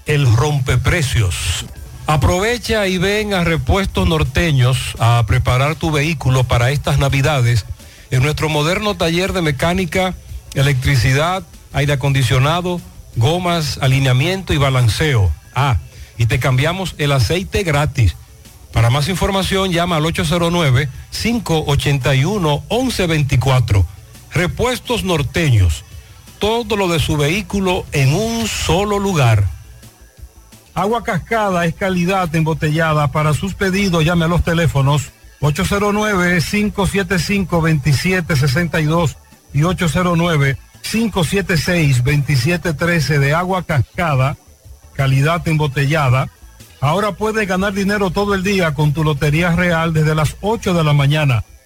El rompeprecios. Aprovecha y ven a Repuestos Norteños a preparar tu vehículo para estas navidades en nuestro moderno taller de mecánica, electricidad, aire acondicionado, gomas, alineamiento y balanceo. Ah, y te cambiamos el aceite gratis. Para más información llama al 809-581-1124. Repuestos norteños. Todo lo de su vehículo en un solo lugar. Agua Cascada es calidad embotellada. Para sus pedidos llame a los teléfonos 809-575-2762 y 809-576-2713 de Agua Cascada, calidad embotellada. Ahora puedes ganar dinero todo el día con tu Lotería Real desde las 8 de la mañana.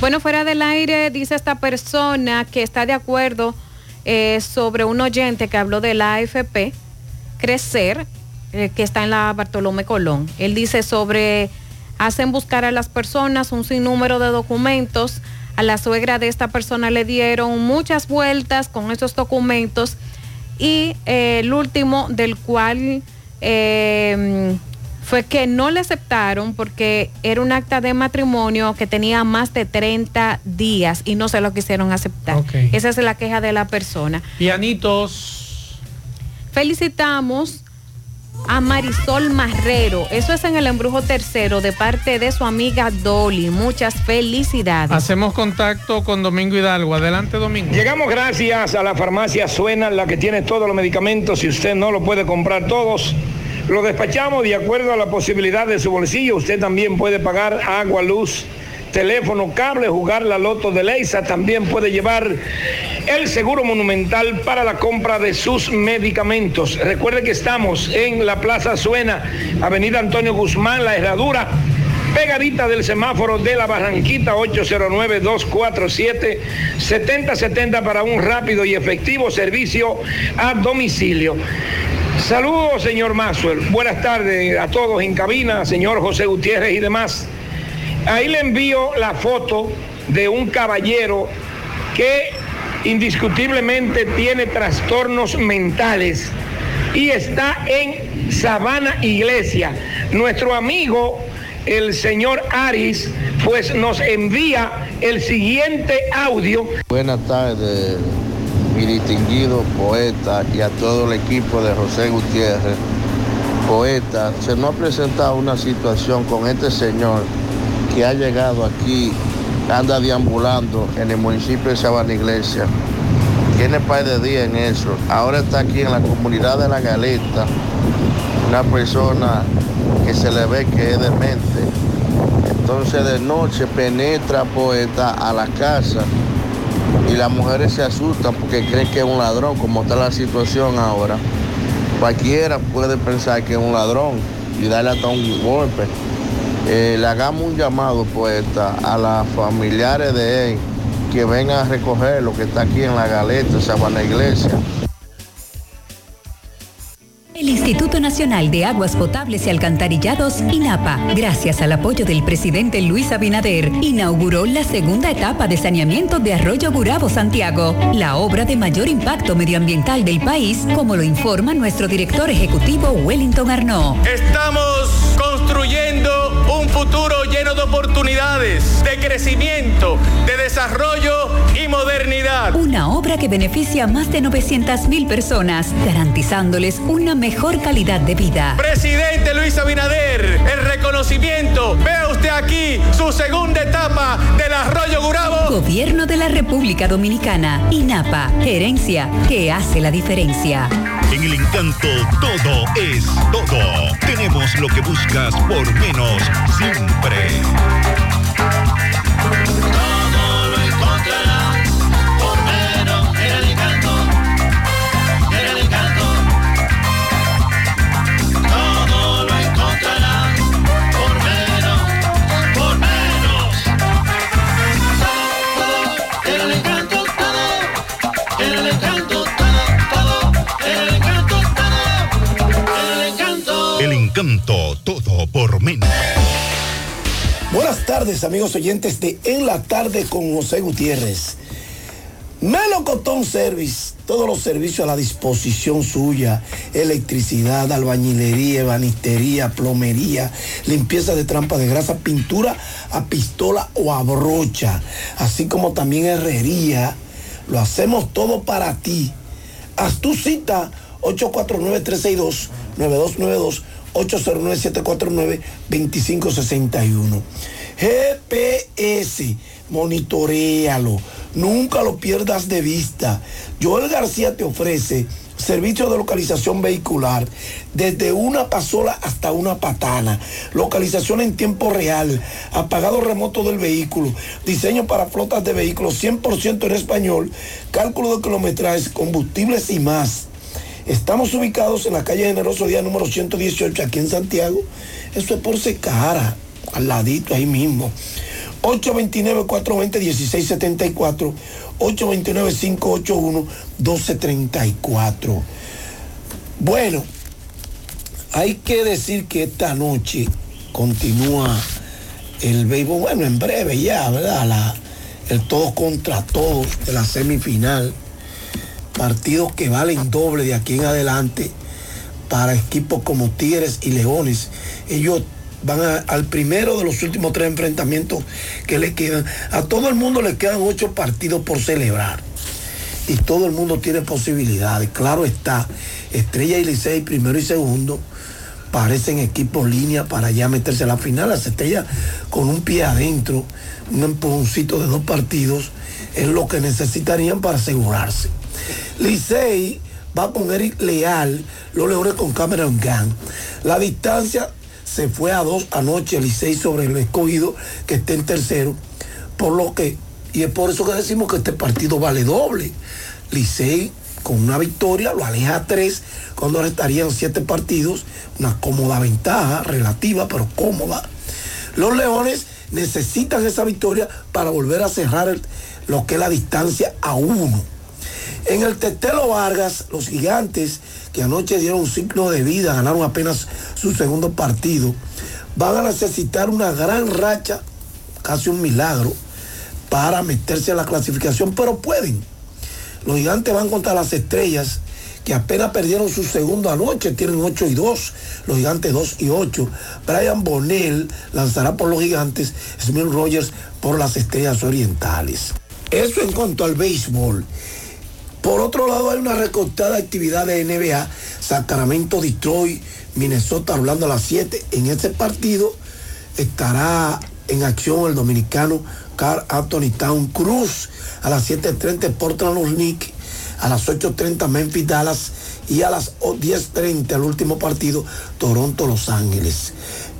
Bueno, fuera del aire, dice esta persona que está de acuerdo eh, sobre un oyente que habló de la AFP, Crecer, eh, que está en la Bartolomé Colón. Él dice sobre, hacen buscar a las personas un sinnúmero de documentos. A la suegra de esta persona le dieron muchas vueltas con esos documentos y eh, el último del cual fue que no le aceptaron porque era un acta de matrimonio que tenía más de 30 días y no se lo quisieron aceptar. Ok. Esa es la queja de la persona. Pianitos. Felicitamos a Marisol Marrero. Eso es en el embrujo tercero de parte de su amiga Dolly. Muchas felicidades. Hacemos contacto con Domingo Hidalgo. Adelante, Domingo. Llegamos gracias a la farmacia Suena, la que tiene todos los medicamentos. Si usted no lo puede comprar todos, lo despachamos de acuerdo a la posibilidad de su bolsillo. Usted también puede pagar agua, luz, teléfono, cable, jugar la loto de Leisa. También puede llevar el seguro monumental para la compra de sus medicamentos. Recuerde que estamos en la Plaza Suena, Avenida Antonio Guzmán, La Herradura pegadita del semáforo de la Barranquita 809-247-7070 para un rápido y efectivo servicio a domicilio. Saludos, señor Maxwell. Buenas tardes a todos en cabina, señor José Gutiérrez y demás. Ahí le envío la foto de un caballero que indiscutiblemente tiene trastornos mentales y está en Sabana Iglesia. Nuestro amigo, el señor Aris, pues nos envía el siguiente audio. Buenas tardes, mi distinguido poeta y a todo el equipo de José Gutiérrez. Poeta, se nos ha presentado una situación con este señor que ha llegado aquí, anda deambulando en el municipio de Sabana Iglesia. Tiene par de días en eso. Ahora está aquí en la comunidad de La Galeta, una persona que se le ve que es demente. Entonces de noche penetra poeta a la casa y las mujeres se asustan porque creen que es un ladrón, como está la situación ahora. Cualquiera puede pensar que es un ladrón y darle hasta un golpe. Eh, le hagamos un llamado, poeta, a las familiares de él que vengan a recoger lo que está aquí en la galeta, Sabana Iglesia. El Instituto Nacional de Aguas Potables y Alcantarillados, INAPA, gracias al apoyo del presidente Luis Abinader, inauguró la segunda etapa de saneamiento de Arroyo Gurabo Santiago, la obra de mayor impacto medioambiental del país, como lo informa nuestro director ejecutivo Wellington Arnaud. Estamos construyendo un futuro lleno de oportunidades, de crecimiento, de desarrollo y modernidad. Una obra que beneficia a más de 900 mil personas, garantizándoles una mejor calidad de vida. Presidente Luis Abinader, el reconocimiento. Vea usted aquí su segunda etapa del Arroyo Gurabo. Gobierno de la República Dominicana, INAPA, gerencia que hace la diferencia. En el encanto todo es todo. Tenemos lo que buscas por menos siempre. Todo por menos. Buenas tardes, amigos oyentes de En la Tarde con José Gutiérrez. Melocotón Service, todos los servicios a la disposición suya, electricidad, albañilería, ebanistería, plomería, limpieza de trampas de grasa, pintura a pistola o a brocha, así como también herrería. Lo hacemos todo para ti. Haz tu cita 849-362-9292. 809-749-2561. GPS, monitorealo. Nunca lo pierdas de vista. Joel García te ofrece servicio de localización vehicular desde una pasola hasta una patana, localización en tiempo real, apagado remoto del vehículo, diseño para flotas de vehículos 100% en español, cálculo de kilometrajes, combustibles y más. Estamos ubicados en la calle Generoso Día número 118 aquí en Santiago. Eso es por Secara, al ladito ahí mismo. 829-420-1674, 829-581-1234. Bueno, hay que decir que esta noche continúa el béisbol, bueno, en breve ya, ¿verdad? El todos contra todos de la semifinal partidos que valen doble de aquí en adelante para equipos como Tigres y Leones. Ellos van al primero de los últimos tres enfrentamientos que le quedan. A todo el mundo le quedan ocho partidos por celebrar. Y todo el mundo tiene posibilidades. Claro está, Estrella y Licey primero y segundo parecen equipos línea para ya meterse a la final. Las estrellas con un pie adentro, un empujoncito de dos partidos, es lo que necesitarían para asegurarse. Licey va con Eric Leal, los Leones con Cameron Gunn. La distancia se fue a dos anoche Licey sobre el escogido que está en tercero, por lo que, y es por eso que decimos que este partido vale doble. Licey con una victoria lo aleja a tres, cuando restarían siete partidos, una cómoda ventaja, relativa, pero cómoda. Los Leones necesitan esa victoria para volver a cerrar lo que es la distancia a uno. En el Tetelo Vargas, los gigantes que anoche dieron un signo de vida, ganaron apenas su segundo partido, van a necesitar una gran racha, casi un milagro, para meterse a la clasificación, pero pueden. Los gigantes van contra las estrellas, que apenas perdieron su segundo anoche, tienen 8 y 2, los gigantes 2 y 8. Brian Bonnell lanzará por los gigantes, Smith Rogers por las estrellas orientales. Eso en cuanto al béisbol. Por otro lado, hay una recortada actividad de NBA, Sacramento, Detroit, Minnesota, hablando a las 7. En ese partido estará en acción el dominicano Carl Anthony Town Cruz. A las 7.30 Portland los Knicks, a las 8.30 Memphis Dallas y a las 10.30 el último partido Toronto Los Ángeles.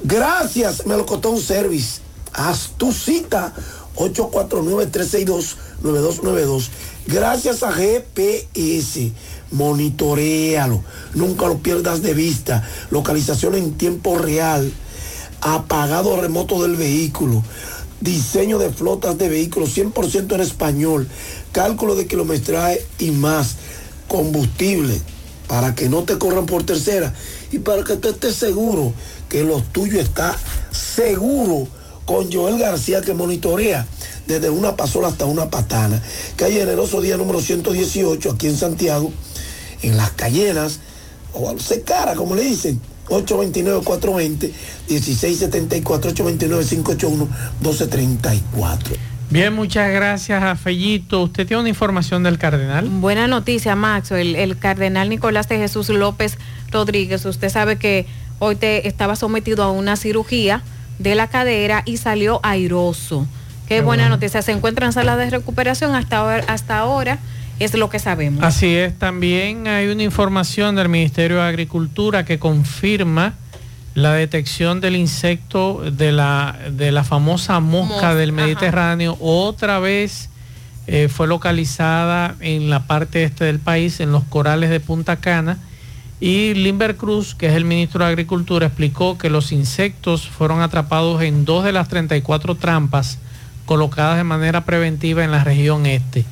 Gracias, Melocotón Service. Haz tu cita 849-362-9292. Gracias a GPS. Monitorealo. Nunca lo pierdas de vista. Localización en tiempo real. Apagado remoto del vehículo. Diseño de flotas de vehículos 100% en español. Cálculo de kilometraje y más. Combustible para que no te corran por tercera y para que tú estés seguro que lo tuyo está seguro con Joel García que monitorea desde una pasola hasta una patana. Calle Generoso Día número 118 aquí en Santiago, en Las Cayenas, o al Secara, como le dicen. 829-420-1674, 829-581-1234. Bien, muchas gracias a Fellito. ¿Usted tiene una información del cardenal? Buena noticia, Max. El, el cardenal Nicolás de Jesús López Rodríguez, usted sabe que hoy te estaba sometido a una cirugía de la cadera y salió airoso. Qué, Qué buena bueno. noticia. Se encuentra en sala de recuperación hasta ahora, hasta ahora es lo que sabemos. Así es, también hay una información del Ministerio de Agricultura que confirma la detección del insecto de la, de la famosa mosca, Mosca, del ajá. Mediterráneo. Otra vez eh, fue localizada en la parte este del país, en los corales de Punta Cana. Y Limber Cruz, que es el ministro de Agricultura, explicó que los insectos fueron atrapados en dos de las 34 trampas colocadas de manera preventiva en la región este,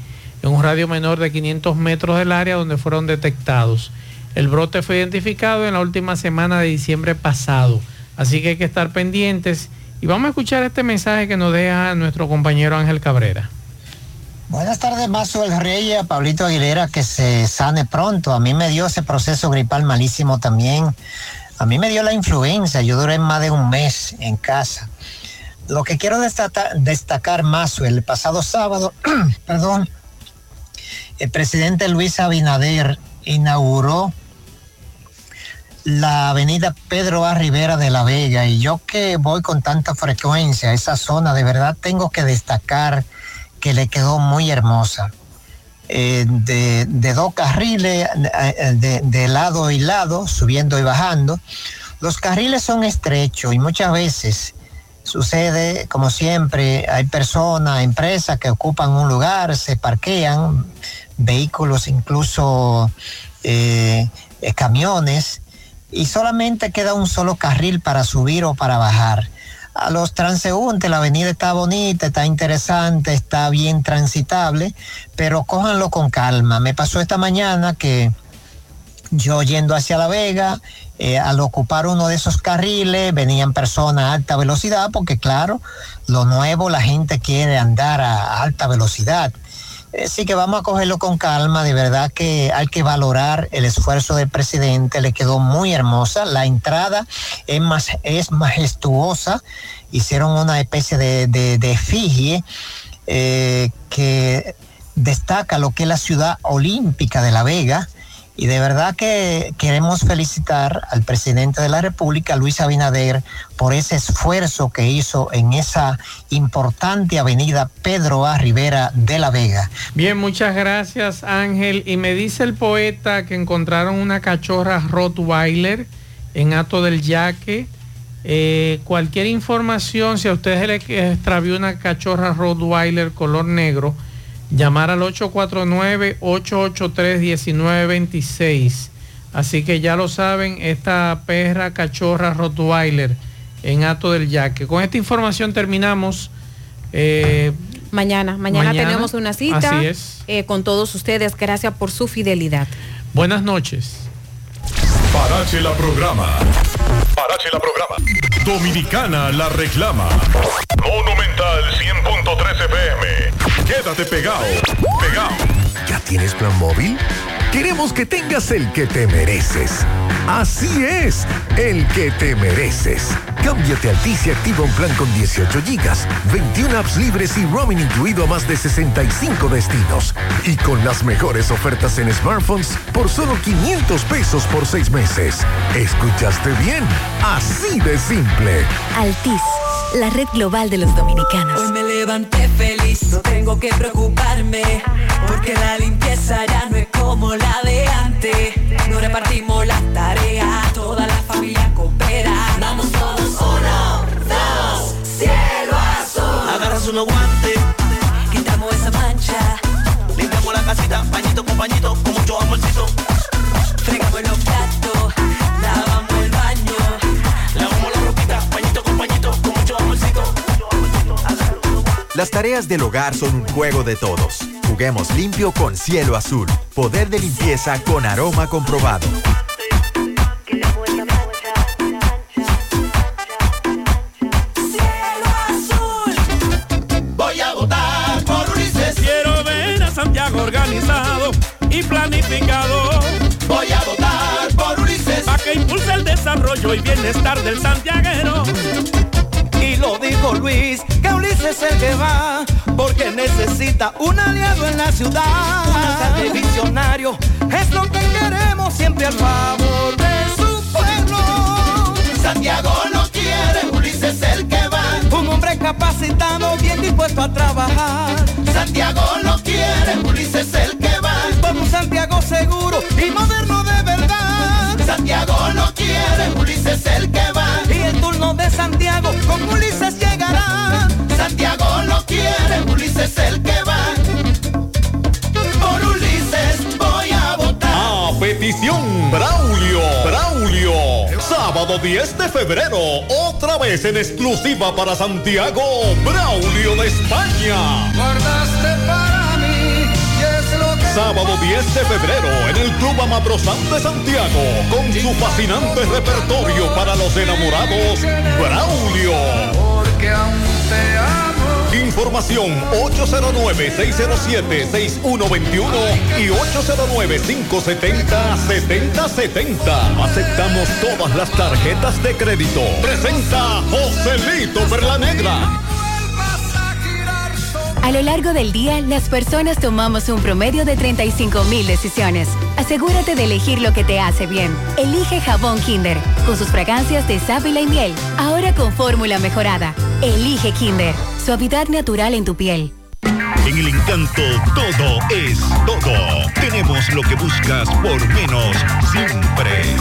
en un radio menor de 500 metros del área donde fueron detectados. El brote fue identificado en la última semana de diciembre pasado, así que hay que estar pendientes. Y vamos a escuchar este mensaje que nos deja nuestro compañero Ángel Cabrera. Buenas tardes, Mazo el Rey, a Pablito Aguilera, que se sane pronto. A mí me dio ese proceso gripal malísimo también. A mí me dio la influenza, yo duré más de un mes en casa. Lo que quiero destacar, Mazo, el pasado sábado, *clears throat* perdón, el presidente Luis Abinader inauguró la avenida Pedro A. Rivera de la Vega y yo que voy con tanta frecuencia a esa zona, de verdad tengo que destacar que le quedó muy hermosa. Eh, de, de dos carriles, eh, de, de lado y lado, subiendo y bajando. Los carriles son estrechos y muchas veces sucede, como siempre, hay personas, empresas que ocupan un lugar, se parquean, vehículos, incluso eh, camiones, y solamente queda un solo carril para subir o para bajar. A los transeúntes la avenida está bonita, está interesante, está bien transitable, pero cójanlo con calma. Me pasó esta mañana que yo yendo hacia La Vega, eh, al ocupar uno de esos carriles, venían personas a alta velocidad, porque claro, lo nuevo la gente quiere andar a alta velocidad. Eh, sí que vamos a cogerlo con calma, de verdad que hay que valorar el esfuerzo del presidente, le quedó muy hermosa, la entrada es, más, es majestuosa, hicieron una especie de, de, de efigie eh, que destaca lo que es la ciudad olímpica de La Vega. Y de verdad que queremos felicitar al presidente de la República, Luis Abinader, por ese esfuerzo que hizo en esa importante avenida Pedro A. Rivera de La Vega. Bien, muchas gracias Ángel. Y me dice el poeta que encontraron una cachorra Rottweiler en Ato del Yaque. Eh, cualquier información, si a ustedes les extravió una cachorra Rottweiler color negro, llamar al 849-883-1926. Así que ya lo saben, esta perra cachorra Rottweiler en Ato del Yaque. Con esta información terminamos. eh, Mañana, mañana, Mañana, tenemos una cita así es. eh, con todos ustedes. Gracias por su fidelidad. buenas noches. Parache la programa. Parache la programa. Dominicana la reclama. Monumental 100.13 FM. Quédate pegado. Pegado. ¿Ya tienes plan móvil? Queremos que tengas el que te mereces. Así es, el que te mereces. Cámbiate a Altis y activa un plan con 18 gigas, 21 apps libres y roaming incluido a más de 65 destinos. Y con las mejores ofertas en smartphones por solo 500 pesos por 6 meses. ¿Escuchaste bien? Así de simple. Altis, la red global de los dominicanos. Hoy me levanté feliz, no tengo que preocuparme, porque la limpieza ya no es como la de antes. No repartimos las tareas, toda la familia coopera. Vamos todos, uno, dos, cielo azul. Agarras unos guantes, Quitamos esa mancha, limpiamos la casita, pañito con pañito, con mucho amorcito. fregamos los platos, lavamos el baño. Lavamos la ropita, pañito con pañito, con mucho amorcito. Las tareas del hogar son un juego de todos. Juguemos limpio con cielo azul. Poder de limpieza con aroma comprobado. Voy a votar por Ulises. Quiero ver a Santiago organizado y planificado. Voy a votar por Ulises. Para que impulse el desarrollo y bienestar del santiaguero. Y lo dijo Luis, que Ulises es el que va, porque necesita un aliado en la ciudad. Un alcalde visionario, es lo que queremos siempre al favor de su pueblo. Santiago lo quiere, Ulises es el que va. Un hombre capacitado, bien dispuesto a trabajar. Santiago lo quiere, Ulises es el que va. Por un Santiago seguro y moderno de verdad. Santiago lo quiere, Ulises es el que va. Y el turno de Santiago con Ulises llegará. Santiago lo quiere, Ulises es el que va. Por Ulises voy a votar. A petición Braulio. Braulio. Sábado 10 de febrero. Otra vez en exclusiva para Santiago. Braulio de España. Sábado 10 de febrero en el Club Amaprozán de Santiago. Con su fascinante repertorio para los enamorados. Braulio. porque aún te amo. Información 809-607-6121 y 809-570-7070. Aceptamos todas las tarjetas de crédito. Presenta Joselito Perla Negra. A lo largo del día, las personas tomamos un promedio de 35 mil decisiones. Asegúrate de elegir lo que te hace bien. Elige jabón Kinder, con sus fragancias de sábila y miel. Ahora con fórmula mejorada. Elige Kinder, suavidad natural en tu piel. En el encanto todo es todo. Tenemos lo que buscas por menos siempre.